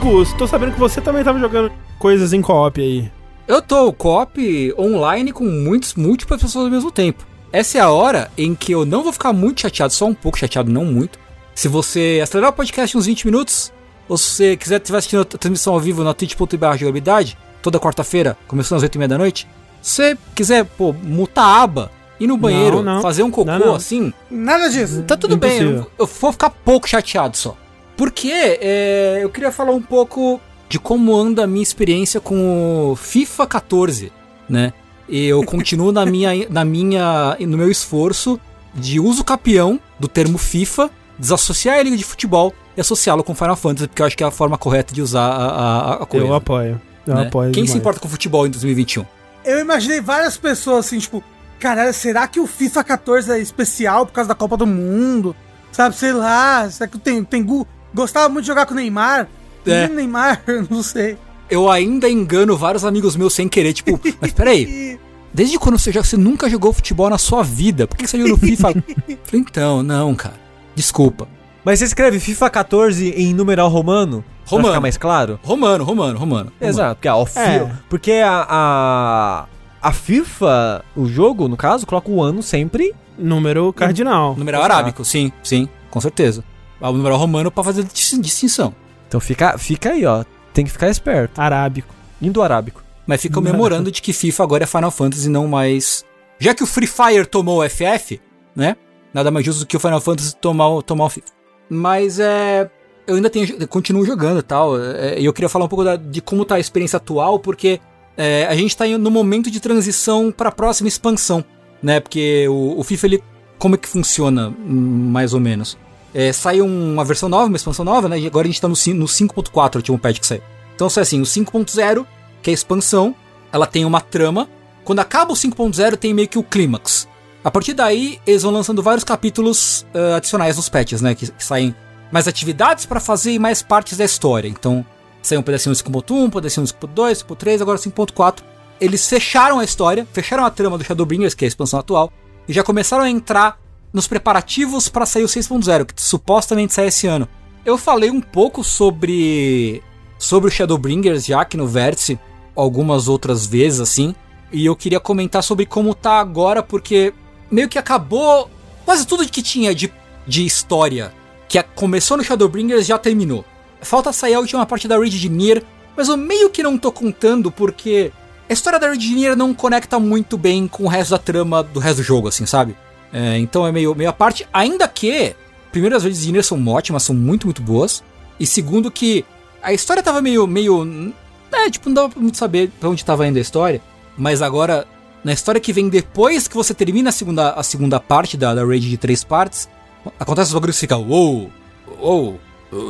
Tengu, tô sabendo que você também tava jogando coisas em co-op aí. Eu tô co-op online com muitos, múltiplas pessoas ao mesmo tempo. Essa é a hora em que eu não vou ficar muito chateado, só um pouco chateado, não muito. Se você acelerar o podcast uns 20 minutos, ou se você quiser estiver assistindo a transmissão ao vivo na twitch.tv jogabilidade, toda quarta-feira, começando às 8h30 da noite, se você quiser, pô, mutar a aba ir no banheiro, Não, não. fazer um cocô Não, não. assim, Nada disso. tá tudo bem. Impossível. Eu, eu vou ficar pouco chateado só. Porque é, eu queria falar um pouco de como anda a minha experiência com o FIFA 14, né? E eu continuo na minha, (laughs) na minha, no meu esforço de uso capião do termo FIFA, desassociar a liga de futebol e associá-lo com Final Fantasy, porque eu acho que é a forma correta de usar a, a, a coisa. Eu apoio. Eu né? apoio. Quem se demais. importa com futebol em 2021? Eu imaginei várias pessoas assim, tipo, caralho, será que o FIFA 14 é especial por causa da Copa do Mundo? Sabe, sei lá, será que Tengu, Tengu gostava muito de jogar com o Neymar? É. Menino Neymar, (laughs) não sei. Eu ainda engano vários amigos meus sem querer, tipo, mas peraí, E (laughs) desde quando você, já, você nunca jogou futebol na sua vida? Por que você jogou no FIFA? (laughs) Falei, então, não, cara. Desculpa. Mas você escreve FIFA 14 em numeral romano? Pra Romano. ficar mais claro? Romano, romano, romano. Exato. Porque, ó, fi- É. porque a, a, a FIFA, o jogo, no caso, coloca o ano sempre. Número cardinal. Numeral Exato. arábico, sim, sim, com certeza. Ah, O numeral romano pra fazer dis- distinção. Então fica, fica aí, ó. Tem que ficar esperto. Arábico. Indo-arábico. Mas fica comemorando de que FIFA agora é Final Fantasy não mais. Já que o Free Fire tomou o FF, né? Nada mais justo do que o Final Fantasy tomar, o- tomar o FIFA. Mas é. Eu ainda tenho, continuo jogando e tal. é, E eu queria falar um pouco da- de como tá a experiência atual, porque é, a gente tá no momento de transição para a próxima expansão, né? Porque o, o FIFA, ele. Como é que funciona, hum, mais ou menos? É, saiu uma versão nova, uma expansão nova, né? E agora a gente tá no, no 5.4, o último patch que saiu. Então, sai assim, o 5.0 que é a expansão, ela tem uma trama. Quando acaba o 5.0, tem meio que o clímax. A partir daí, eles vão lançando vários capítulos eh, adicionais nos patches, né? Que, que saem mais atividades pra fazer e mais partes da história. Então, saiu um pedacinho do 5.1, um pedacinho do 5.2, 5.3, agora o 5.4. Eles fecharam a história, fecharam a trama do Shadowbringers, que é a expansão atual, e já começaram a entrar nos preparativos pra sair o 6.0, que supostamente sai esse ano. Eu falei um pouco sobre sobre o Shadowbringers já aqui no Vértice algumas outras vezes assim, e eu queria comentar sobre como tá agora porque meio que acabou quase tudo que tinha de, de história que a- começou no Shadowbringers já terminou. Falta sair a última parte da Raid de Nier, mas eu meio que não tô contando porque a história da Raid de Nier não conecta muito bem com o resto da trama do resto do jogo, assim, sabe? É, então é meio, meio a parte, ainda que primeiro as Raids de Nier são ótimas, são muito, muito boas, e segundo que a história tava meio, meio, é, tipo, não dava pra muito saber pra onde tava indo a história, mas agora, na história que vem depois que você termina a segunda, a segunda parte da, da Raid de três partes, acontece os bagulhos e fica, uou, uou,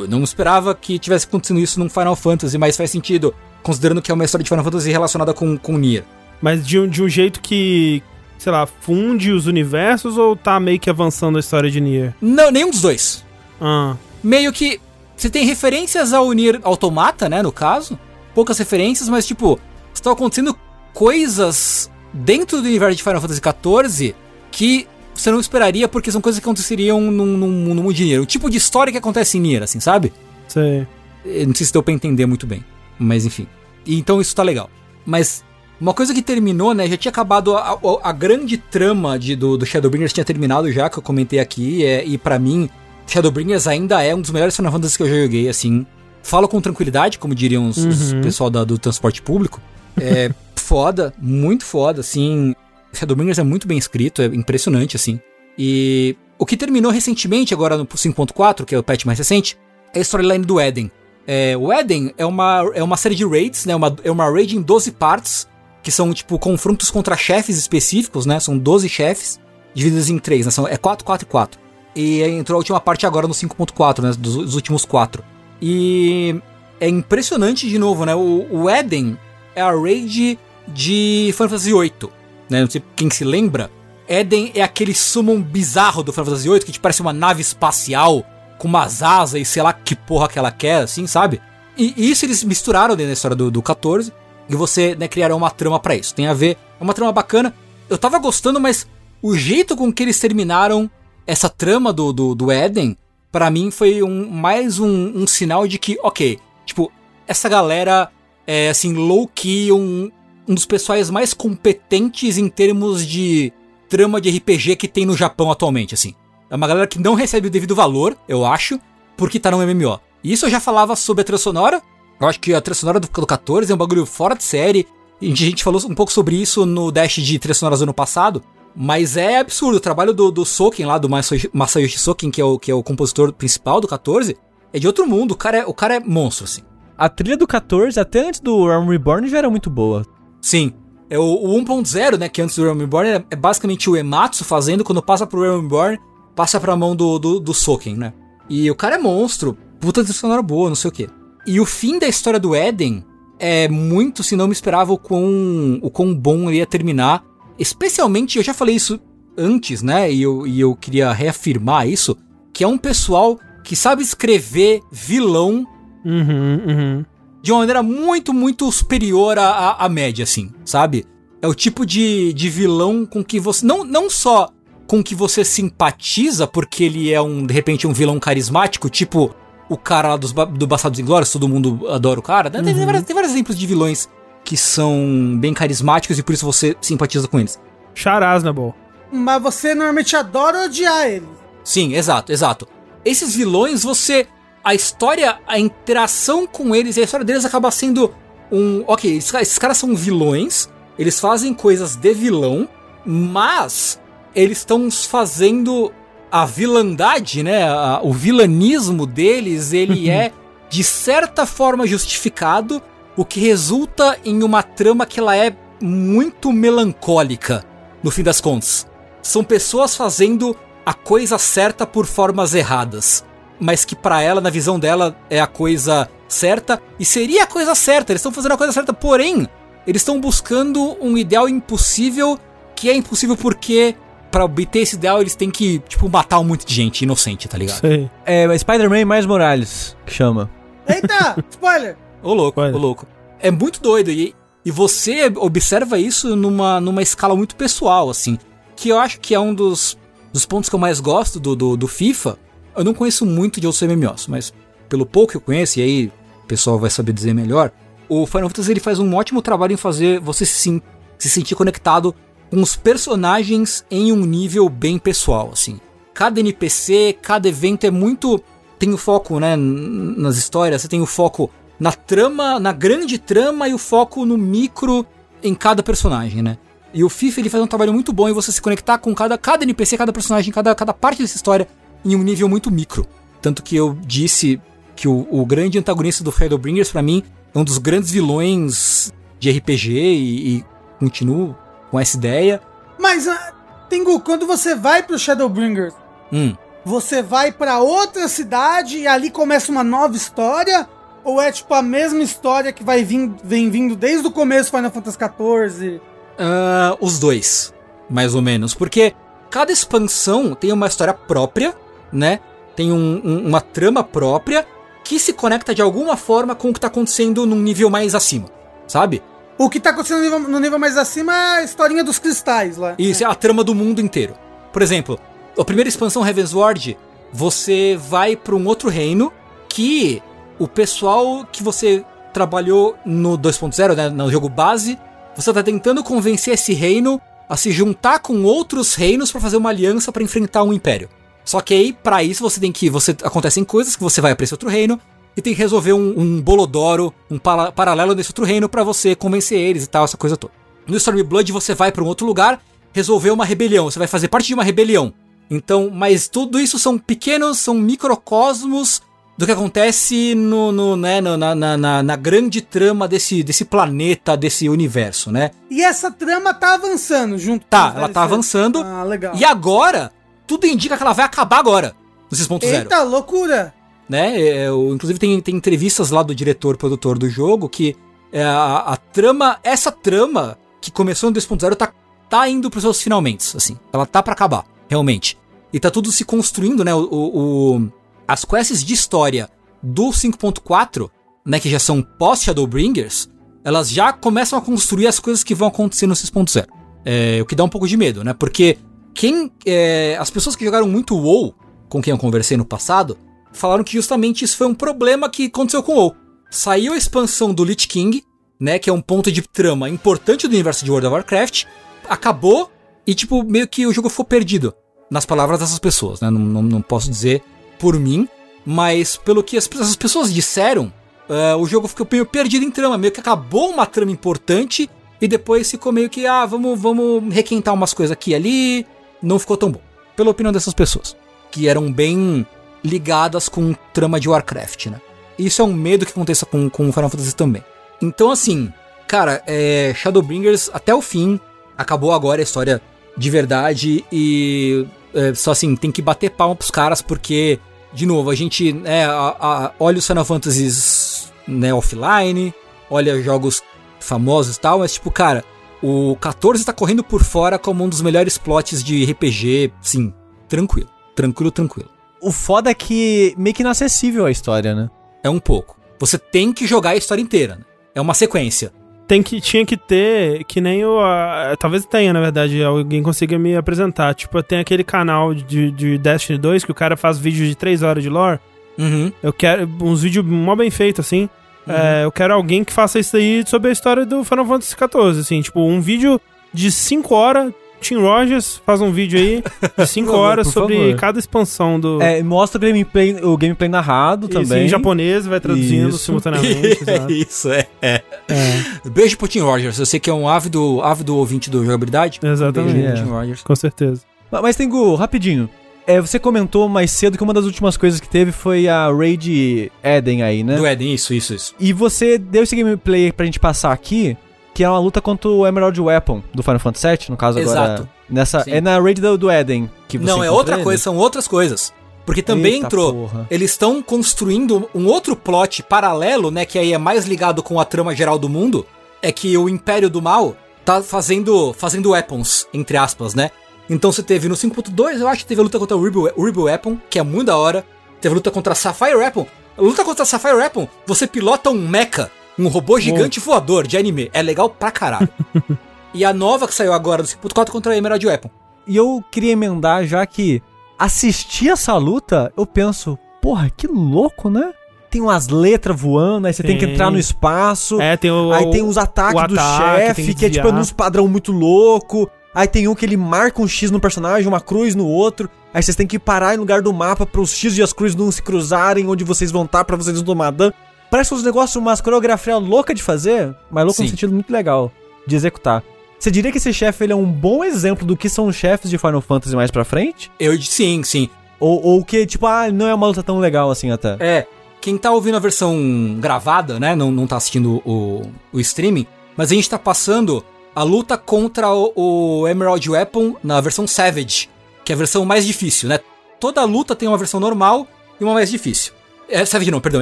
não esperava que tivesse acontecendo isso num Final Fantasy, mas faz sentido, considerando que é uma história de Final Fantasy relacionada com, com Nier. Mas de um, de um jeito que, sei lá, funde os universos ou tá meio que avançando a história de Nier? Não, nenhum dos dois. Ah, meio que você tem referências ao Nier Automata, né, no caso. Poucas referências, mas tipo, estão acontecendo coisas dentro do universo de Final Fantasy XIV que você não esperaria porque são coisas que aconteceriam num, num, num mundo de Nier. O tipo de história que acontece em Nier, assim, sabe? sei. Eu não sei se deu pra entender muito bem, mas enfim. Então isso tá legal. Mas uma coisa que terminou, né? Já tinha acabado a, a- a grande trama de, do, do Shadowbringers tinha terminado já, que eu comentei aqui. É, e pra mim, Shadowbringers ainda é um dos melhores Final Fantasy que eu já joguei, assim. Falo com tranquilidade, como diriam os, os Uhum. pessoal da- do transporte público. É (laughs) foda, muito foda, assim. Shadowbringers é muito bem escrito, é impressionante, assim. E o que terminou recentemente, agora no 5.4, que é o patch mais recente, é a storyline do Eden. É, o Eden é uma, é uma série de raids, né? Uma, é uma raid em 12 partes, que são, tipo, confrontos contra chefes específicos, né? São 12 chefes, divididos em 3, né? São, é 4, 4 e 4. E entrou a última parte agora no 5.4, né? Dos, dos últimos 4. E é impressionante de novo, né? O, o Eden é a raid de Final Fantasy VIII, né? Não sei quem se lembra. Eden é aquele summon bizarro do Final Fantasy VIII que te parece uma nave espacial com umas asas e sei lá que porra que ela quer, assim, sabe? E, e isso eles misturaram dentro da história do, do 14 e você, né, criaram uma trama pra isso. Tem a ver, é uma trama bacana. Eu tava gostando, mas o jeito com que eles terminaram essa trama do, do, do Eden, pra mim foi um, mais um, um sinal de que, ok, tipo, essa galera é, assim, low-key, um, um dos pessoais mais competentes em termos de trama de RPG que tem no Japão atualmente, assim. É uma galera que não recebe o devido valor, eu acho, porque tá no MMO. E isso eu já falava sobre a trilha sonora. Eu acho que a trilha sonora do, do 14 é um bagulho fora de série. E a gente falou um pouco sobre isso no Dash de trilha sonoras do ano passado. Mas é absurdo. O trabalho do, do Soken lá, do Masayoshi Masayoshi Soken, que é, o, que é o compositor principal do 14, é de outro mundo. O cara é, o cara é monstro, assim. A trilha do 14, até antes do Realm Reborn, já era muito boa. Sim. É o, o 1.0, né? Que antes do Realm Reborn é, é basicamente o Ematsu fazendo. Quando passa pro Realm Reborn, passa pra mão do, do, do Soken, né? E o cara é monstro. Puta trilha sonora boa, não sei o quê. E o fim da história do Eden é muito, se não me esperava o quão, o quão bom ele ia terminar. Especialmente, eu já falei isso antes, né? E eu, e eu queria reafirmar isso. Que é um pessoal que sabe escrever vilão Uhum, uhum. de uma maneira muito, muito superior à, à, à média, assim, sabe? É o tipo de, de vilão com que você. Não, não só com que você simpatiza, porque ele é um, de repente, um vilão carismático, tipo o cara lá dos, do Bastardos Inglórios, todo mundo adora o cara. Tem, tem, vários, tem vários exemplos de vilões que são bem carismáticos e por isso você simpatiza com eles. Charazanable. Mas você normalmente adora odiar eles. Sim, exato, exato. Esses vilões, você. A história, a interação com eles e a história deles acaba sendo um. Ok, esses, esses caras são vilões, eles fazem coisas de vilão, mas eles estão fazendo a vilandade, né? a- o vilanismo deles, ele é de certa forma justificado, o que resulta em uma trama que ela é muito melancólica, no fim das contas. São pessoas fazendo a coisa certa por formas erradas, mas que pra ela, na visão dela, é a coisa certa e seria a coisa certa. Eles estão fazendo a coisa certa, porém, eles estão buscando um ideal impossível, que é impossível porque pra obter esse ideal eles têm que, tipo, matar um monte de gente inocente, tá ligado? Sei. É Spider-Man mais Morales, que chama. Eita! (laughs) spoiler! Ô louco, Olha. ô louco. É muito doido. E, e você observa isso numa, numa escala muito pessoal, assim. Que eu acho que é um dos, dos pontos que eu mais gosto do, do, do FIFA. Eu não conheço muito de outros MMOs, mas pelo pouco que eu conheço, e aí o pessoal vai saber dizer melhor. O Final Fantasy ele faz um ótimo trabalho em fazer você se, se sentir conectado com os personagens em um nível bem pessoal, assim. Cada NPC, cada evento é muito tem o foco, né, nas histórias, você tem o foco na trama, na grande trama e o foco no micro em cada personagem, né? E o FIFA ele faz um trabalho muito bom em você se conectar com cada, cada NPC, cada personagem, cada, cada parte dessa história em um nível muito micro. Tanto que eu disse que o, o grande antagonista do Shadowbringers, pra mim, é um dos grandes vilões de RPG e, e continuo com essa ideia. Mas, ah, Tengu, quando você vai pro Shadowbringers, Hum. você vai pra outra cidade e ali começa uma nova história? Ou é tipo a mesma história que vai vir, vem vindo desde o começo do Final Fantasy XIV? Ah, os dois, mais ou menos. Porque cada expansão tem uma história própria, né? Tem um- um- uma trama própria que se conecta de alguma forma com o que tá acontecendo num nível mais acima, sabe? O que tá acontecendo no nível, no nível mais acima é a historinha dos cristais lá. Isso é a trama do mundo inteiro. Por exemplo, a primeira expansão Heavensward, você vai pra um outro reino que o pessoal que você trabalhou no 2.0, né, no jogo base, você tá tentando convencer esse reino a se juntar com outros reinos pra fazer uma aliança pra enfrentar um império. Só que aí, pra isso, você tem que. Você, acontecem coisas que você vai pra esse outro reino e tem que resolver um, um bolodoro, um pala- paralelo nesse outro reino pra você convencer eles e tal, essa coisa toda. No Stormblood você vai pra um outro lugar resolver uma rebelião, você vai fazer parte de uma rebelião. Então, mas tudo isso são pequenos, são microcosmos do que acontece no, no, né, no- na, na, na, grande trama desse, desse planeta, desse universo, né? E essa trama tá avançando junto Tá, ela tá avançando. Ah, legal. E agora, tudo indica que ela vai acabar agora, no 6.0 Eita, loucura! Né? É, o- inclusive tem, tem entrevistas lá do diretor, produtor do jogo, que é, a, a trama, essa trama que começou no 2.0 tá, tá indo pros seus finalmente, assim. Ela tá pra acabar, realmente. E tá tudo se construindo, né? O- o- as quests de história do 5.4, né, que já são pós-Shadowbringers, elas já começam a construir as coisas que vão acontecer no 6.0. É, o que dá um pouco de medo, né? Porque quem. é, as pessoas que jogaram muito WoW, com quem eu conversei no passado, falaram que justamente isso foi um problema que aconteceu com o. Saiu a expansão do Lich King, né, que é um ponto de trama importante do universo de World of Warcraft, acabou e, tipo, meio que o jogo ficou perdido. Nas palavras dessas pessoas, né? Não, não, não posso dizer por mim, mas pelo que as, essas pessoas disseram, eh, o jogo ficou meio perdido em trama, meio que acabou uma trama importante e depois ficou meio que, ah, vamos, vamos requentar umas coisas aqui e ali, não ficou tão bom. Pela opinião dessas pessoas, que eram bem ligadas com trama de Warcraft, né? Isso é um medo que aconteça com, com Final Fantasy também. Então, assim, cara, é, Shadowbringers até o fim, acabou agora a história de verdade e é, só assim, tem que bater palma pros caras porque, de novo, a gente é, a, a, olha os Final Fantasies né, offline, olha jogos famosos e tal, mas tipo, cara, o 14 tá correndo por fora como um dos melhores plots de RPG, sim, tranquilo, tranquilo, tranquilo. O foda é que meio que inacessível a história, né? É um pouco. Você tem que jogar a história inteira. Né? É uma sequência. Tem que, tinha que ter, que nem o. a- talvez tenha, na verdade, alguém consiga me apresentar. Tipo, tem aquele canal de, de Destiny 2 que o cara faz vídeos de 3 horas de lore. Uhum. Eu quero uns vídeos mó bem feitos, assim. É, eu quero alguém que faça isso aí sobre a história do Final Fantasy XIV, assim. Tipo, um vídeo de 5 horas. Tim Rogers faz um vídeo aí de (laughs) 5 favor, horas sobre favor. cada expansão do. É, mostra o gameplay, o gameplay narrado isso, também. em japonês, vai traduzindo Isso. simultaneamente. (laughs) Isso, é, é. É, Beijo pro Tim Rogers. Eu sei que é um ávido, ávido ouvinte do jogabilidade. exatamente. Beijo É. Tim Rogers. Com certeza. Ma- Mas, Tengu, rapidinho. É, você comentou mais cedo que uma das últimas coisas que teve foi a Raid Eden aí, né? Do Eden, isso, isso, isso. E você deu esse gameplay pra gente passar aqui, que é uma luta contra o Emerald Weapon do Final Fantasy VII, no caso agora. Exato. Nessa, Sim. é na Raid do, do Eden que você Não, é outra ele? coisa, são outras coisas. Porque também Eita entrou. porra. Eles estão construindo um outro plot paralelo, né? Que aí é mais ligado com a trama geral do mundo. É que o Império do Mal tá fazendo, fazendo weapons, entre aspas, né? Então você teve no 5.2, eu acho que teve a luta contra o Ruby, o Ruby Weapon, que é muito da hora. Teve a luta contra a Sapphire Weapon. A luta contra a Sapphire Weapon, você pilota um mecha, um robô gigante voador de anime. É legal pra caralho. (laughs) e a nova que saiu agora no 5.4 contra a Emerald Weapon. E eu queria emendar já que assistir essa luta, eu penso, porra, que louco, né? Tem umas letras voando, aí você tem que Tem. entrar no espaço. É, tem o. Aí tem uns ataques o do ataque, chefe, que que é tipo desviar. uns padrão muito louco. Aí tem um que ele marca um X no personagem, uma cruz no outro. Aí vocês têm que parar em lugar do mapa para os X e as cruzes não se cruzarem, onde vocês vão estar pra vocês não tomar dano. Parece uns negócios, umas coreografia louca de fazer, mas louca no sentido muito legal de executar. Você diria que esse chefe ele é um bom exemplo do que são os chefes de Final Fantasy mais pra frente? Eu sim, sim. Ou, ou que, tipo, ah, não é uma luta tão legal assim até? É, quem tá ouvindo a versão gravada, né, não, não tá assistindo o, o streaming, mas a gente tá passando a luta contra o, o Emerald Weapon na versão Savage, que é a versão mais difícil, né? Toda luta tem uma versão normal e uma mais difícil. É, Savage não, perdão,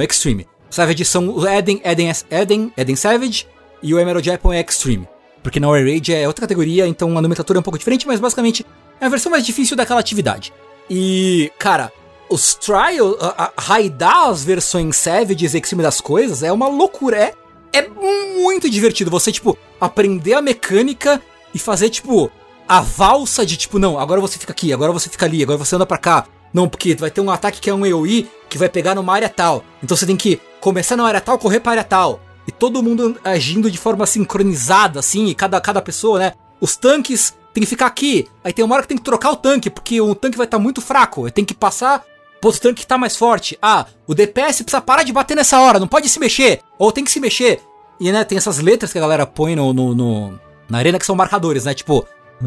Extreme. Savage são o Eden, Eden, Eden, Eden Savage e o Emerald Weapon é Extreme. Porque na War Rage é outra categoria, então a nomenclatura é um pouco diferente, mas basicamente é a versão mais difícil daquela atividade. E, cara, os trials, raidar as versões Savage e Extreme das coisas é uma loucura. É, é muito divertido você, tipo, aprender a mecânica e fazer, tipo, a valsa de, tipo, não, agora você fica aqui, agora você fica ali, agora você anda pra cá. Não, porque vai ter um ataque que é um EOI que vai pegar numa área tal. Então você tem que começar numa área tal, correr pra área tal. E todo mundo agindo de forma sincronizada, assim, e cada, cada pessoa, né? Os tanques tem que ficar aqui. Aí tem uma hora que tem que trocar o tanque, porque o tanque vai estar muito fraco. Tem que passar pro outro tanque que tá mais forte. Ah, o DPS precisa parar de bater nessa hora, não pode se mexer. Ou tem que se mexer. E, né, tem essas letras que a galera põe no, no, no- na arena que são marcadores, né? Tipo,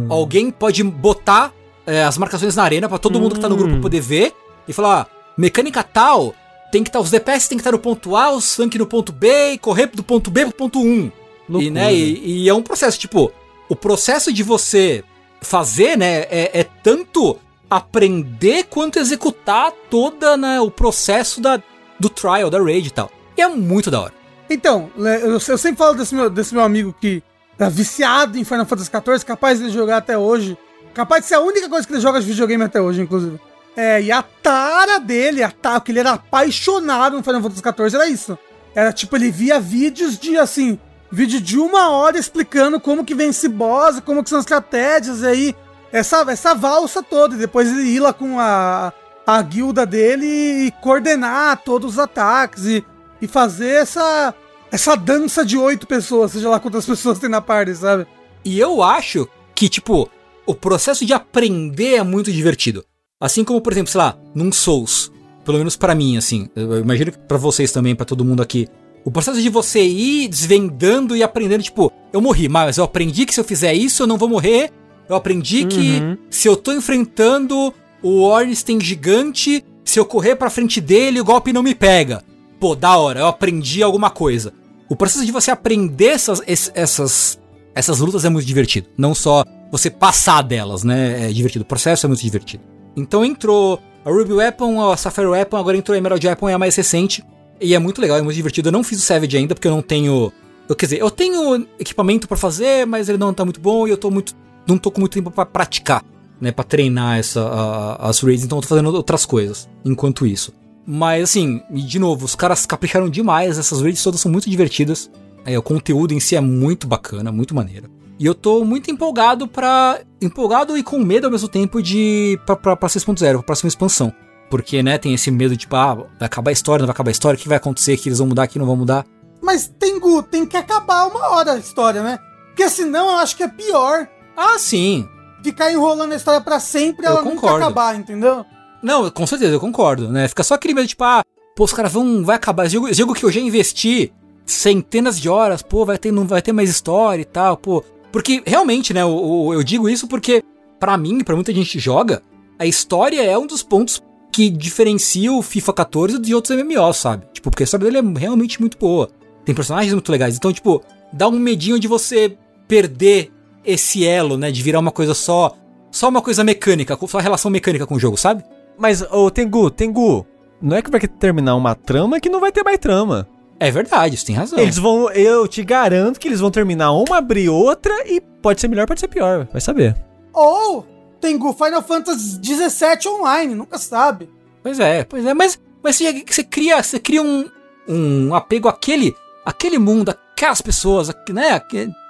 alguém pode botar é, as marcações na arena pra todo mundo que tá no grupo poder ver e falar, ah, mecânica tal, tem que estar, os DPS tem que estar no ponto A, os tanque no ponto B e correr do ponto B pro ponto 1. E, Loucura. né, e, e é um processo, tipo, o processo de você fazer, né, é, é tanto aprender quanto executar toda, né, o processo da, do trial, da raid e tal. E é muito da hora. Então, né, eu, sempre falo desse meu, desse meu amigo que tá viciado em Final Fantasy XIV, capaz de jogar até hoje. Capaz de ser a única coisa que ele joga de videogame até hoje, inclusive. É, e a tara dele, a tara, que ele era apaixonado no Final Fantasy XIV, era isso. Era tipo, ele via vídeos de, assim, vídeo de uma hora explicando como que vence boss, como que são as estratégias, e aí, essa, essa valsa toda. E depois ele ir lá com a, a guilda dele e coordenar todos os ataques e, e fazer essa, essa dança de oito pessoas, seja lá quantas pessoas tem na party, sabe? E eu acho que, tipo, o processo de aprender é muito divertido. Assim como, por exemplo, sei lá, num Souls. Pelo menos pra mim, assim. Eu imagino que pra vocês também, pra todo mundo aqui. O processo de você ir desvendando e aprendendo, tipo, eu morri, mas eu aprendi que se eu fizer isso eu não vou morrer. Eu aprendi que Uhum. se eu tô enfrentando o Ornstein gigante, se eu correr pra frente dele, o golpe não me pega. Pô, da hora, eu aprendi alguma coisa. O processo de você aprender essas, ess- essas, essas lutas é muito divertido. Não só você passar delas, né? É divertido. O processo é muito divertido. Então entrou a Ruby Weapon, a Sapphire Weapon, agora entrou a Emerald Weapon, é a mais recente. E é muito legal, é muito divertido. Eu não fiz o Savage ainda, porque eu não tenho. Eu, quer dizer, eu tenho equipamento pra fazer, mas ele não tá muito bom e eu tô muito. Não tô com muito tempo pra praticar, né? Pra treinar essa, a- as raids, então eu tô fazendo outras coisas enquanto isso. Mas assim, de novo, os caras capricharam demais, essas raids todas são muito divertidas. É, o conteúdo em si é muito bacana, muito maneiro. E eu tô muito empolgado pra. empolgado e com medo ao mesmo tempo de. pra, pra, pra 6.0, pra próxima expansão. Porque, né, tem esse medo de, tipo, ah, vai acabar a história, não vai acabar a história, o que vai acontecer, que eles vão mudar, que não vão mudar. Mas Tengu, tem que acabar uma hora a história, né? Porque senão eu acho que é pior Ah, sim. ficar enrolando a história pra sempre Eu ela nunca concordo. acabar, entendeu? Não, com certeza, eu concordo, né? Fica só aquele medo, tipo, ah, pô, os caras vão. Vai acabar. Jogo, jogo que eu já investi centenas de horas, pô, vai ter, não vai ter mais história e tal, pô. Porque realmente, né, eu, eu- digo isso porque, pra mim, pra muita gente que joga, a história é um dos pontos que diferencia o FIFA 14 de outros MMOs, sabe? Tipo, porque a história dele é realmente muito boa. Tem personagens muito legais. Então, tipo, dá um medinho de você perder esse elo, né? De virar uma coisa só. Só uma coisa mecânica, só relação mecânica com o jogo, sabe? Mas, ô, Tengu, Tengu, não é que vai terminar uma trama que não vai ter mais trama. É verdade, você tem razão. Eles vão, eu te garanto que eles vão terminar uma, abrir outra e pode ser melhor, pode ser pior, vai saber. Ou Tengu Final Fantasy 17 online, nunca sabe. Pois é, pois é, mas, mas você, você cria, você cria um, um apego àquele, àquele mundo, aquelas pessoas, né?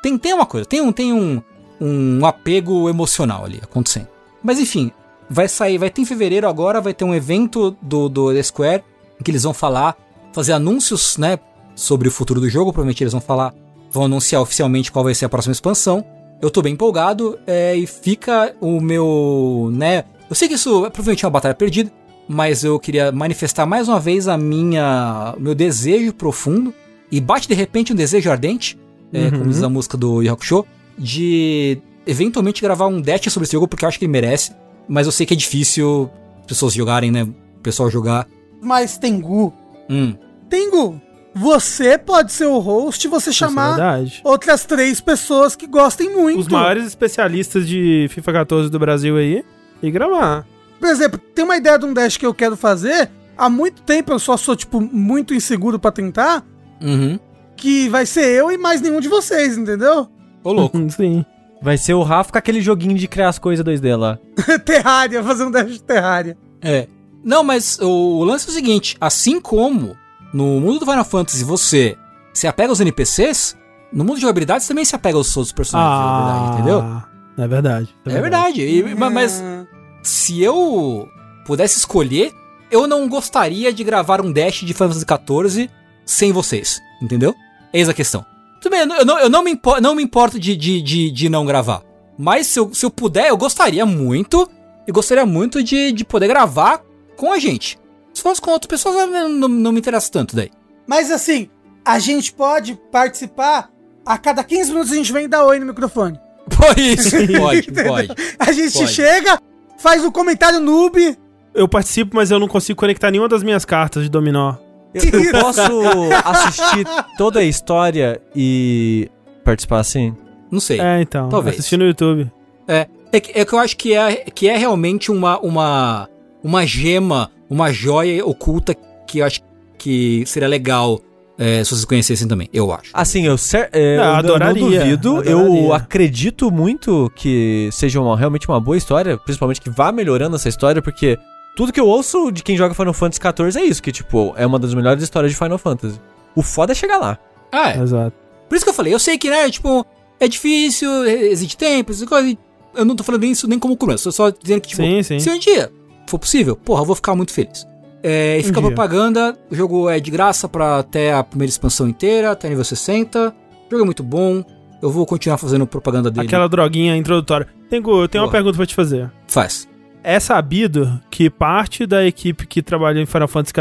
Tem, tem uma coisa, tem um, tem um, um apego emocional ali acontecendo. Mas enfim, vai sair, vai ter em fevereiro agora, vai ter um evento do, do The Square em que eles vão falar, fazer anúncios, né? Sobre o futuro do jogo, provavelmente eles vão falar, vão anunciar oficialmente qual vai ser a próxima expansão. Eu tô bem empolgado é, e fica o meu, né? Eu sei que isso é provavelmente uma batalha perdida, mas eu queria manifestar mais uma vez a minha, o meu desejo profundo e bate de repente um desejo ardente, é, como diz a música do Yu Hakusho, de eventualmente gravar um dash sobre esse jogo porque eu acho que ele merece, mas eu sei que é difícil as pessoas jogarem, né? O pessoal jogar. Mas Tengu, Hum. Tengu, você pode ser o host e você Isso é chamar verdade. outras três pessoas que gostem muito. Os maiores especialistas de FIFA 14 do Brasil aí e gravar. Por exemplo, tem uma ideia de um dash que eu quero fazer. Há muito tempo eu só sou, tipo, muito inseguro pra tentar. Uhum. Que vai ser eu e mais nenhum de vocês, entendeu? Ô, louco. (laughs) Sim. Vai ser o Rafa com aquele joguinho de criar as coisas 2D lá. (laughs) Terraria, fazer um dash de Terraria. É. Não, mas o, lance é o seguinte: assim como no mundo do Final Fantasy você se apega aos NPCs, no mundo de jogabilidade você também se apega aos outros personagens de jogabilidade, entendeu? É verdade. É verdade. E- ma- mas Ah, se eu pudesse escolher, eu não gostaria de gravar um dash de Final Fantasy XIV sem vocês, entendeu? Eis a questão. Tudo bem, eu não, eu não, me, impo- não me importo de, de, de, de não gravar. Mas se eu, se eu puder, eu gostaria muito. Eu gostaria muito de, de poder gravar com a gente. Se fosse com outras pessoas, não, não, não me interessa tanto daí. Mas assim, a gente pode participar. A cada 15 minutos a gente vem dar oi no microfone. (laughs) Por (laughs) isso, pode, pode. A gente Pode. chega, faz um comentário noob. Eu participo, mas eu não consigo conectar nenhuma das minhas cartas de dominó. Eu, eu (laughs) posso assistir toda a história e participar assim? Não sei. É, então. Talvez. Assistir no YouTube. É, é, que, é que eu acho que é, que é realmente uma, uma, uma gema, uma joia oculta que eu acho que seria legal é, se vocês conhecessem também, eu acho. Assim, eu, cer- é, Não, eu adoraria, não duvido. Eu adoraria. acredito muito que seja uma- realmente uma boa história, principalmente que vá melhorando essa história, porque tudo que eu ouço de quem joga Final Fantasy XIV é isso, que, tipo, é uma das melhores histórias de Final Fantasy. O foda é chegar lá. Ah, é. Exato. Por isso que eu falei, eu sei que, né, tipo, é difícil, exige tempo, essas coisas. Eu não tô falando isso nem como começo, tô só dizendo que, tipo, Sim, sim. se um dia for possível, porra, eu vou ficar muito feliz. É, e fica Um dia. propaganda, o jogo é de graça pra até a primeira expansão inteira, até nível 60. O jogo é muito bom, eu vou continuar fazendo propaganda dele. Aquela droguinha introdutória. Tengo, eu tenho uma Boa. pergunta pra te fazer. Faz. é sabido que parte da equipe que trabalha em Final Fantasy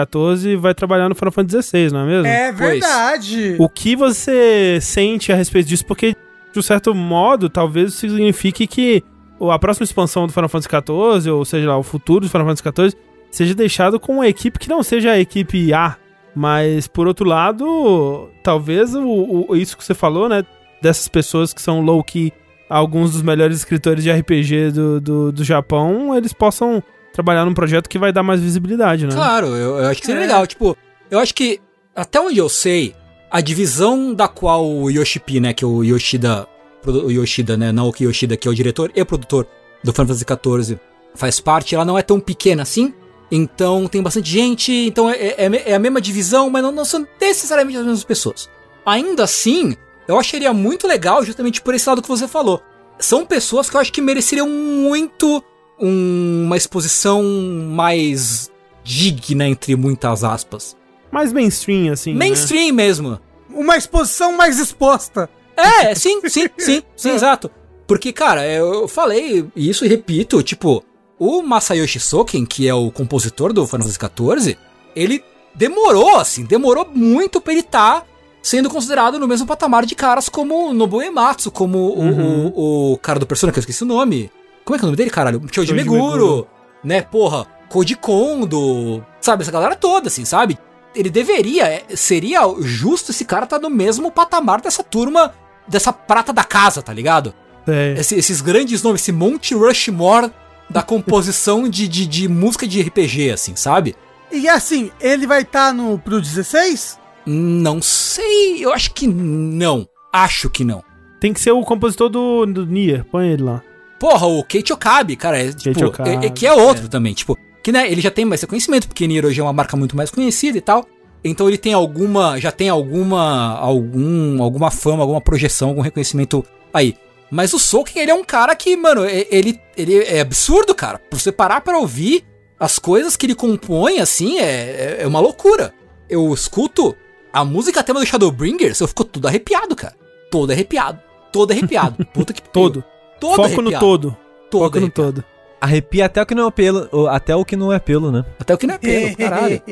XIV vai trabalhar no Final Fantasy XVI, não é mesmo? É verdade. O que você sente a respeito disso? Porque, de um certo modo, talvez isso signifique que a próxima expansão do Final Fantasy XIV, ou seja lá, o futuro do Final Fantasy XIV, seja deixado com uma equipe que não seja a equipe A. Mas, por outro lado, talvez o, o isso que você falou, né? Dessas pessoas que são low-key alguns dos melhores escritores de RPG do, do, do Japão, eles possam trabalhar num projeto que vai dar mais visibilidade, né? Claro, eu, eu acho que seria É. legal. Tipo, eu acho que, até onde eu sei, a divisão da qual o Yoshipi, né, que é o Yoshida, Yoshida, né, Naoki Yoshida, que é o diretor e produtor do Final Fantasy XIV, faz parte, ela não é tão pequena assim. Então tem bastante gente, então é, é- é a mesma divisão, mas não, não são necessariamente as mesmas pessoas. Ainda assim, eu acharia muito legal justamente por esse lado que você falou. São pessoas que eu acho que mereceriam muito um- uma exposição mais digna, entre muitas aspas. Mais mainstream, assim. né? Mainstream mesmo. Uma exposição mais exposta. É, sim, sim, sim, sim, (laughs) exato. Porque, cara, eu falei isso e repito, tipo, o Masayoshi Soken, que é o compositor do Final Fantasy XIV, ele demorou, assim, demorou muito pra ele estar sendo considerado no mesmo patamar de caras como o Nobuo Ematsu, como o- Uhum. o, o, cara do Persona, que eu esqueci o nome. Como é que é o nome dele, caralho? Choji Meguro, Meguro. né, porra, Koji Kondo, sabe, essa galera toda, assim, sabe? Ele deveria, é, seria justo esse cara estar no mesmo patamar dessa turma, dessa prata da casa, tá ligado? É. Esse- esses grandes nomes, esse Monte Rushmore da composição de, de, de música de RPG, assim, sabe? E assim, ele vai estar no pro 16? Não sei, eu acho que não. Acho que não. Tem que ser o compositor do, do Nier. Põe ele lá. Porra, o Kate Okabe, cara, é, tipo, é- é que é outro também, tipo, que né, ele já tem mais reconhecimento, porque Nier hoje é uma marca muito mais conhecida e tal. Então ele tem alguma, já tem alguma, algum, alguma fama, alguma projeção, algum reconhecimento aí. Mas o Soken, ele é um cara que, mano, ele, ele é absurdo, cara. Pra você parar pra ouvir as coisas que ele compõe, assim, é, é- é uma loucura. Eu escuto a música tema do Shadowbringers, eu fico todo arrepiado, cara. Todo arrepiado. Todo arrepiado. (laughs) Puta que pariu. Todo. Todo Foco arrepiado. no todo. Todo Foco no arrepiado. todo. Arrepia até o que não é pelo, até o que não é pelo, né? Até o que não é pelo, (laughs) caralho.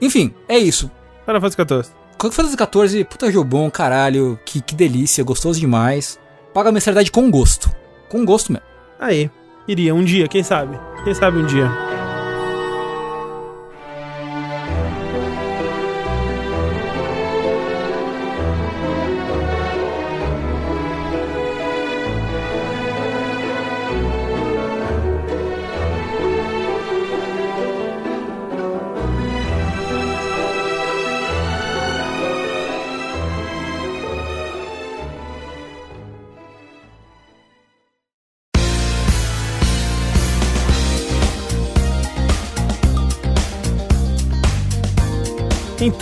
Enfim, é isso. Final Fantasy XIV. Final Fantasy XIV, puta jogo bom, caralho. Que, que delícia, gostoso demais. Paga a mensalidade com gosto. Com gosto mesmo. Aí. Iria um dia, quem sabe? Quem sabe um dia.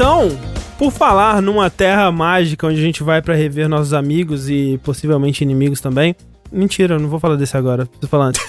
Então, por falar numa terra mágica onde a gente vai pra rever nossos amigos e possivelmente inimigos também. Mentira, eu não vou falar desse agora. Preciso falar antes.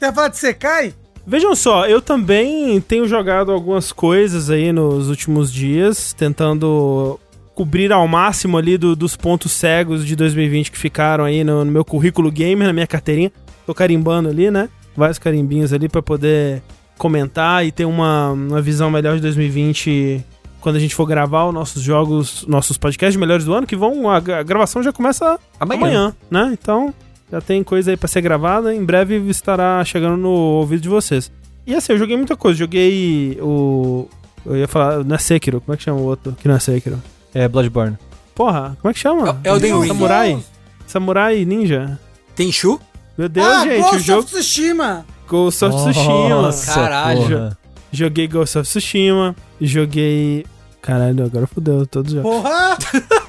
Vai falar de Sekai? Vejam só, eu também tenho jogado algumas coisas aí nos últimos dias, tentando cobrir ao máximo ali do- dos pontos cegos de 2020 que ficaram aí no, no meu currículo gamer, na minha carteirinha. Tô carimbando ali, né? Vários carimbinhos ali pra poder comentar e ter uma, uma visão melhor de 2020 quando a gente for gravar os nossos jogos, nossos podcasts melhores do ano, que vão. A, a gravação já começa amanhã, né? Então, já tem coisa aí pra ser gravada, em breve estará chegando no ouvido de vocês. E assim, eu joguei muita coisa, joguei o. Eu ia falar, não é Sekiro, como é que chama o outro que não é Sekiro? É Bloodborne. Porra, como é que chama? É- Elden Ring. Samurai? Samurai Ninja? Tenchu? Meu Deus, ah, gente, Ghost o jogo of Tsushima. Ghost of Tsushima. Nossa, Caralho. porra. Joguei Ghost of Tsushima, joguei. Caralho, agora fodeu todos os jogos. Porra! (laughs)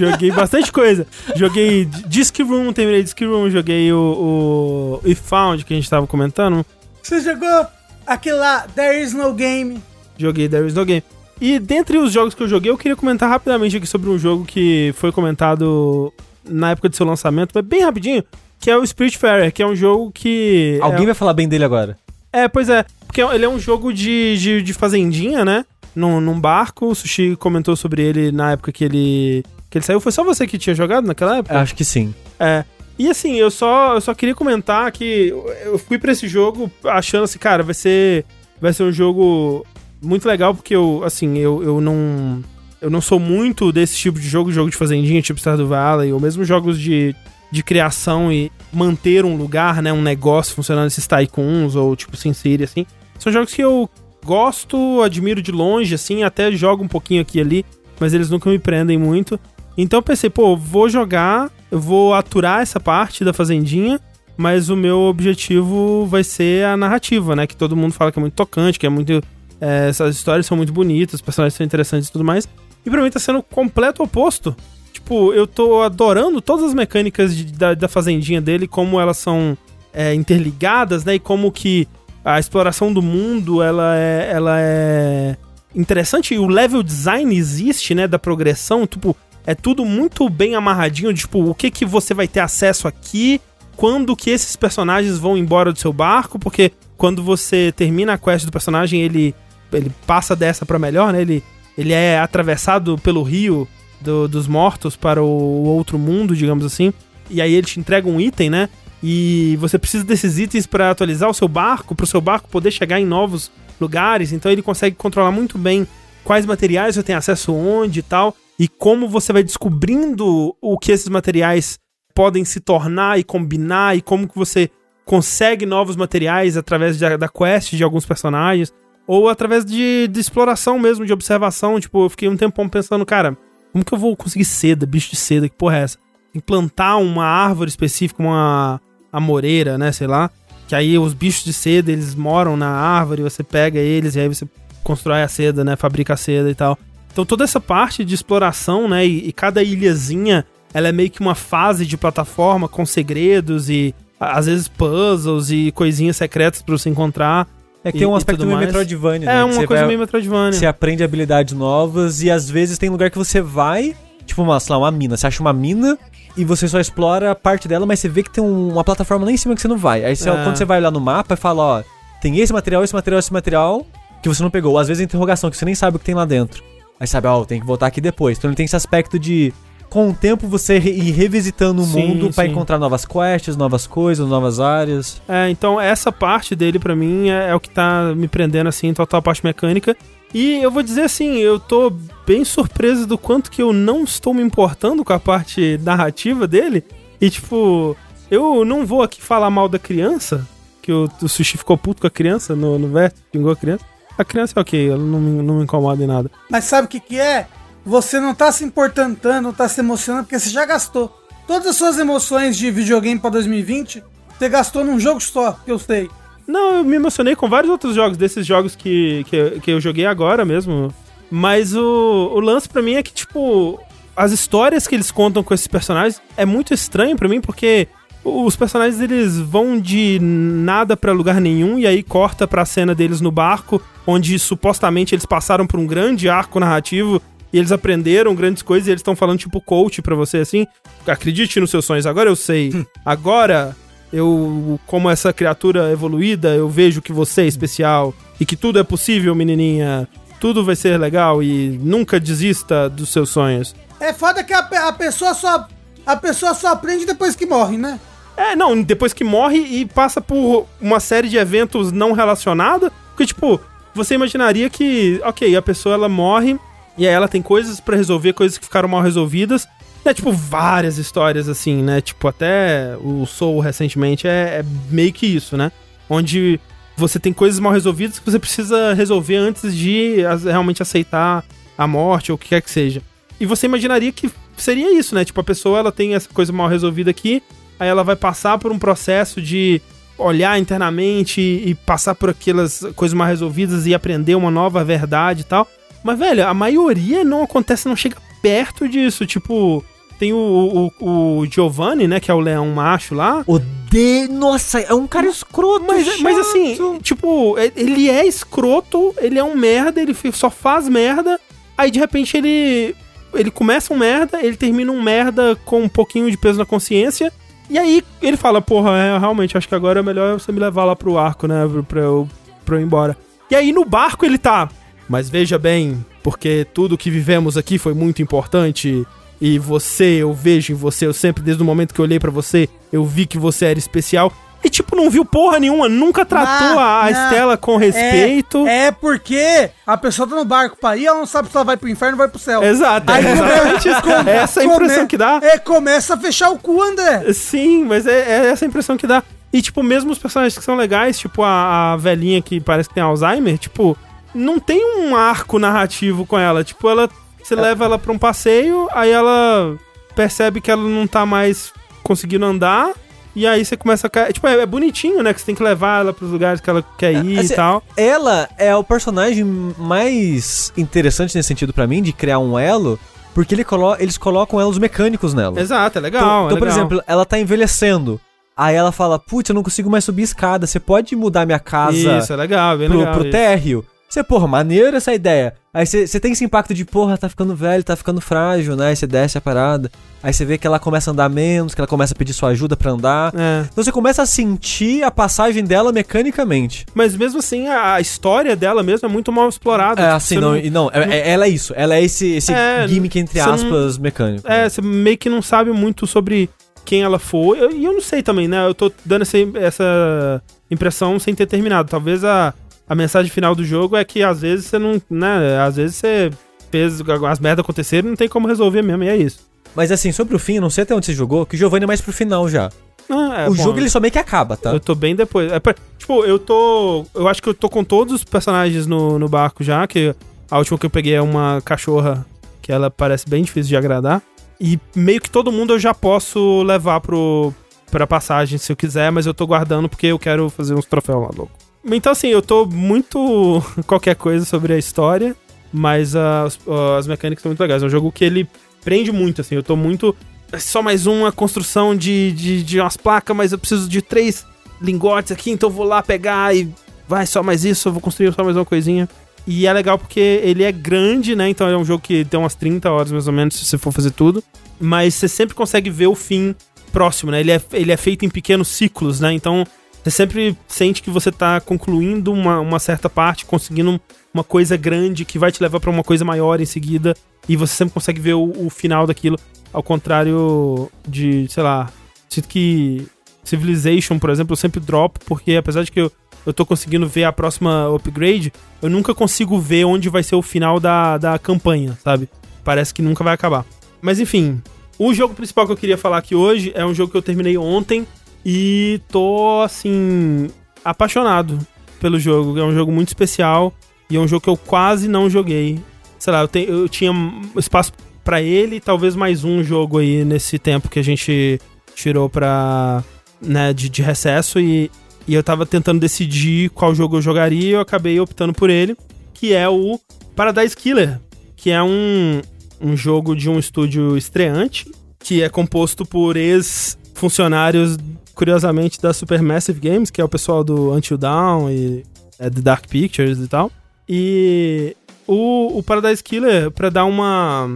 Joguei bastante coisa. Joguei Disc Room, terminei Disc Room, joguei o, o E Found que a gente tava comentando. Você jogou aquele lá, There Is No Game. Joguei There Is No Game. E dentre os jogos que eu joguei, eu queria comentar rapidamente aqui sobre um jogo que foi comentado na época de seu lançamento, mas bem rapidinho, que é o Spiritfarer, que é um jogo que... Alguém é, vai falar bem dele agora. É, pois é. Porque ele é um jogo de, de, de fazendinha, né? Num, num barco. O Sushi comentou sobre ele na época que ele, que ele saiu. Foi só você que tinha jogado naquela época? Acho que sim. É. E assim, eu só, eu só queria comentar que eu fui pra esse jogo achando assim, cara, vai ser, vai ser um jogo muito legal, porque eu, assim, eu, eu não. Eu não sou muito desse tipo de jogo, jogo de fazendinha, tipo Stardew Valley, ou mesmo jogos de, de criação e manter um lugar, né, um negócio funcionando, esses tycoons, ou tipo SimCity, assim. São jogos que eu gosto, admiro de longe, assim, até jogo um pouquinho aqui e ali, mas eles nunca me prendem muito. Então eu pensei, pô, vou jogar, eu vou aturar essa parte da fazendinha, mas o meu objetivo vai ser a narrativa, né? Que todo mundo fala que é muito tocante, que é muito. É, essas histórias são muito bonitas, os personagens são interessantes e tudo mais. E pra mim tá sendo o completo oposto. Tipo, eu tô adorando todas as mecânicas de, da, da fazendinha dele, como elas são é, interligadas, né? E como que a exploração do mundo, ela é, ela é interessante. E o level design existe, né? Da progressão, tipo, é tudo muito bem amarradinho, tipo, o que que você vai ter acesso aqui, quando que esses personagens vão embora do seu barco, porque quando você termina a quest do personagem, ele, ele passa dessa para melhor, né? Ele, ele é atravessado pelo rio do, dos mortos para o outro mundo, digamos assim. E aí ele te entrega um item, né? E você precisa desses itens para atualizar o seu barco, para o seu barco poder chegar em novos lugares. Então ele consegue controlar muito bem quais materiais você tem acesso onde e tal e como você vai descobrindo o que esses materiais podem se tornar e combinar e como que você consegue novos materiais através de, da quest de alguns personagens ou através de, de, exploração mesmo, de observação. Tipo, eu fiquei um tempão pensando, cara, como que eu vou conseguir seda, bicho de seda, que porra é essa? Implantar uma árvore específica, uma amoreira, né, sei lá, que aí os bichos de seda, eles moram na árvore, você pega eles e aí você constrói a seda, né, fabrica a seda e tal. Então toda essa parte de exploração, né, e, e cada ilhazinha, ela é meio que uma fase de plataforma com segredos e às vezes puzzles e coisinhas secretas para você encontrar. É que tem um aspecto meio Metroidvania, né? É uma coisa vai, meio Metroidvania. Você aprende habilidades novas e às vezes tem lugar que você vai, tipo, uma, sei lá, uma mina. Você acha uma mina e você só explora parte dela, mas você vê que tem um, uma plataforma lá em cima que você não vai. Aí você, é. quando você vai lá no mapa e fala, ó, tem esse material, esse material, esse material que você não pegou. Às vezes é interrogação, que você nem sabe o que tem lá dentro. Aí sabe, ó, tem que voltar aqui depois. Então ele tem esse aspecto de com o tempo você ir revisitando o sim, mundo para encontrar novas quests, novas coisas, novas áreas. É, então essa parte dele para mim é, é, o que tá me prendendo assim, total a parte mecânica. E eu vou dizer assim, eu tô bem surpreso do quanto que eu não estou me importando com a parte narrativa dele. E tipo, eu não vou aqui falar mal da criança, que o, o Sushi ficou puto com a criança no, no verso, xingou a criança. A criança é ok, ela não, não me incomoda em nada. Mas sabe o que que é? Você não tá se importando tanto, não tá se emocionando, porque você já gastou. Todas as suas emoções de videogame pra 2020, você gastou num jogo só, que eu sei. Não, eu me emocionei com vários outros jogos, desses jogos que, que, que eu joguei agora mesmo. Mas o, o lance para mim é que, tipo, as histórias que eles contam com esses personagens é muito estranho para mim, porque os personagens eles vão de nada para lugar nenhum e aí corta pra cena deles no barco, onde supostamente eles passaram por um grande arco narrativo e eles aprenderam grandes coisas e eles estão falando tipo coach para você assim, acredite nos seus sonhos. Agora eu sei. Hum. Agora eu como essa criatura evoluída, eu vejo que você é especial e que tudo é possível, menininha. Tudo vai ser legal e nunca desista dos seus sonhos. É foda que a, a pessoa só a pessoa só aprende depois que morre, né? É, não, depois que morre e passa por uma série de eventos não relacionados. Porque, tipo, você imaginaria que, ok, a pessoa ela morre e aí ela tem coisas para resolver, coisas que ficaram mal resolvidas. É tipo várias histórias assim, né? Tipo, até o Soul recentemente é, é meio que isso, né? Onde você tem coisas mal resolvidas que você precisa resolver antes de realmente aceitar a morte ou o que quer que seja. E você imaginaria que seria isso, né? Tipo, a pessoa ela tem essa coisa mal resolvida aqui, aí ela vai passar por um processo de olhar internamente e passar por aquelas coisas mal resolvidas e aprender uma nova verdade e tal. Mas, velho, a maioria não acontece, não chega perto disso. Tipo, tem o, o, o Giovanni, né, que é o leão macho lá. O de... Nossa, é um cara escroto, Mas, mas assim, tipo, ele é escroto, ele é um merda, ele só faz merda. Aí, de repente, ele... Ele começa um merda, ele termina um merda com um pouquinho de peso na consciência. E aí ele fala, porra, é, realmente, acho que agora é melhor você me levar lá pro arco, né? Pra eu, pra eu ir embora. E aí no barco ele tá. Mas veja bem, porque tudo que vivemos aqui foi muito importante. E você, eu vejo em você, eu sempre, desde o momento que eu olhei pra você, eu vi que você era especial. E, tipo, não viu porra nenhuma, nunca tratou Não, a, não. Estela com respeito. É, é porque a pessoa tá no barco pra ir, ela não sabe se ela vai pro inferno ou vai pro céu. Exato, Aí é exatamente isso. come- É essa a impressão come- que dá. É, começa a fechar o cu, André. Sim, mas é, é essa a impressão que dá. E, tipo, mesmo os personagens que são legais, tipo a, a velhinha que parece que tem Alzheimer, tipo, não tem um arco narrativo com ela. Tipo, ela. Você leva ela pra um passeio, aí ela percebe que ela não tá mais conseguindo andar. E aí você começa a. Tipo, é, é bonitinho, né? Que você tem que levar ela pros lugares que ela quer ir assim, e tal. Ela é o personagem mais interessante nesse sentido pra mim, de criar um elo, porque ele colo eles colocam elos mecânicos nela. Exato, é legal. Então, é então, por legal. exemplo, ela tá envelhecendo. Aí ela fala, putz, eu não consigo mais subir escada, você pode mudar minha casa Isso, é legal, bem pro, legal. pro isso. térreo? Você, porra, maneiro essa ideia. Aí você tem esse impacto de, porra, tá ficando velho, tá ficando frágil, né? Aí você desce a parada. Aí você vê que ela começa a andar menos, que ela começa a pedir sua ajuda pra andar. É. Então você começa a sentir a passagem dela mecanicamente. Mas mesmo assim, a, história dela mesmo é muito mal explorada. É, Tipo, assim, você não, e não, é- é- ela é isso. Ela é esse, esse É, gimmick, entre você não- aspas, mecânico. É, você meio que não sabe muito sobre quem ela foi. Eu- E eu, não sei também, né? Eu tô dando essa, essa impressão sem ter terminado. Talvez a, a mensagem final do jogo é que às vezes você não. né? Às vezes você fez as merdas acontecerem e não tem como resolver mesmo, e é isso. Mas assim, sobre o fim, eu não sei até onde você jogou, que o Giovanni é mais pro final já. Ah, é, o bom, jogo ele só meio que acaba, tá? Eu tô bem depois. É tipo, eu tô. Eu acho que eu tô com todos os personagens no, no barco já, que a última que eu peguei é uma cachorra que ela parece bem difícil de agradar. E meio que todo mundo eu já posso levar pro, pra passagem se eu quiser, mas eu tô guardando porque eu quero fazer uns troféus lá, louco. Então, assim, eu tô muito (laughs) qualquer coisa sobre a história, mas as, as mecânicas são muito legais. É um jogo que ele prende muito, assim. Eu tô muito. É só mais uma construção de, de, de umas placas, mas eu preciso de três lingotes aqui, então vou lá pegar e vai só mais isso, eu vou construir só mais uma coisinha. E é legal porque ele é grande, né? Então é um jogo que tem umas 30 horas mais ou menos, se você for fazer tudo. Mas você sempre consegue ver o fim próximo, né? Ele é, ele é feito em pequenos ciclos, né? Então você sempre sente que você tá concluindo uma, uma certa parte, conseguindo uma coisa grande que vai te levar pra uma coisa maior em seguida. E você sempre consegue ver o, o final daquilo. Ao contrário de, sei lá, sinto que Civilization, por exemplo, eu sempre dropo, porque apesar de que eu, eu tô conseguindo ver a próxima upgrade, eu nunca consigo ver onde vai ser o final da, da campanha, sabe? Parece que nunca vai acabar. Mas enfim, o jogo principal que eu queria falar aqui hoje é um jogo que eu terminei ontem e tô, assim, apaixonado pelo jogo. É um jogo muito especial e é um jogo que eu quase não joguei. Sei lá, eu, te- eu tinha espaço pra ele e talvez mais um jogo aí nesse tempo que a gente tirou pra, né, de, de recesso e, e eu tava tentando decidir qual jogo eu jogaria e eu acabei optando por ele, que é o Paradise Killer, que é um, um jogo de um estúdio estreante, que é composto por ex-funcionários, curiosamente, da Supermassive Games, que é o pessoal do Until Dawn e é, The Dark Pictures e tal. E o, o Paradise Killer, pra dar uma,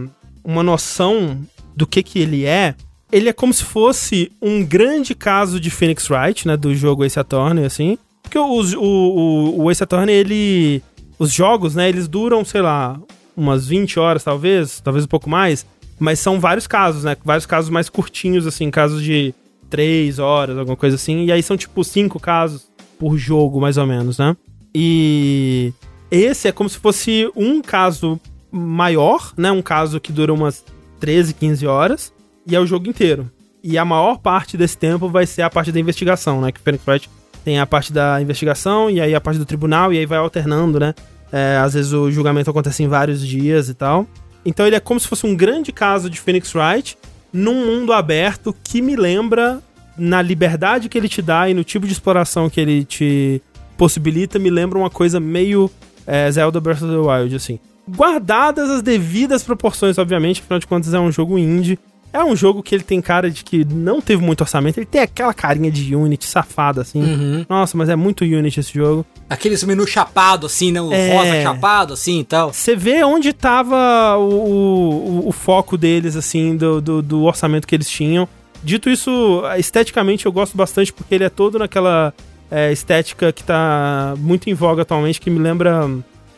uma noção do que que ele é, ele é como se fosse um grande caso de Phoenix Wright, né, do jogo Ace Attorney, assim. Porque o, o, o Ace Attorney, ele... Os jogos, né, eles duram, sei lá, umas 20 horas, talvez, talvez um pouco mais, mas são vários casos, né, vários casos mais curtinhos, assim, casos de 3 horas, alguma coisa assim, e aí são, tipo, 5 casos por jogo, mais ou menos, né. E esse é como se fosse um caso maior, né, um caso que dura umas 13, 15 horas, e é o jogo inteiro. E a maior parte desse tempo vai ser a parte da investigação, né? Que o Phoenix Wright tem a parte da investigação e aí a parte do tribunal, e aí vai alternando, né? É, às vezes o julgamento acontece em vários dias e tal. Então ele é como se fosse um grande caso de Phoenix Wright num mundo aberto que me lembra, na liberdade que ele te dá e no tipo de exploração que ele te possibilita, me lembra uma coisa meio é, Zelda Breath of the Wild, assim. Guardadas as devidas proporções, obviamente, afinal de contas é um jogo indie. É um jogo que ele tem cara de que não teve muito orçamento, ele tem aquela carinha de Unity safada, assim. Uhum. Nossa, mas é muito Unity esse jogo. Aquele menu chapado, assim, né? O É. rosa chapado, assim e tal. Você vê onde tava o, o, o foco deles, assim, do, do, do orçamento que eles tinham. Dito isso, esteticamente eu gosto bastante porque ele é todo naquela é, estética que tá muito em voga atualmente, que me lembra.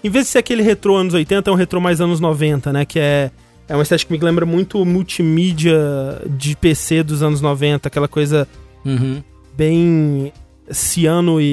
Em vez de ser aquele retrô anos 80, é um retrô mais anos 90, né? Que é É uma estética que me lembra muito multimídia de PC dos anos 90, aquela coisa Uhum. bem ciano e,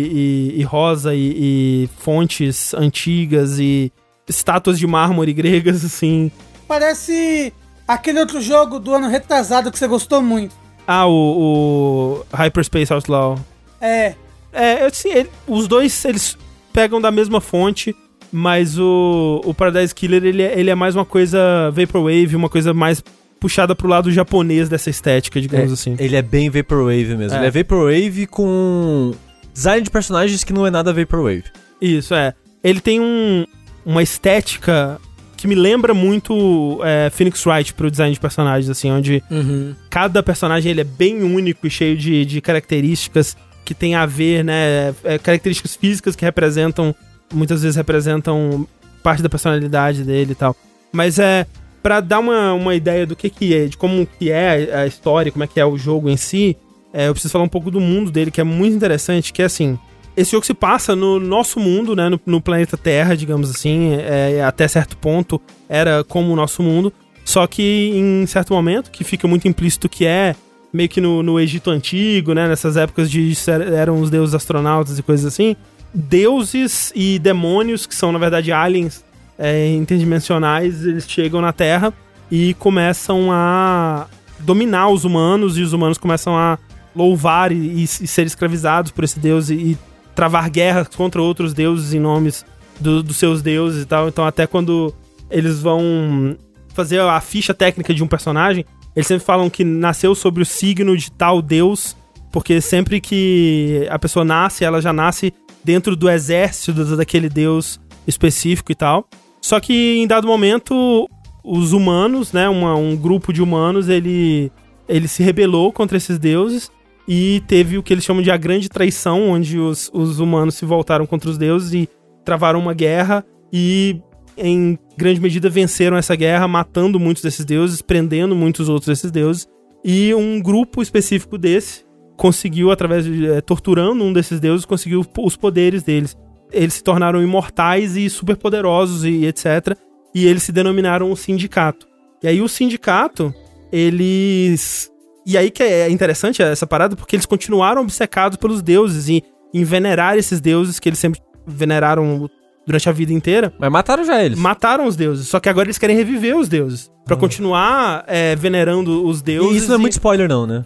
e- e rosa e, e fontes antigas e estátuas de mármore (laughs) gregas, assim. Parece aquele outro jogo do ano retrasado que você gostou muito. Ah, o, o Hyperspace Outlaw. É, É, assim, ele- os dois, eles pegam da mesma fonte, mas o, o Paradise Killer, ele, é- ele é mais uma coisa Vaporwave, uma coisa mais puxada pro lado japonês dessa estética, digamos É, assim. Ele é bem Vaporwave mesmo. É. Ele é Vaporwave com design de personagens que não é nada Vaporwave. Isso, é. Ele tem um, uma estética que me lembra muito é, Phoenix Wright pro design de personagens, assim, onde Uhum. cada personagem ele é bem único e cheio de, de características que tem a ver, né? é, características físicas que representam, muitas vezes representam parte da personalidade dele e tal. Mas é Pra dar uma, uma ideia do que que é, de como que é a história, como é que é o jogo em si, é, eu preciso falar um pouco do mundo dele, que é muito interessante, que é assim, esse jogo se passa no nosso mundo, né, no, no planeta Terra, digamos assim, é, até certo ponto era como o nosso mundo, só que em certo momento, que fica muito implícito que é meio que no, no Egito Antigo, né, nessas épocas de eram os deuses astronautas e coisas assim, deuses e demônios, que são na verdade aliens é, interdimensionais, eles chegam na Terra e começam a dominar os humanos, e os humanos começam a louvar e, e- e ser escravizados por esse deus e, e travar guerras contra outros deuses em nomes do- dos seus deuses e tal. Então, até quando eles vão fazer a ficha técnica de um personagem, eles sempre falam que nasceu sobre o signo de tal deus, porque sempre que a pessoa nasce, ela já nasce dentro do exército da- daquele deus específico e tal. Só que em dado momento, os humanos, né, uma- um grupo de humanos, ele, ele se rebelou contra esses deuses e teve o que eles chamam de a grande traição, onde os, os humanos se voltaram contra os deuses e travaram uma guerra e em grande medida venceram essa guerra, matando muitos desses deuses, prendendo muitos outros desses deuses. E um grupo específico desse conseguiu, através de eh, torturando um desses deuses, conseguiu os poderes deles. Eles se tornaram imortais e superpoderosos e etc. E eles se denominaram o sindicato. E aí o sindicato, eles. E aí que é interessante essa parada, porque eles continuaram obcecados pelos deuses e em venerar esses deuses que eles sempre veneraram durante a vida inteira Mas mataram já eles. mataram os deuses. Só que agora eles querem reviver os deuses. Pra continuar é, venerando os deuses. E isso não é muito spoiler, não, né?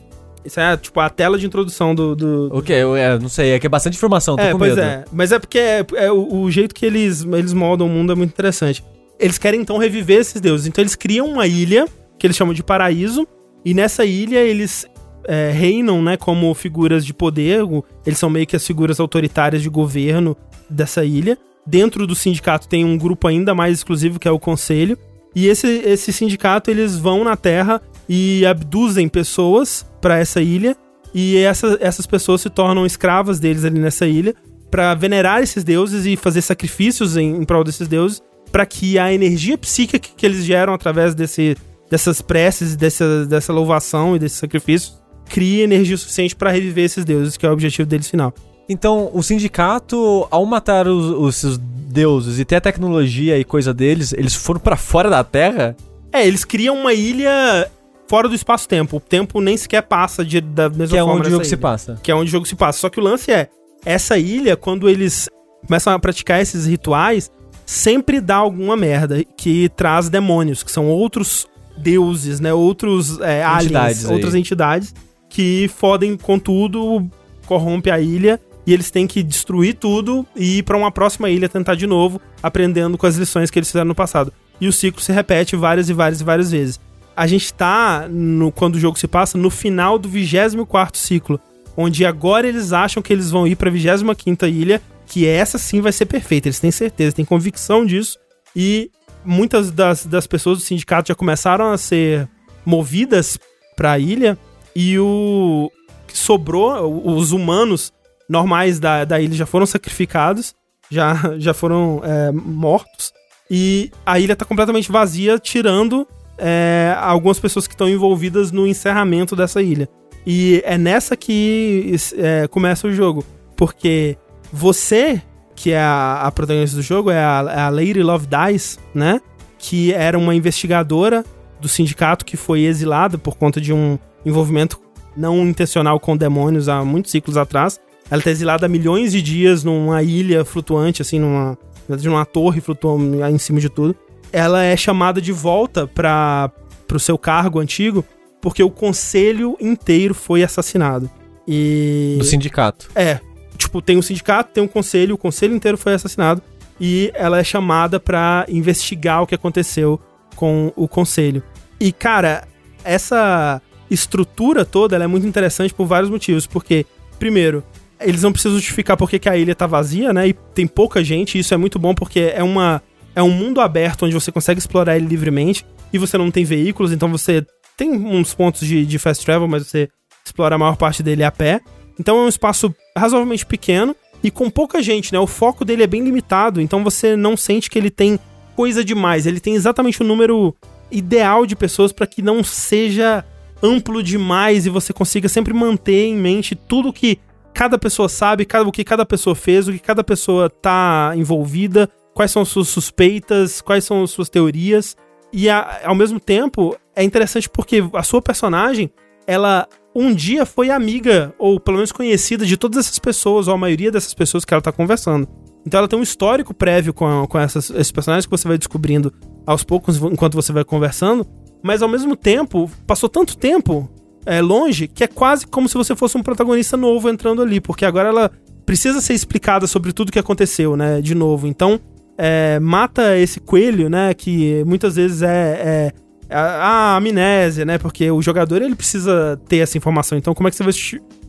Isso é, tipo, a tela de introdução do. do... O que? Eu é, não sei, é que é bastante informação, tô É, com pois medo. é. Mas é porque é, é o, o jeito que eles, eles moldam o mundo é muito interessante. Eles querem então reviver esses deuses. Então eles criam uma ilha, que eles chamam de paraíso. E nessa ilha eles é, reinam, né, como figuras de poder. Eles são meio que as figuras autoritárias de governo dessa ilha. Dentro do sindicato tem um grupo ainda mais exclusivo, que é o conselho. E esse, esse sindicato, eles vão na Terra e abduzem pessoas pra essa ilha. E essa, essas pessoas se tornam escravas deles ali nessa ilha pra venerar esses deuses e fazer sacrifícios em, em prol desses deuses pra que a energia psíquica que, que eles geram através desse, dessas preces, dessa, dessa louvação e desses sacrifícios crie energia suficiente pra reviver esses deuses, que é o objetivo deles final. Então, o sindicato, ao matar os, os seus deuses e ter a tecnologia e coisa deles, eles foram pra fora da Terra? É, eles criam uma ilha fora do espaço-tempo. O tempo nem sequer passa de, da mesma Que é forma onde o jogo se ilha. passa. que é onde o jogo se passa. Só que o lance é, essa ilha, quando eles começam a praticar esses rituais, sempre dá alguma merda que traz demônios, que são outros deuses, né? Outros é, aliens, Entidades aí. outras entidades que fodem com tudo, corrompe a ilha e eles têm que destruir tudo e ir pra uma próxima ilha tentar de novo, aprendendo com as lições que eles fizeram no passado. E o ciclo se repete várias e várias e várias vezes. A gente tá, no, quando o jogo se passa, no final do 24º ciclo onde agora eles acham que eles vão ir pra 25 ilha, que essa sim vai ser perfeita, eles têm certeza, têm convicção disso, e muitas das, das pessoas do sindicato já começaram a ser movidas pra ilha, e o que sobrou, os humanos normais da, da ilha já foram sacrificados, já, já foram é, mortos, e a ilha tá completamente vazia, tirando é, algumas pessoas que estão envolvidas no encerramento dessa ilha. E é nessa que é, começa o jogo. Porque você, que é a, a protagonista do jogo, é a, é a Lady Love Dice, né? Que era uma investigadora do sindicato que foi exilada por conta de um envolvimento não intencional com demônios há muitos ciclos atrás. Ela tá exilada há milhões de dias numa ilha flutuante, assim, numa, numa torre flutuando em cima de tudo. Ela é chamada de volta para o seu cargo antigo porque o conselho inteiro foi assassinado. E. Do sindicato. É. Tipo, tem um sindicato, tem um conselho, o conselho inteiro foi assassinado. E ela é chamada para investigar o que aconteceu com o conselho. E, cara, essa estrutura toda é muito interessante por vários motivos. Porque, primeiro, eles não precisam justificar porque que a ilha tá vazia, né? E tem pouca gente, e isso é muito bom porque é uma. É um mundo aberto onde você consegue explorar ele livremente e você não tem veículos, então você tem uns pontos de, de fast travel, mas você explora a maior parte dele a pé. Então é um espaço razoavelmente pequeno e com pouca gente, né? O foco dele é bem limitado, então você não sente que ele tem coisa demais. Ele tem exatamente o número ideal de pessoas para que não seja amplo demais e você consiga sempre manter em mente tudo que cada pessoa sabe, o que cada pessoa fez, o que cada pessoa tá envolvida, quais são as suas suspeitas, quais são as suas teorias. E a, ao mesmo tempo, é interessante porque a sua personagem, ela um dia foi amiga, ou pelo menos conhecida, de todas essas pessoas, ou a maioria dessas pessoas que ela tá conversando. Então ela tem um histórico prévio com, com essas, esses personagens que você vai descobrindo aos poucos enquanto você vai conversando. Mas ao mesmo tempo, passou tanto tempo é, longe que é quase como se você fosse um protagonista novo entrando ali, porque agora ela precisa ser explicada sobre tudo que aconteceu, né? De novo. Então, é, mata esse coelho, né? Que muitas vezes é, é a, a, amnésia, né? Porque o jogador ele precisa ter essa informação. Então, como é que você vai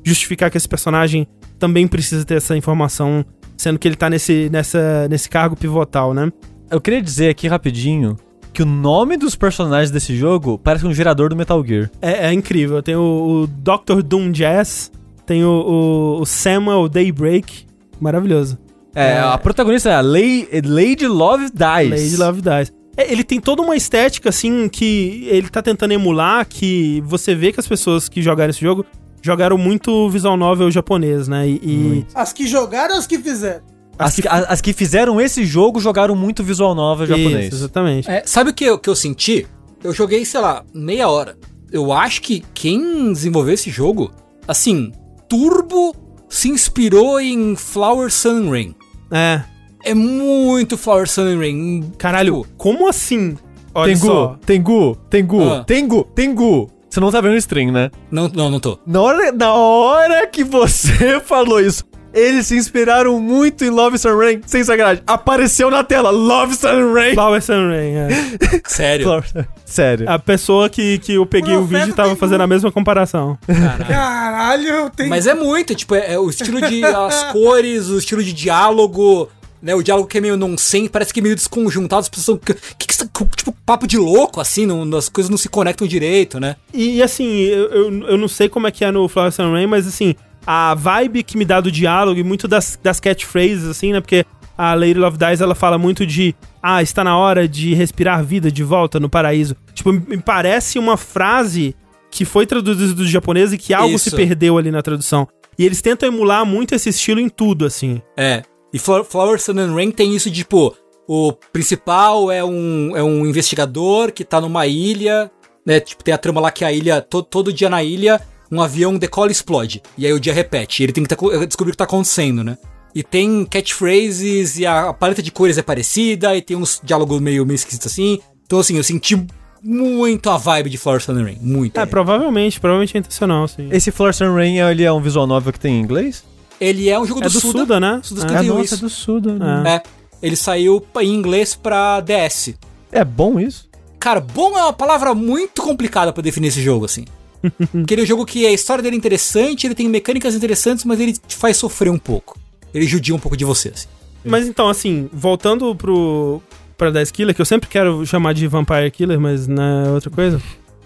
justificar que esse personagem também precisa ter essa informação, sendo que ele tá nesse, nessa, nesse cargo pivotal, né? Eu queria dizer aqui rapidinho que o nome dos personagens desse jogo parece um gerador do Metal Gear. É, é incrível. Tem o, o Dr. Doom Jazz, tem o, o, o Samuel Daybreak, maravilhoso. É, é, a protagonista é a Lady, Lady Love Dies. Lady Love Dies. É, ele tem toda uma estética, assim, que ele tá tentando emular, que você vê que as pessoas que jogaram esse jogo jogaram muito visual novel japonês, né? E, e... As que jogaram ou as que fizeram? As que, as, as que, fizeram esse jogo jogaram muito visual novel japonês. Isso, exatamente. É, sabe o que eu, que eu senti? Eu joguei, sei lá, meia hora. Eu acho que quem desenvolveu esse jogo, assim, Turbo se inspirou em Flower Sun Rain. É. É muito Flower Sun Rain. Caralho, tipo, como assim? Olha Tengu, só. Tengu, Tengu, ah. Tengu, Tengu. Você não tá vendo o stream, né? Não, não, não tô. Na hora, na hora que você (laughs) falou isso, eles se inspiraram muito em Love Sun Rain, sem sacanagem. Apareceu na tela, Love Sun Rain. Love Sun Rain, é. (laughs) Sério? Sério. A pessoa que, que eu peguei o, o vídeo tava fazendo a mesma comparação. Caralho, Caralho tem... Mas é muito, tipo, é, é o estilo de... as cores, o estilo de diálogo... Né, o diálogo que é meio nonsense, parece que é meio desconjuntado, as pessoas que, que, que tipo papo de louco assim, não, as coisas não se conectam direito, né? E, assim, eu, eu, eu, não sei como é que é no Flower Sun Rain, mas assim, a vibe que me dá do diálogo e muito das, das catchphrases, assim, né? Porque a Lady Love Dies, ela fala muito de ah, está na hora de respirar vida de volta no paraíso. Tipo, me parece uma frase que foi traduzida do japonês e que algo Isso. se perdeu ali na tradução. E eles tentam emular muito esse estilo em tudo, assim. É. E Flower, Sun and Rain tem isso de, tipo, o principal é um, é um investigador que tá numa ilha, né? Tipo, tem a trama lá que a ilha, to, todo dia na ilha, um avião decola e explode. E aí o dia repete. ele tem que tá, descobrir o que tá acontecendo, né? E tem catchphrases e a, a paleta de cores é parecida, e tem uns diálogos meio, meio esquisitos assim. Então, assim, eu senti muito a vibe de Flower Sun Rain. Muito. É, provavelmente, provavelmente é intencional, sim. Esse Flower Sun Rain, ele é um visual novel que tem em inglês? Ele é um jogo é do, do Suda, Suda né? Suda é, nossa, é do Suda, né? É. Ele saiu em inglês pra DS. É bom isso? Cara, bom é uma palavra muito complicada para definir esse jogo, assim. (laughs) Porque ele é um jogo que a história dele é interessante, ele tem mecânicas interessantes, mas ele te faz sofrer um pouco. Ele judia um pouco de você, assim. Mas então, assim, voltando pro, pra 10 Killer, que eu sempre quero chamar de Vampire Killer, mas não é outra coisa.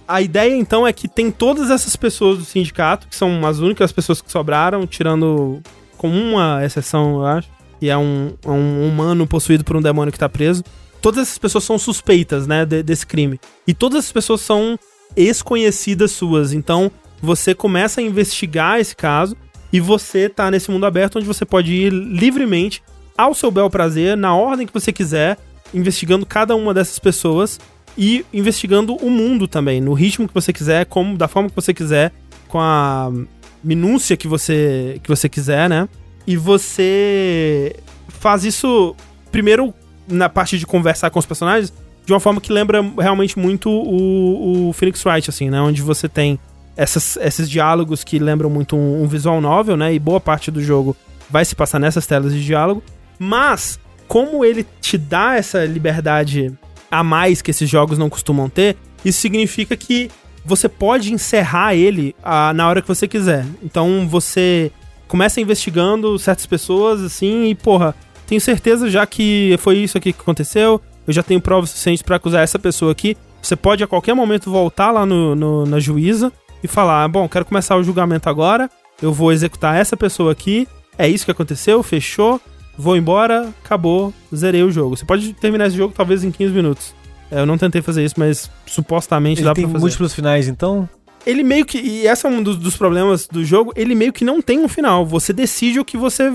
A ideia, então, é que tem todas essas pessoas do sindicato, que são as únicas pessoas que sobraram, tirando com uma exceção, eu acho, que é um, um humano possuído por um demônio que tá preso. Todas essas pessoas são suspeitas, né, de, desse crime. E todas essas pessoas são desconhecidas suas. Então, você começa a investigar esse caso e você tá nesse mundo aberto onde você pode ir livremente, ao seu bel prazer, na ordem que você quiser, investigando cada uma dessas pessoas. e investigando o mundo também, no ritmo que você quiser, como da forma que você quiser, com a minúcia que você que você quiser, né? E você faz isso primeiro na parte de conversar com os personagens de uma forma que lembra realmente muito o, o Phoenix Wright, assim, né? Onde você tem essas, esses diálogos que lembram muito um, um visual novel, né? E boa parte do jogo vai se passar nessas telas de diálogo. Mas, como ele te dá essa liberdade a mais que esses jogos não costumam ter, isso significa que você pode encerrar ele a, na hora que você quiser. Então você começa investigando certas pessoas, assim, e porra, tenho certeza já que foi isso aqui que aconteceu, eu já tenho provas suficientes para acusar essa pessoa aqui. Você pode a qualquer momento voltar lá no, no, na juíza e falar: bom, quero começar o julgamento agora, eu vou executar essa pessoa aqui, é isso que aconteceu, fechou, vou embora, acabou, zerei o jogo. Você pode terminar esse jogo talvez em 15 minutos. É, eu não tentei fazer isso, mas supostamente Ele dá tem pra fazer. múltiplos finais, então? Ele meio que. E esse é um dos, dos problemas do jogo. Ele meio que não tem um final. Você decide o que você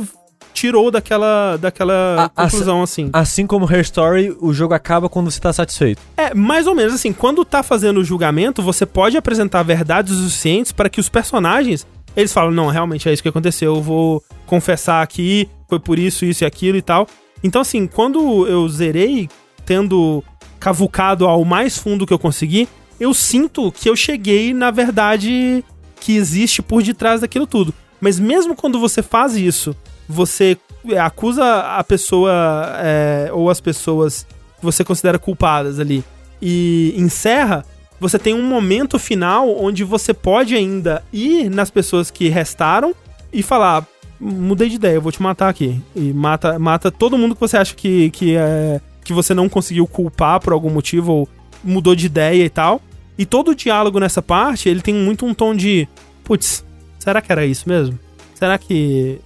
tirou daquela, daquela A- conclusão, assim. Assim como Her Story, o jogo acaba quando você tá satisfeito. É, mais ou menos assim, quando tá fazendo o julgamento, você pode apresentar verdades suficientes para que os personagens, eles falam, não, realmente é isso que aconteceu, eu vou confessar aqui, foi por isso, isso e aquilo e tal. Então assim, quando eu zerei, tendo cavucado ao mais fundo que eu consegui, eu sinto que eu cheguei na verdade que existe por detrás daquilo tudo. Mas mesmo quando você faz isso, você acusa a pessoa é, ou as pessoas que você considera culpadas ali e encerra, você tem um momento final onde você pode ainda ir nas pessoas que restaram e falar: mudei de ideia, eu vou te matar aqui. E mata, mata todo mundo que você acha que, que, é, que você não conseguiu culpar por algum motivo ou mudou de ideia e tal. E todo o diálogo nessa parte, ele tem muito um tom de: putz, será que era isso mesmo? Será que.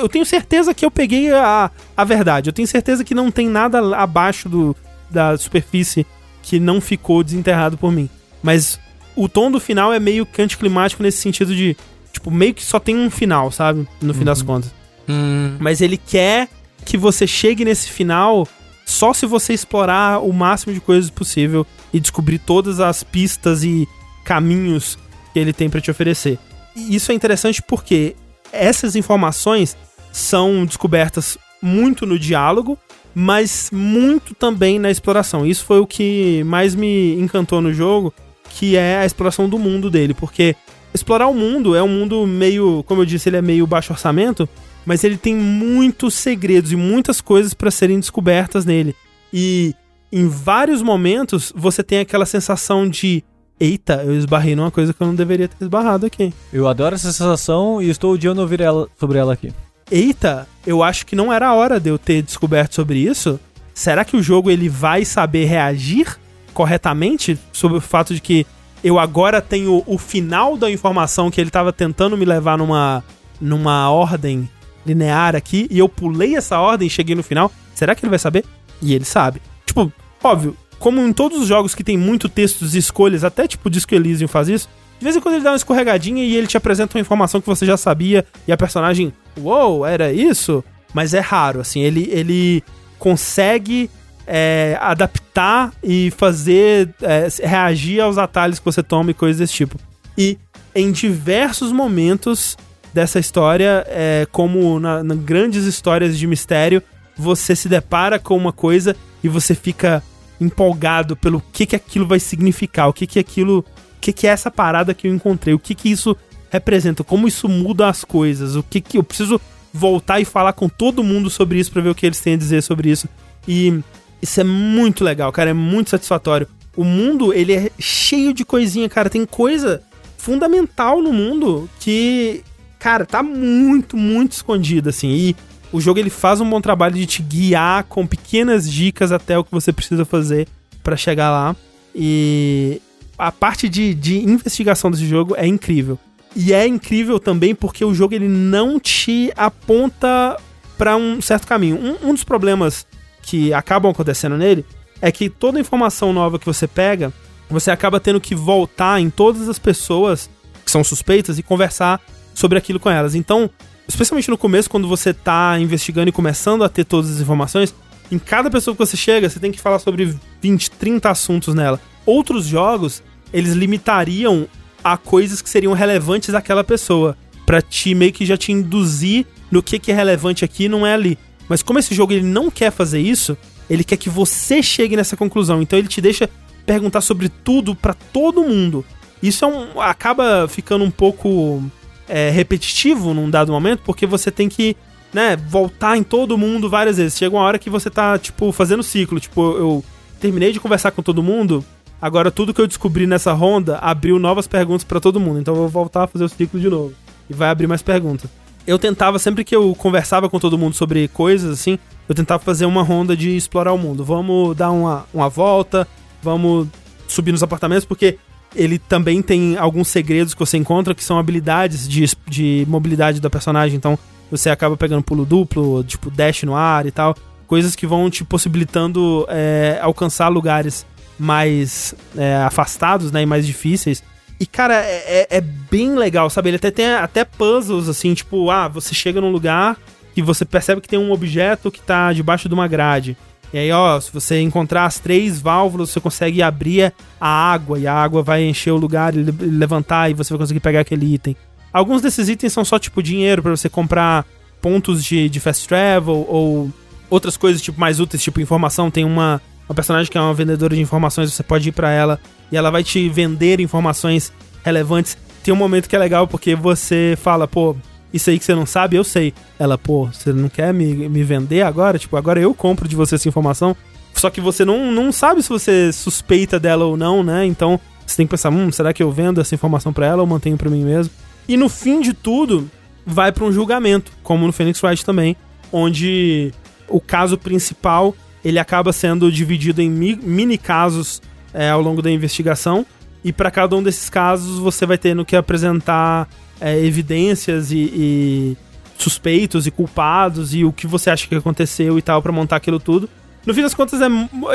Eu tenho certeza que eu peguei a, a verdade. Eu tenho certeza que não tem nada abaixo do, da superfície que não ficou desenterrado por mim. Mas o tom do final é meio que anticlimático nesse sentido de, tipo, meio que só tem um final, sabe? No fim das contas. Hum, Mas ele quer que você chegue nesse final só se você explorar o máximo de coisas possível e descobrir todas as pistas e caminhos que ele tem pra te oferecer. E isso é interessante porque essas informações são descobertas muito no diálogo, mas muito também na exploração. Isso foi o que mais me encantou no jogo, que é a exploração do mundo dele, porque explorar o mundo é um mundo meio, como eu disse, ele é meio baixo orçamento, mas ele tem muitos segredos e muitas coisas para serem descobertas nele. E em vários momentos você tem aquela sensação de eita, eu esbarrei numa coisa que eu não deveria ter esbarrado aqui. Eu adoro essa sensação e estou odiando ouvir ela, sobre ela aqui. Eita, eu acho que não era a hora de eu ter descoberto sobre isso. Será que o jogo ele vai saber reagir corretamente sobre o fato de que eu agora tenho o final da informação que ele estava tentando me levar numa numa ordem linear aqui e eu pulei essa ordem e cheguei no final? Será que ele vai saber? E ele sabe. Tipo, óbvio, como em todos os jogos que tem muito textos e escolhas, até tipo Disco Elysium faz isso, de vez em quando ele dá uma escorregadinha e ele te apresenta uma informação que você já sabia e a personagem, uou, era isso? Mas é raro, assim, ele, ele consegue é, adaptar e fazer é, reagir aos atalhos que você toma e coisas desse tipo. E em diversos momentos dessa história, é, como na, na grandes histórias de mistério, você se depara com uma coisa e você fica empolgado pelo que que aquilo vai significar, o que que aquilo, o que que é essa parada que eu encontrei, o que que isso representa, como isso muda as coisas, o que que eu preciso voltar e falar com todo mundo sobre isso pra ver o que eles têm a dizer sobre isso. E isso é muito legal, cara, é muito satisfatório. O mundo, ele é cheio de coisinha, cara, tem coisa fundamental no mundo que, cara, tá muito, muito escondida assim. E o jogo ele faz um bom trabalho de te guiar com pequenas dicas até o que você precisa fazer pra chegar lá. E a parte de, de investigação desse jogo é incrível. E é incrível também porque o jogo ele não te aponta pra um certo caminho. Um, um dos problemas que acabam acontecendo nele é que toda informação nova que você pega, você acaba tendo que voltar em todas as pessoas que são suspeitas e conversar sobre aquilo com elas. Então, especialmente no começo, quando você tá investigando e começando a ter todas as informações, em cada pessoa que você chega, você tem que falar sobre 20, 30 assuntos nela. Outros jogos, eles limitariam a coisas que seriam relevantes àquela pessoa, Pra te meio que já te induzir no que, que é relevante aqui e não é ali. Mas como esse jogo ele não quer fazer isso, ele quer que você chegue nessa conclusão. Então ele te deixa perguntar sobre tudo pra todo mundo. Isso é um, acaba ficando um pouco é, repetitivo num dado momento, porque você tem que né, voltar em todo mundo várias vezes. Chega uma hora que você tá, tipo, fazendo ciclo. Tipo, eu terminei de conversar com todo mundo, agora tudo que eu descobri nessa ronda abriu novas perguntas pra todo mundo. Então eu vou voltar a fazer o ciclo de novo. E vai abrir mais perguntas. Eu tentava, sempre que eu conversava com todo mundo sobre coisas, assim, eu tentava fazer uma ronda de explorar o mundo. Vamos dar uma, uma volta, vamos subir nos apartamentos, porque ele também tem alguns segredos que você encontra que são habilidades de, de mobilidade da personagem. Então você acaba pegando pulo duplo, tipo dash no ar e tal. Coisas que vão te possibilitando é, alcançar lugares mais é, afastados, né, e mais difíceis. E, cara, é, é, é bem legal, sabe? Ele até tem até puzzles, assim, tipo, ah, você chega num lugar e você percebe que tem um objeto que tá debaixo de uma grade. E aí, ó, se você encontrar as três válvulas, você consegue abrir a água, e a água vai encher o lugar e levantar, e você vai conseguir pegar aquele item. Alguns desses itens são só, tipo, dinheiro para você comprar pontos de, de fast travel, ou outras coisas, tipo, mais úteis, tipo, informação. Tem uma, uma personagem que é uma vendedora de informações, você pode ir para ela e ela vai te vender informações relevantes. Tem um momento que é legal porque você fala, pô, isso aí que você não sabe, eu sei. Ela, pô, você não quer me, me vender agora? Tipo, agora eu compro de você essa informação. Só que você não, não sabe se você suspeita dela ou não, né? Então você tem que pensar, hum, será que eu vendo essa informação para ela ou mantenho para mim mesmo? E no fim de tudo, vai para um julgamento, como no Phoenix Wright também, onde o caso principal ele acaba sendo dividido em mi mini casos é, ao longo da investigação. E para cada um desses casos você vai tendo que apresentar é, evidências e, e, suspeitos e culpados e o que você acha que aconteceu e tal para montar aquilo tudo. No fim das contas, é,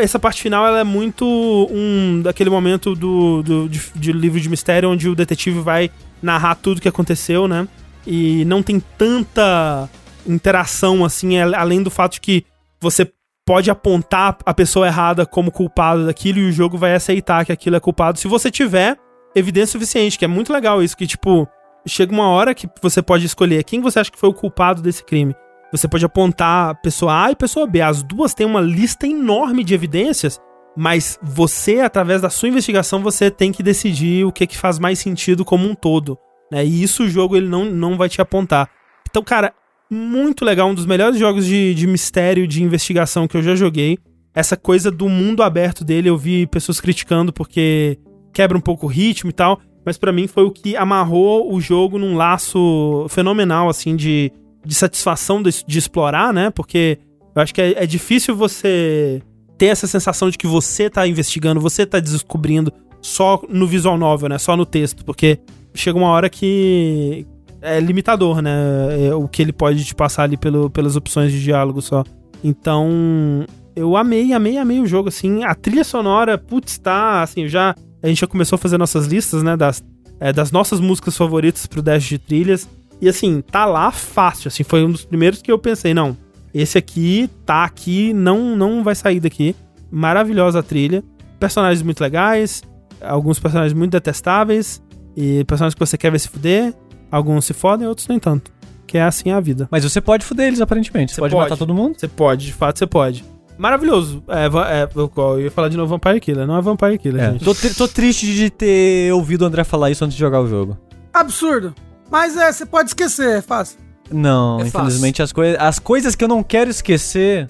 essa parte final ela é muito um daquele momento do, do de, de livro de mistério onde o detetive vai narrar tudo que aconteceu, né? E não tem tanta interação assim, além do fato de que você pode apontar a pessoa errada como culpada daquilo e o jogo vai aceitar que aquilo é culpado se você tiver evidência suficiente, que é muito legal isso, que tipo, chega uma hora que você pode escolher quem você acha que foi o culpado desse crime. Você pode apontar pessoa A e pessoa B. As duas têm uma lista enorme de evidências, mas você, através da sua investigação, você tem que decidir o que, que faz mais sentido como um todo. Né? E isso o jogo ele não, não vai te apontar. Então, cara, muito legal, um dos melhores jogos de, de mistério, de investigação que eu já joguei. Essa coisa do mundo aberto dele, eu vi pessoas criticando porque quebra um pouco o ritmo e tal, mas para mim foi o que amarrou o jogo num laço fenomenal, assim, de, de satisfação de, de explorar, né? Porque eu acho que é, é difícil você ter essa sensação de que você tá investigando, você tá descobrindo só no visual novel, né? Só no texto, porque chega uma hora que, é limitador, né? É o que ele pode te passar ali pelo, pelas opções de diálogo só. Então, eu amei, amei, amei o jogo, assim. A trilha sonora, putz, tá, assim, já... A gente já começou a fazer nossas listas, né, das, é, das nossas músicas favoritas pro Dash de trilhas. E, assim, tá lá fácil, assim, foi um dos primeiros que eu pensei, não, esse aqui tá aqui, não, não vai sair daqui. Maravilhosa a trilha. Personagens muito legais, alguns personagens muito detestáveis, e personagens que você quer ver se fuder. Alguns se fodem, outros nem tanto. Que é assim a vida. Mas você pode foder eles, aparentemente. Você, Você pode, pode. matar todo mundo? Você pode, de fato você pode. Maravilhoso. É, é, eu ia falar de novo Vampire Killer, não é Vampire Killer, É. gente. Tô, tri- tô triste de ter ouvido o André falar isso antes de jogar o jogo. Absurdo. Mas é, você pode esquecer, é fácil. Não, É infelizmente as, coi as coisas que eu não quero esquecer.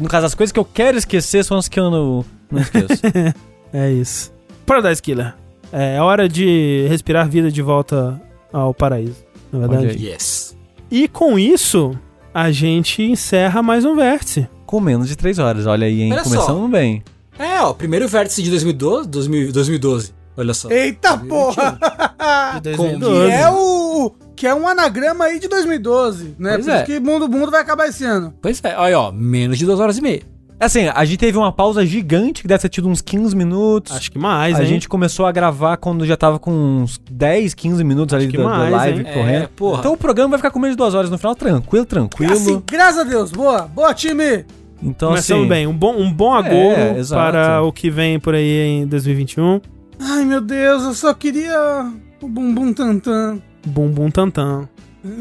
No caso, as coisas que eu quero esquecer são as que eu não, não esqueço. (laughs) É isso. Paradise Killer. É hora de respirar vida de volta ao paraíso, na Olha verdade. Yes. E com isso, a gente encerra mais um vértice. Com menos de 3 horas, olha aí, hein? Olha só. Começamos bem. É, ó, primeiro vértice de 2012, 2000 2012. Olha só. Eita porra! De que 2012. é o. Que é um anagrama aí de 2012, né? Pois Por é. isso que mundo, mundo vai acabar esse ano. Pois é, olha, ó, menos de duas horas e meia. Assim, a gente teve uma pausa gigante, que deve ter tido uns 15 minutos. Acho que mais, a hein? gente começou a gravar quando já tava com uns 10, 15 minutos ali que da, da mais, live hein? correndo. É, porra. Então o programa vai ficar com menos de duas horas no final, tranquilo, tranquilo. Assim, graças a Deus. Boa, boa, time. Então, Começamos assim, bem. Um bom, um bom agouro É, para o que vem por aí em 2021. Ai, meu Deus, eu só queria o bumbum tantan. Bum bum tantão.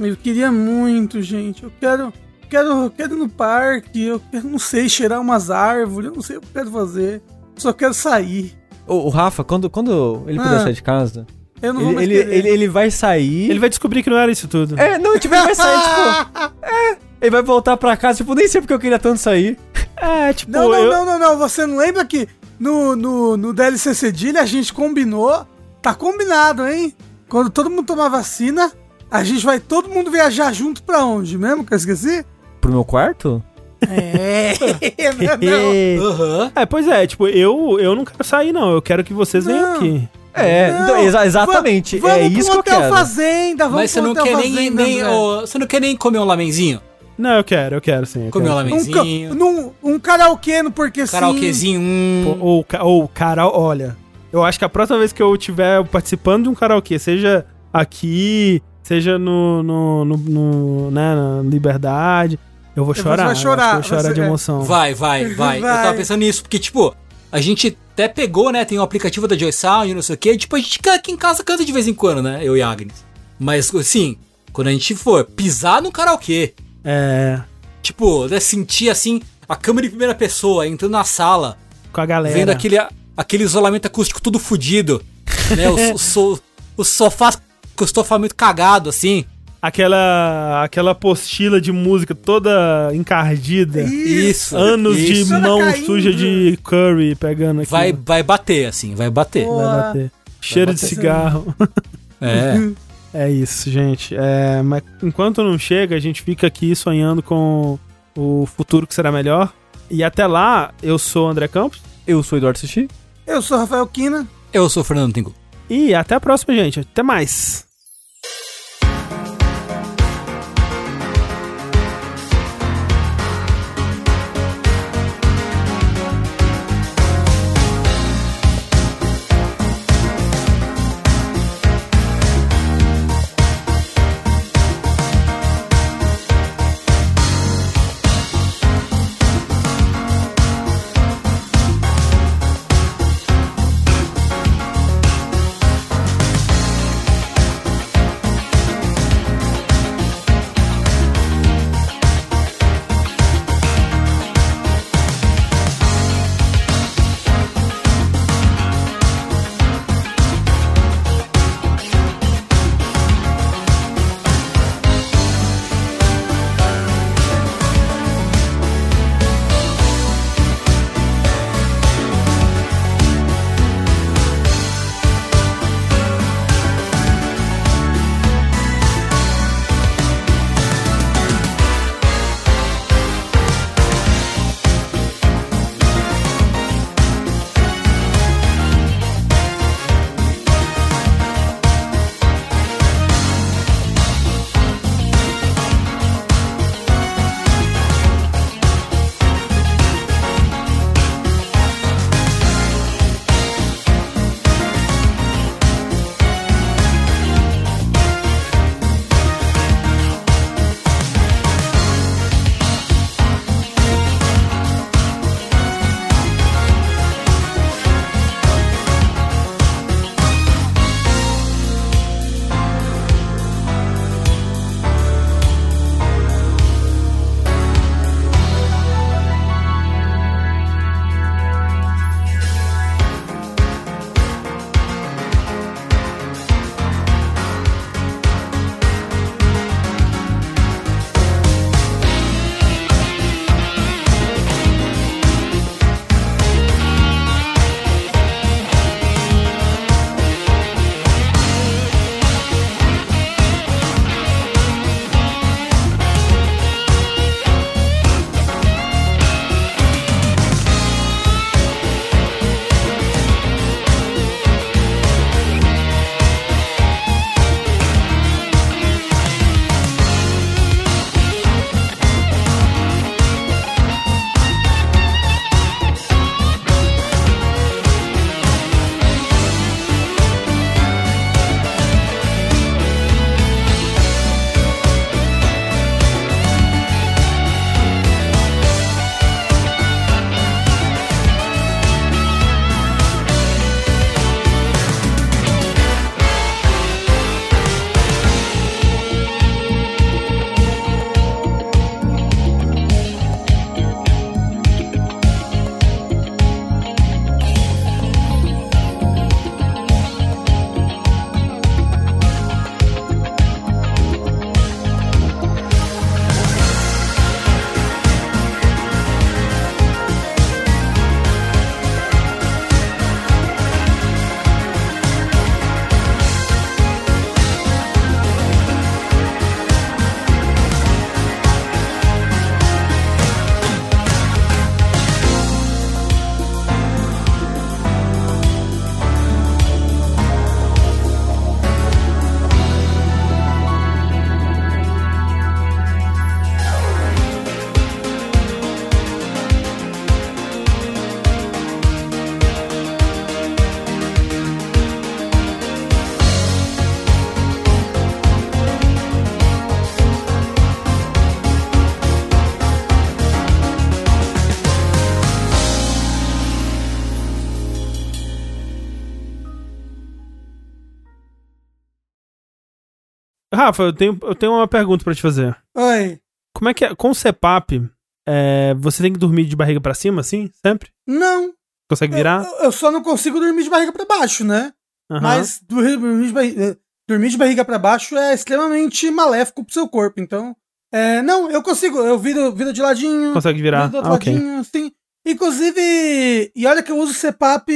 Eu queria muito, gente. Eu quero, quero, quero ir no parque, eu quero, não sei, cheirar umas árvores, eu não sei o que eu quero fazer. Só quero sair. O, o Rafa, quando, quando ele puder Ah. sair de casa, Eu não vou ele, mais ele, ele, ele vai sair. Ele vai descobrir que não era isso tudo. É, não, tipo, ele vai sair, tipo. (laughs) É, ele vai voltar pra casa, tipo, nem sei porque eu queria tanto sair. É, tipo, Não, não, eu... não, não, não. Você não lembra que no, no, no DLC Cedilha a gente combinou? Tá combinado, hein? Quando todo mundo tomar vacina, a gente vai todo mundo viajar junto pra onde mesmo? Que eu esqueci? Pro meu quarto? É, (laughs) (laughs) não. Aham. É, pois é, tipo, eu, eu não quero sair, não. Eu quero que vocês venham Não. aqui. É, Não, então, exa- exatamente. É vamos isso pro que eu quero. Fazenda, vamos Mas você pro não hotel quer nem, fazenda, nem André. ô, você não quer nem comer um lamenzinho? Não, eu quero, eu quero sim. Eu Comer um quero. Um, lamenzinho, num, um karaokê no Porque Sim. karaokezinho, hum. Ou, ou, cara, olha, eu acho que a próxima vez que eu estiver participando de um karaokê, seja aqui, seja no, no, no, no- né, na Liberdade, eu vou Você chorar. vai eu chorar, eu vou chorar você- de é. emoção. Vai, vai, (laughs) vai, Eu Vai. tava pensando nisso, porque, tipo, a gente até pegou, né? Tem o aplicativo da Joy Sound, não sei o quê. Tipo, a gente aqui em casa canta de vez em quando, né? Eu e a Agnes. Mas, assim, quando a gente for pisar no karaokê, É, tipo, né, sentir, assim, a câmera em primeira pessoa, entrando na sala, com a galera. vendo aquele, aquele isolamento acústico tudo fudido, né? Os, (laughs) os, so- os sofás com o estofamento cagado, assim. Aquela, aquela apostila de música toda encardida. Isso. Anos isso. de mão caindo. suja de curry pegando aqui. Vai, vai bater, assim, vai bater. Pô. Vai bater. Cheiro de bater. cigarro. É. (laughs) É isso, gente. É, mas enquanto não chega, a gente fica aqui sonhando com o futuro que será melhor. E até lá, eu sou o André Campos. Eu sou o Eduardo Sushi. Eu sou Rafael Kina. Eu sou o Fernando Tengu. E até a próxima, gente. Até mais. Rafa, eu tenho, eu tenho uma pergunta pra te fazer. Oi. Como é que é? Com o CPAP, é, você tem que dormir de barriga pra cima, assim? Sempre? Não. Consegue virar? Eu, eu só não consigo dormir de barriga pra baixo, né? Aham. Mas dormir, dormir de barriga, dormir de barriga pra baixo é extremamente maléfico pro seu corpo. Então, é, não, eu consigo. Eu viro, viro de ladinho. Consegue virar? do outro Ah, ok. ladinho, assim. Inclusive, e olha que eu uso o CPAP,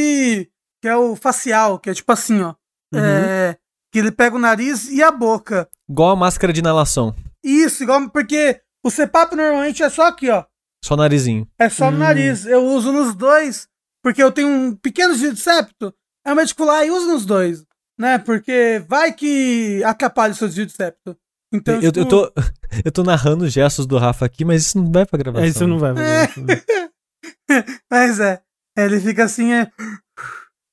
que é o facial, que é tipo assim, ó. Uhum. É, que ele pega o nariz e a boca. Igual a máscara de inalação. Isso, igual, porque o CPAP normalmente é só aqui, ó. Só o narizinho. É só no Hum. nariz. Eu uso nos dois, porque eu tenho um pequeno desvio de septo. Médico lá e usa nos dois, né? Porque vai que atrapalha o seu desvio de septo. Então, eu, tipo, eu, tô, (laughs) eu tô narrando os gestos do Rafa aqui, mas isso não vai pra gravação. É, isso não vai fazer. (laughs) Mas é, ele fica assim, é...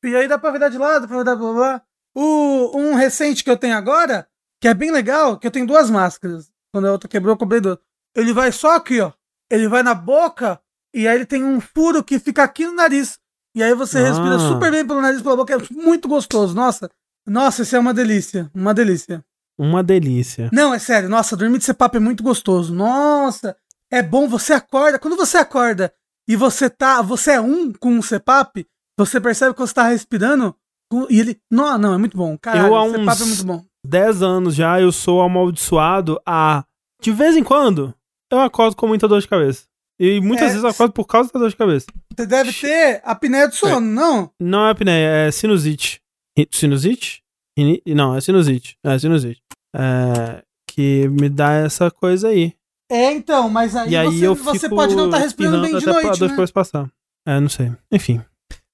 E aí dá pra virar de lado, pra virar blá blá. O, um recente que eu tenho agora, que é bem legal, que eu tenho duas máscaras. Quando a outra quebrou, eu comprei duas. Ele vai só aqui, ó. Ele vai na boca, e aí ele tem um furo que fica aqui no nariz. E aí você Ah. respira super bem pelo nariz pela boca. É muito gostoso. Nossa, nossa, isso é uma delícia. Uma delícia. Uma delícia. Não, é sério. Nossa, dormir de CPAP é muito gostoso. Nossa, é bom. Você acorda. Quando você acorda e você tá, você é um com o CPAP, você percebe que você tá respirando e ele, não, não, é muito bom. Caralho, Eu, há o CPAP é uns- muito bom. 10 anos já eu sou amaldiçoado a. De vez em quando, eu acordo com muita dor de cabeça. E muitas É. vezes eu acordo por causa da dor de cabeça. Você deve ter apneia do sono, não? Não é apneia, é sinusite. Sinusite? Não, é sinusite. É sinusite. É, que me dá essa coisa aí. É, então, mas aí, e aí você, eu você pode não estar respirando bem de até pra noite, né? passar. É, não sei. Enfim.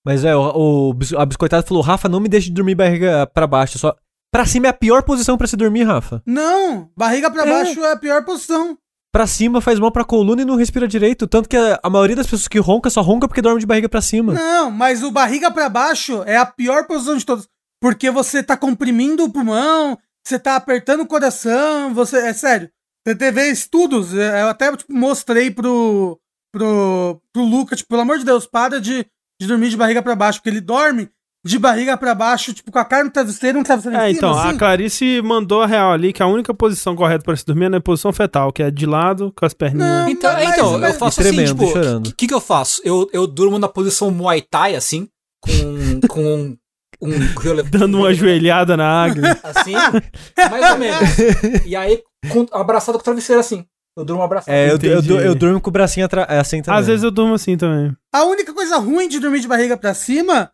Mas é, o, o a biscoitada falou, Rafa, não me deixe de dormir barriga pra baixo. Só... Pra cima é a pior posição pra se dormir, Rafa. Não, barriga pra É. baixo é a pior posição. Pra cima faz mal pra coluna e não respira direito. Tanto que a, a maioria das pessoas que ronca só ronca porque dorme de barriga pra cima. Não, mas o barriga pra baixo é a pior posição de todas. Porque você tá comprimindo o pulmão, você tá apertando o coração, você. É sério. Você teve estudos, é, eu até tipo, mostrei pro, pro, pro Luca, tipo, pelo amor de Deus, para de, de dormir de barriga pra baixo, porque ele dorme de barriga pra baixo, tipo, com a cara no travesseiro, um travesseiro É, em cima, então, a assim. Clarice mandou a real ali que a única posição correta pra se dormir é na posição fetal, que é de lado, com as perninhas. Não, Então, mas- então mas- eu faço E tremendo, assim, tipo, o que, que eu faço? Eu, eu durmo na posição Muay Thai, assim, com, com um, um (laughs) Dando uma ajoelhada na águia. Assim, mais ou menos. (laughs) E aí, com, abraçado com o travesseiro, assim. Eu durmo abraçado. É, eu, eu, eu, eu durmo com o bracinho atra- é, assim também. Às vezes eu durmo assim também. A única coisa ruim de dormir de barriga pra cima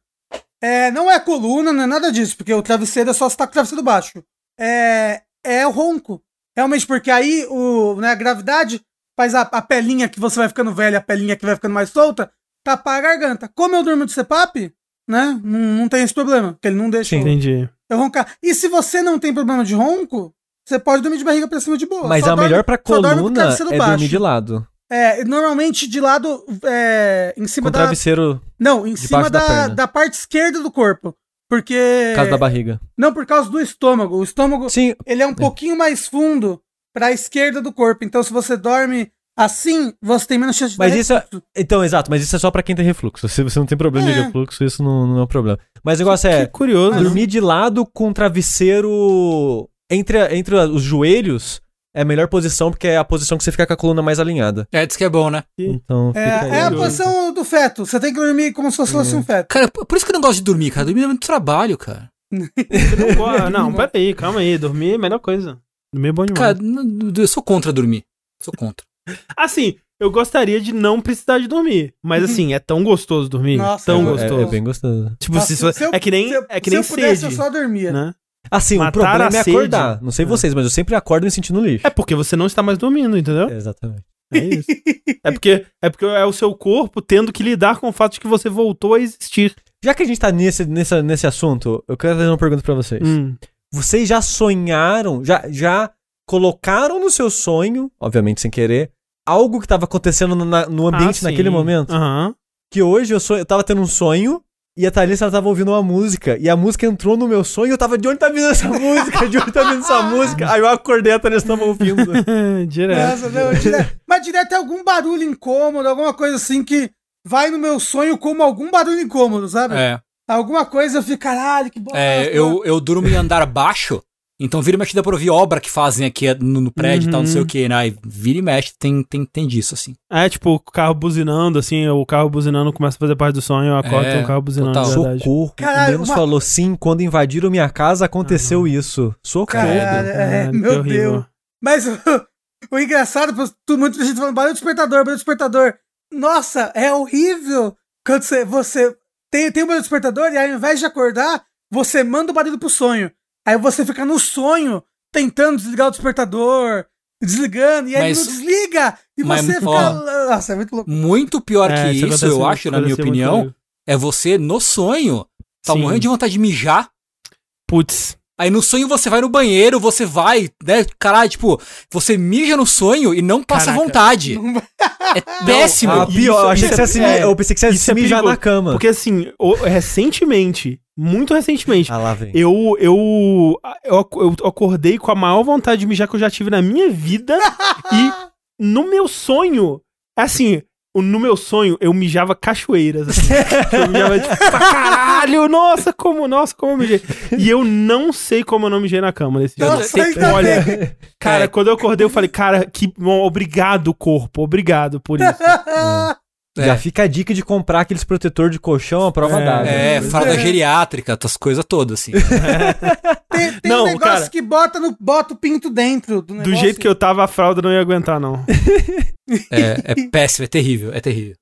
é, não é a coluna, não é nada disso, porque o travesseiro é só se tá com o travesseiro baixo. É, é o ronco. Realmente, porque aí o, né, a gravidade faz a, a pelinha que você vai ficando velha, a pelinha que vai ficando mais solta, tapar a garganta. Como eu durmo de CPAP, né, não, não tem esse problema, porque ele não deixa eu, Entendi. eu roncar. E se você não tem problema de ronco, você pode dormir de barriga pra cima de boa. Mas Só a dorme- melhor pra com o coluna é baixo. dormir de lado. É, normalmente de lado, é, em Com cima o da, travesseiro não, em cima da da, da, parte esquerda do corpo. Porque. por causa da barriga. Não, por causa do estômago. O estômago, Sim, ele é um pouquinho mais fundo pra esquerda do corpo. Então, se você dorme assim, você tem menos chance de Mas isso é- então, exato, mas isso é só pra quem tem refluxo. Se você não tem problema de É. refluxo, isso não, não é um problema. Mas o negócio é, Que curioso. dormir de lado com o travesseiro entre, a- entre a- os joelhos é a melhor posição, porque é a posição que você fica com a coluna mais alinhada. É, diz que é bom, né? Então, É, é a posição do feto. Você tem que dormir como se fosse um feto. Cara, por isso que eu não gosto de dormir, cara. Dormir é muito trabalho, cara. Você (laughs) não Não, peraí, calma aí. Dormir é a melhor coisa. Dormir é bom demais. Cara, eu sou contra dormir. Sou contra. (laughs) Assim, eu gostaria de não precisar de dormir. Mas assim, é tão gostoso dormir. Nossa, tão é- gostoso. É, é bem gostoso. Tipo, Nossa, se, se eu- é que nem, se eu- é que se nem eu pudesse, sede. eu só dormia. Né? Assim, o Matar problema a é sede. acordar. Não sei É. vocês, mas eu sempre acordo me sentindo lixo. É porque você não está mais dormindo, entendeu? É, exatamente. É isso. (laughs) é, porque, é porque é o seu corpo tendo que lidar com o fato de que você voltou a existir. Já que a gente tá nesse, nessa, nesse assunto, eu quero fazer uma pergunta pra vocês. Hum. Vocês já sonharam, já, já colocaram no seu sonho, obviamente sem querer, algo que tava acontecendo na- no ambiente Ah, naquele momento? Aham. Que hoje eu, sonho, eu tava tendo um sonho e a Thalissa ela tava ouvindo uma música. E a música entrou no meu sonho e eu tava de onde tá vindo essa música? De onde tá vindo essa (laughs) música? Aí eu acordei a Thalissa tava ouvindo. (laughs) Direto. Nossa, não, direto- mas direto é algum barulho incômodo, alguma coisa assim que vai no meu sonho como algum barulho incômodo, sabe? É. Alguma coisa eu fico, caralho, que bosta. É, eu, eu durmo em andar baixo Então vira e mexe dá pra ouvir obra que fazem aqui no, no prédio e tal, não sei Uhum. o que, né? E vira e mexe tem, tem, tem disso, assim. É, tipo, o carro buzinando, assim, o carro buzinando começa a fazer parte do sonho, eu acordo É, tem um carro buzinando, total. de verdade. Socorro. Caralho, o Menos uma- falou sim, quando invadiram minha casa aconteceu isso. Socorro. Caralho, é, que meu horrível. Deus. Mas o, (laughs) o engraçado, pô, tu- muita gente falando barulho do despertador, barulho do despertador. Nossa, é horrível quando você, você tem, tem o barulho do despertador e aí, ao invés de acordar, você manda o barulho pro sonho. Aí você fica no sonho tentando desligar o despertador, desligando, e aí Mas- não desliga! E mas, você fica. ó, Nossa, é muito louco. Muito pior É, que isso, acontece eu acho, na minha opinião, é você no sonho, tá Sim. morrendo de vontade de mijar. Putz. Aí no sonho você vai no banheiro, você vai, né? Caralho, tipo, você mija no sonho e não passa Caraca. vontade. É (laughs) péssimo. Ah, pior, eu, achei isso que é- você se é, eu pensei que você ia se é mijar na cama. Porque assim, recentemente, muito recentemente, Ah, lá vem. eu, eu, eu, eu acordei com a maior vontade de mijar que eu já tive na minha vida. (laughs) e no meu sonho, assim, o- no meu sonho, eu mijava cachoeiras. Assim, (laughs) eu mijava tipo, pra caralho, nossa, como, nossa, como eu mijei. E eu não sei como eu não mijei na cama nesse dia. Olha, cara, (laughs) É. quando eu acordei, eu falei, cara, que bom, obrigado, corpo, obrigado por isso. (laughs) Já É. fica a dica de comprar aqueles protetor de colchão à prova É. d'água. É, fralda geriátrica, essas coisas todas, assim. (laughs) Tem, tem Não, um negócio cara. que bota, no, bota o pinto dentro do Do negócio. jeito que eu tava, a fralda não ia aguentar, não. É, é péssimo, é terrível, é terrível.